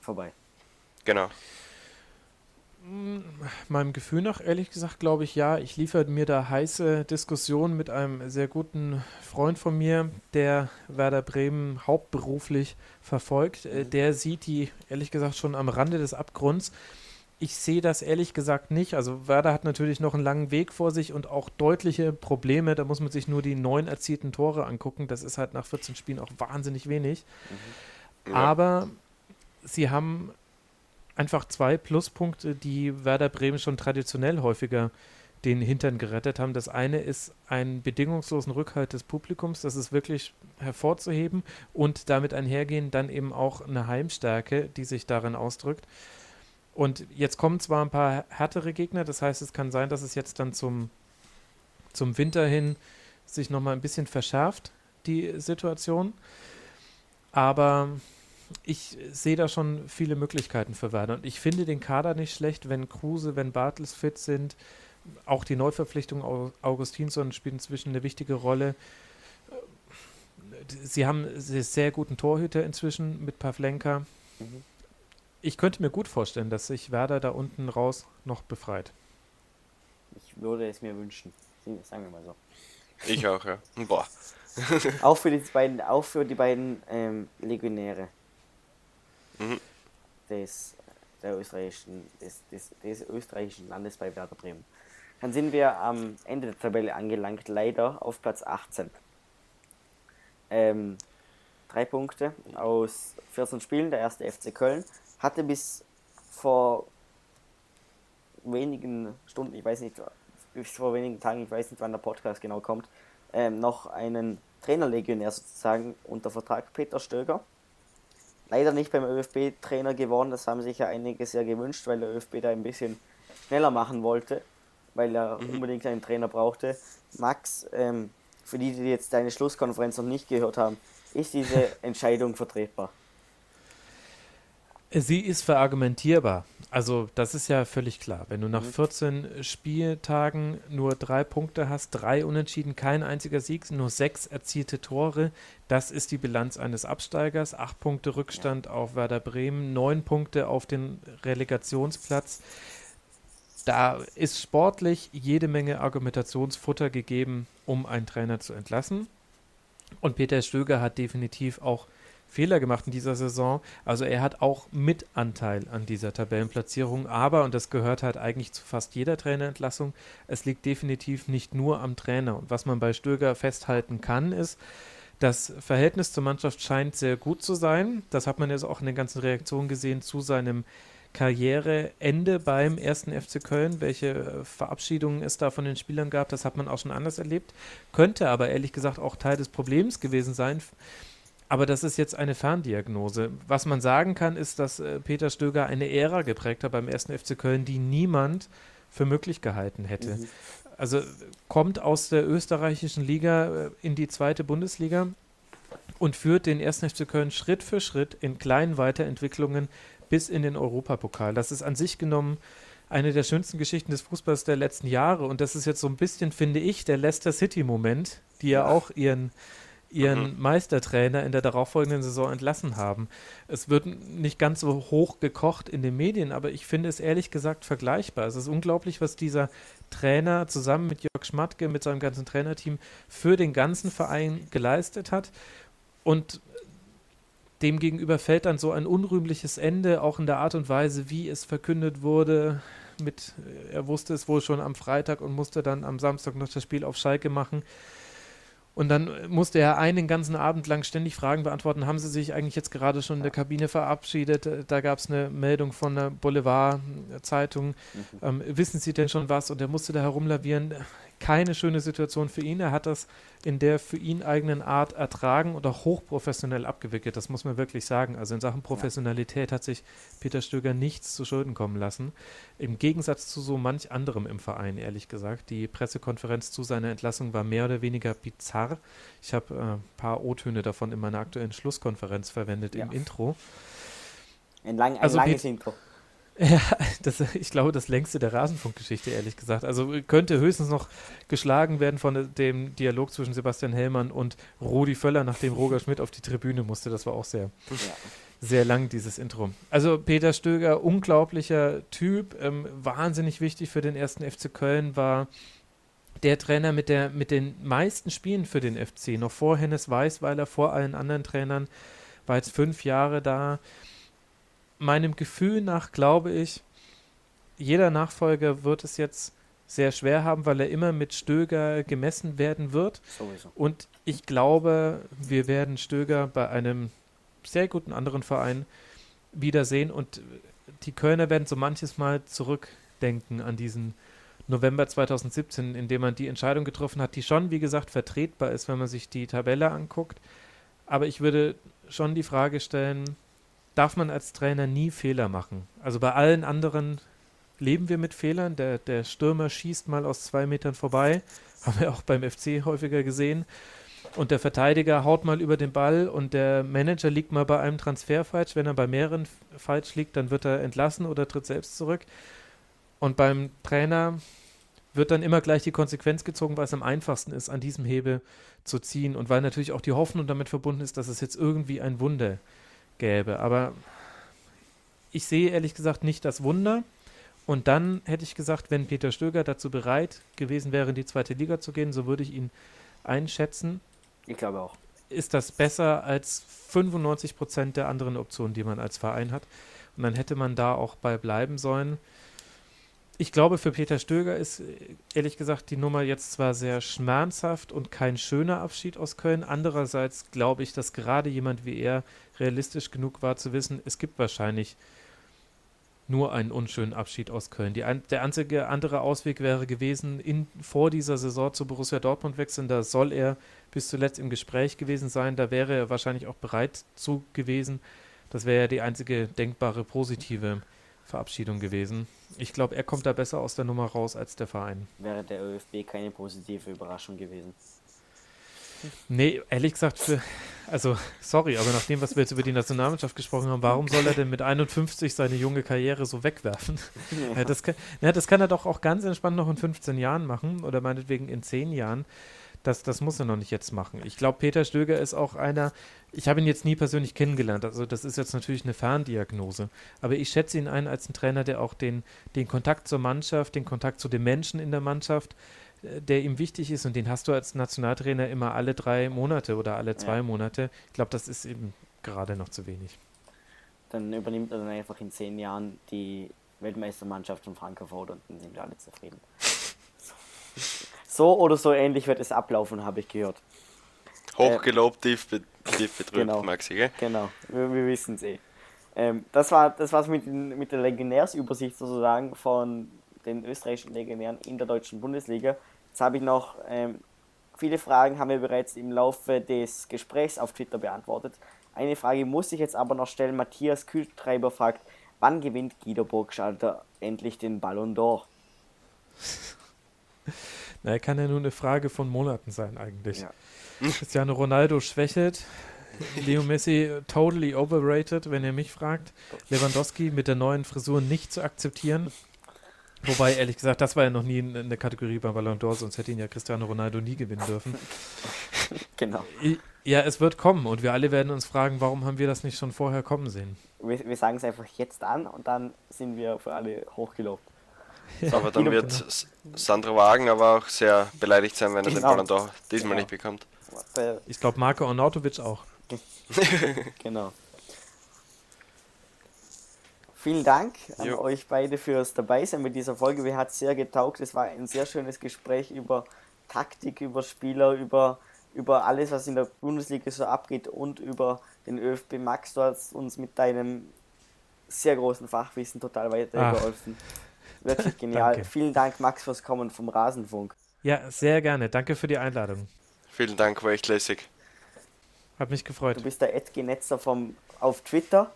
vorbei? Genau. Meinem Gefühl nach, ehrlich gesagt, glaube ich ja. Ich liefere mir da heiße Diskussionen mit einem sehr guten Freund von mir, der Werder Bremen hauptberuflich verfolgt. Äh, der sieht die, ehrlich gesagt, schon am Rande des Abgrunds. Ich sehe das ehrlich gesagt nicht. Also Werder hat natürlich noch einen langen Weg vor sich und auch deutliche Probleme. Da muss man sich nur die neun erzielten Tore angucken. Das ist halt nach 14 Spielen auch wahnsinnig wenig. Mhm. Ja. Aber sie haben einfach zwei Pluspunkte, die Werder Bremen schon traditionell häufiger den Hintern gerettet haben. Das eine ist einen bedingungslosen Rückhalt des Publikums, das ist wirklich hervorzuheben und damit einhergehen dann eben auch eine Heimstärke, die sich darin ausdrückt. Und jetzt kommen zwar ein paar härtere Gegner, das heißt, es kann sein, dass es jetzt dann zum, zum Winter hin sich nochmal ein bisschen verschärft, die Situation. Aber ich sehe da schon viele Möglichkeiten für Werder. Und ich finde den Kader nicht schlecht, wenn Kruse, wenn Bartels fit sind. Auch die Neuverpflichtung Augustinsson spielt inzwischen eine wichtige Rolle. Sie haben sehr guten Torhüter inzwischen mit Pavlenka. Mhm. Ich könnte mir gut vorstellen, dass sich Werder da unten raus noch befreit. Ich würde es mir wünschen. Sagen wir mal so. Ich auch, ja. Boah. [LAUGHS] auch für die beiden, auch für die beiden ähm, Legionäre mhm. des, der österreichischen, des, des, des österreichischen Landes bei Werder Bremen. Dann sind wir am Ende der Tabelle angelangt, leider auf Platz 18. Ähm, drei Punkte aus 14 Spielen, der erste FC Köln, hatte bis vor wenigen Stunden, ich weiß nicht, bis vor wenigen Tagen, ich weiß nicht, wann der Podcast genau kommt, ähm, noch einen Trainerlegionär sozusagen unter Vertrag, Peter Stöger leider nicht beim ÖFB-Trainer geworden. Das haben sich ja einige sehr gewünscht, weil der ÖFB da ein bisschen schneller machen wollte, weil er mhm. unbedingt einen Trainer brauchte. Max, ähm, für die, die jetzt deine Schlusskonferenz noch nicht gehört haben, ist diese [LAUGHS] Entscheidung vertretbar? Sie ist verargumentierbar. Also das ist ja völlig klar. Wenn du nach 14 mhm. Spieltagen nur drei Punkte hast, drei Unentschieden, kein einziger Sieg, nur sechs erzielte Tore, das ist die Bilanz eines Absteigers. Acht Punkte Rückstand ja. auf Werder Bremen, neun Punkte auf den Relegationsplatz. Da ist sportlich jede Menge Argumentationsfutter gegeben, um einen Trainer zu entlassen. Und Peter Stöger hat definitiv auch Fehler gemacht in dieser Saison. Also er hat auch Mitanteil an dieser Tabellenplatzierung, aber, und das gehört halt eigentlich zu fast jeder Trainerentlassung, es liegt definitiv nicht nur am Trainer. Und was man bei Stöger festhalten kann, ist, das Verhältnis zur Mannschaft scheint sehr gut zu sein. Das hat man jetzt auch in den ganzen Reaktionen gesehen zu seinem Karriereende beim ersten FC Köln. Welche Verabschiedungen es da von den Spielern gab, das hat man auch schon anders erlebt. Könnte aber ehrlich gesagt auch Teil des Problems gewesen sein aber das ist jetzt eine Ferndiagnose. Was man sagen kann, ist, dass äh, Peter Stöger eine Ära geprägt hat beim ersten FC Köln, die niemand für möglich gehalten hätte. Mhm. Also kommt aus der österreichischen Liga äh, in die zweite Bundesliga und führt den ersten FC Köln Schritt für Schritt in kleinen Weiterentwicklungen bis in den Europapokal. Das ist an sich genommen eine der schönsten Geschichten des Fußballs der letzten Jahre und das ist jetzt so ein bisschen, finde ich, der Leicester City-Moment, die ja auch ihren ihren mhm. Meistertrainer in der darauffolgenden Saison entlassen haben. Es wird nicht ganz so hoch gekocht in den Medien, aber ich finde es ehrlich gesagt vergleichbar. Es ist unglaublich, was dieser Trainer zusammen mit Jörg Schmatke, mit seinem ganzen Trainerteam für den ganzen Verein geleistet hat. Und demgegenüber fällt dann so ein unrühmliches Ende, auch in der Art und Weise, wie es verkündet wurde. Mit, er wusste es wohl schon am Freitag und musste dann am Samstag noch das Spiel auf Schalke machen. Und dann musste er einen ganzen Abend lang ständig Fragen beantworten. Haben Sie sich eigentlich jetzt gerade schon in der Kabine verabschiedet? Da gab es eine Meldung von der Boulevard-Zeitung. Mhm. Ähm, wissen Sie denn schon was? Und er musste da herumlavieren keine schöne Situation für ihn. Er hat das in der für ihn eigenen Art ertragen und auch hochprofessionell abgewickelt. Das muss man wirklich sagen. Also in Sachen Professionalität hat sich Peter Stöger nichts zu Schulden kommen lassen. Im Gegensatz zu so manch anderem im Verein, ehrlich gesagt. Die Pressekonferenz zu seiner Entlassung war mehr oder weniger bizarr. Ich habe äh, ein paar O-Töne davon in meiner aktuellen Schlusskonferenz verwendet ja. im Intro. Ein, lang, ein also langes Pet Intro. [LAUGHS] Ja, das, ich glaube, das längste der Rasenfunkgeschichte, ehrlich gesagt. Also könnte höchstens noch geschlagen werden von dem Dialog zwischen Sebastian Hellmann und Rudi Völler, nachdem [LAUGHS] Roger Schmidt auf die Tribüne musste. Das war auch sehr, ja. sehr lang, dieses Intro. Also Peter Stöger, unglaublicher Typ, ähm, wahnsinnig wichtig für den ersten FC Köln, war der Trainer mit, der, mit den meisten Spielen für den FC. Noch vor Hennes Weißweiler, vor allen anderen Trainern, war jetzt fünf Jahre da meinem Gefühl nach glaube ich, jeder Nachfolger wird es jetzt sehr schwer haben, weil er immer mit Stöger gemessen werden wird. Sowieso. Und ich glaube, wir werden Stöger bei einem sehr guten anderen Verein wiedersehen und die Kölner werden so manches Mal zurückdenken an diesen November 2017, in dem man die Entscheidung getroffen hat, die schon, wie gesagt, vertretbar ist, wenn man sich die Tabelle anguckt. Aber ich würde schon die Frage stellen, darf man als Trainer nie Fehler machen. Also bei allen anderen leben wir mit Fehlern. Der, der Stürmer schießt mal aus zwei Metern vorbei, [LAUGHS] haben wir auch beim FC häufiger gesehen. Und der Verteidiger haut mal über den Ball und der Manager liegt mal bei einem Transfer falsch. Wenn er bei mehreren falsch liegt, dann wird er entlassen oder tritt selbst zurück. Und beim Trainer wird dann immer gleich die Konsequenz gezogen, weil es am einfachsten ist, an diesem Hebel zu ziehen und weil natürlich auch die Hoffnung damit verbunden ist, dass es jetzt irgendwie ein Wunder gäbe. Aber ich sehe ehrlich gesagt nicht das Wunder. Und dann hätte ich gesagt, wenn Peter Stöger dazu bereit gewesen wäre, in die zweite Liga zu gehen, so würde ich ihn einschätzen. Ich glaube auch. Ist das besser als 95 Prozent der anderen Optionen, die man als Verein hat? Und dann hätte man da auch bei bleiben sollen ich glaube, für Peter Stöger ist ehrlich gesagt die Nummer jetzt zwar sehr schmerzhaft und kein schöner Abschied aus Köln. Andererseits glaube ich, dass gerade jemand wie er realistisch genug war zu wissen, es gibt wahrscheinlich nur einen unschönen Abschied aus Köln. Die, der einzige andere Ausweg wäre gewesen, in, vor dieser Saison zu Borussia Dortmund wechseln. Da soll er bis zuletzt im Gespräch gewesen sein. Da wäre er wahrscheinlich auch bereit zu gewesen. Das wäre ja die einzige denkbare positive Verabschiedung gewesen. Ich glaube, er kommt da besser aus der Nummer raus als der Verein. Wäre der ÖFB keine positive Überraschung gewesen? Nee, ehrlich gesagt, für, also sorry, aber nach dem, was wir jetzt über die Nationalmannschaft gesprochen haben, warum soll er denn mit 51 seine junge Karriere so wegwerfen? Ja. [LAUGHS] das, kann, ja, das kann er doch auch ganz entspannt noch in 15 Jahren machen oder meinetwegen in 10 Jahren. Das, das muss er noch nicht jetzt machen. Ich glaube, Peter Stöger ist auch einer, ich habe ihn jetzt nie persönlich kennengelernt, also das ist jetzt natürlich eine Ferndiagnose, aber ich schätze ihn ein als einen Trainer, der auch den, den Kontakt zur Mannschaft, den Kontakt zu den Menschen in der Mannschaft, äh, der ihm wichtig ist und den hast du als Nationaltrainer immer alle drei Monate oder alle zwei ja. Monate. Ich glaube, das ist eben gerade noch zu wenig. Dann übernimmt er dann einfach in zehn Jahren die Weltmeistermannschaft von Frankfurt und dann sind wir alle zufrieden. So oder so ähnlich wird es ablaufen, habe ich gehört. Hochgelobt, tief, be tief betrübt, genau, Maxi, gell? Genau, wir, wir wissen es eh. Ähm, das war das war's mit, mit der Legionärsübersicht sozusagen von den österreichischen Legionären in der deutschen Bundesliga. Jetzt habe ich noch ähm, viele Fragen, haben wir bereits im Laufe des Gesprächs auf Twitter beantwortet. Eine Frage muss ich jetzt aber noch stellen. Matthias Kühltreiber fragt, wann gewinnt Guido Burgschalter endlich den Ballon d'Or? [LAUGHS] Na, kann ja nur eine Frage von Monaten sein eigentlich. Ja. Cristiano Ronaldo schwächelt. Leo Messi totally overrated, wenn ihr mich fragt. Lewandowski mit der neuen Frisur nicht zu akzeptieren. Wobei, ehrlich gesagt, das war ja noch nie eine Kategorie beim Ballon d'Or, sonst hätte ihn ja Cristiano Ronaldo nie gewinnen dürfen. [LAUGHS] Genau. Ja, es wird kommen und wir alle werden uns fragen, warum haben wir das nicht schon vorher kommen sehen? Wir, wir sagen es einfach jetzt an und dann sind wir für alle hochgelobt. Ja, aber dann wird genau. Sandra Wagen aber auch sehr beleidigt sein, wenn er genau. den Ballon d'Or diesmal genau. nicht bekommt. Ich glaube, Marco Arnautovic auch. [LAUGHS] genau. Vielen Dank an jo. euch beide fürs Dabeisein mit dieser Folge. Mir hat es sehr getaugt. Es war ein sehr schönes Gespräch über Taktik, über Spieler, über, über alles, was in der Bundesliga so abgeht und über den ÖFB Max. Du hast uns mit deinem sehr großen Fachwissen total weitergeholfen. Wirklich [LAUGHS] genial. Vielen Dank, Max, fürs Kommen vom Rasenfunk. Ja, sehr gerne. Danke für die Einladung. Vielen Dank, war echt lässig. Hat mich gefreut. Du bist der Edgenetzer vom auf Twitter,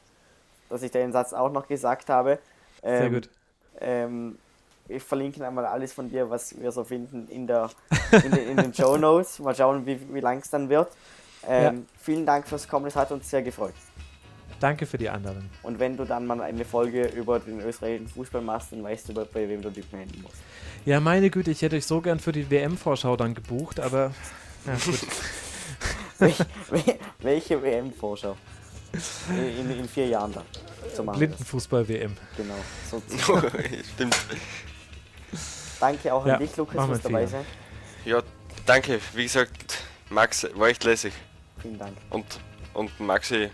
dass ich den Satz auch noch gesagt habe. Ähm, Sehr gut. Ähm, ich verlinke einmal alles von dir, was wir so finden in, der, in, den, in den Show [LAUGHS] Notes. Mal schauen, wie, wie lang es dann wird. Ähm, ja. Vielen Dank fürs Kommen, es hat uns sehr gefreut. Danke für die anderen. Und wenn du dann mal eine Folge über den österreichischen Fußball machst, dann weißt du, bei wem du dich melden musst. Ja, meine Güte, ich hätte euch so gern für die WM-Vorschau dann gebucht, aber. Ja, [LAUGHS] welche, welche WM-Vorschau? In, in, vier Jahren dann. Blindenfußball-WM. Genau. So [LAUGHS] Stimmt. Danke auch an ja, dich, Lukas, fürs dabei sein. Ja, danke. Wie gesagt, Max, war echt lässig. Vielen Dank. Und, und Maxi,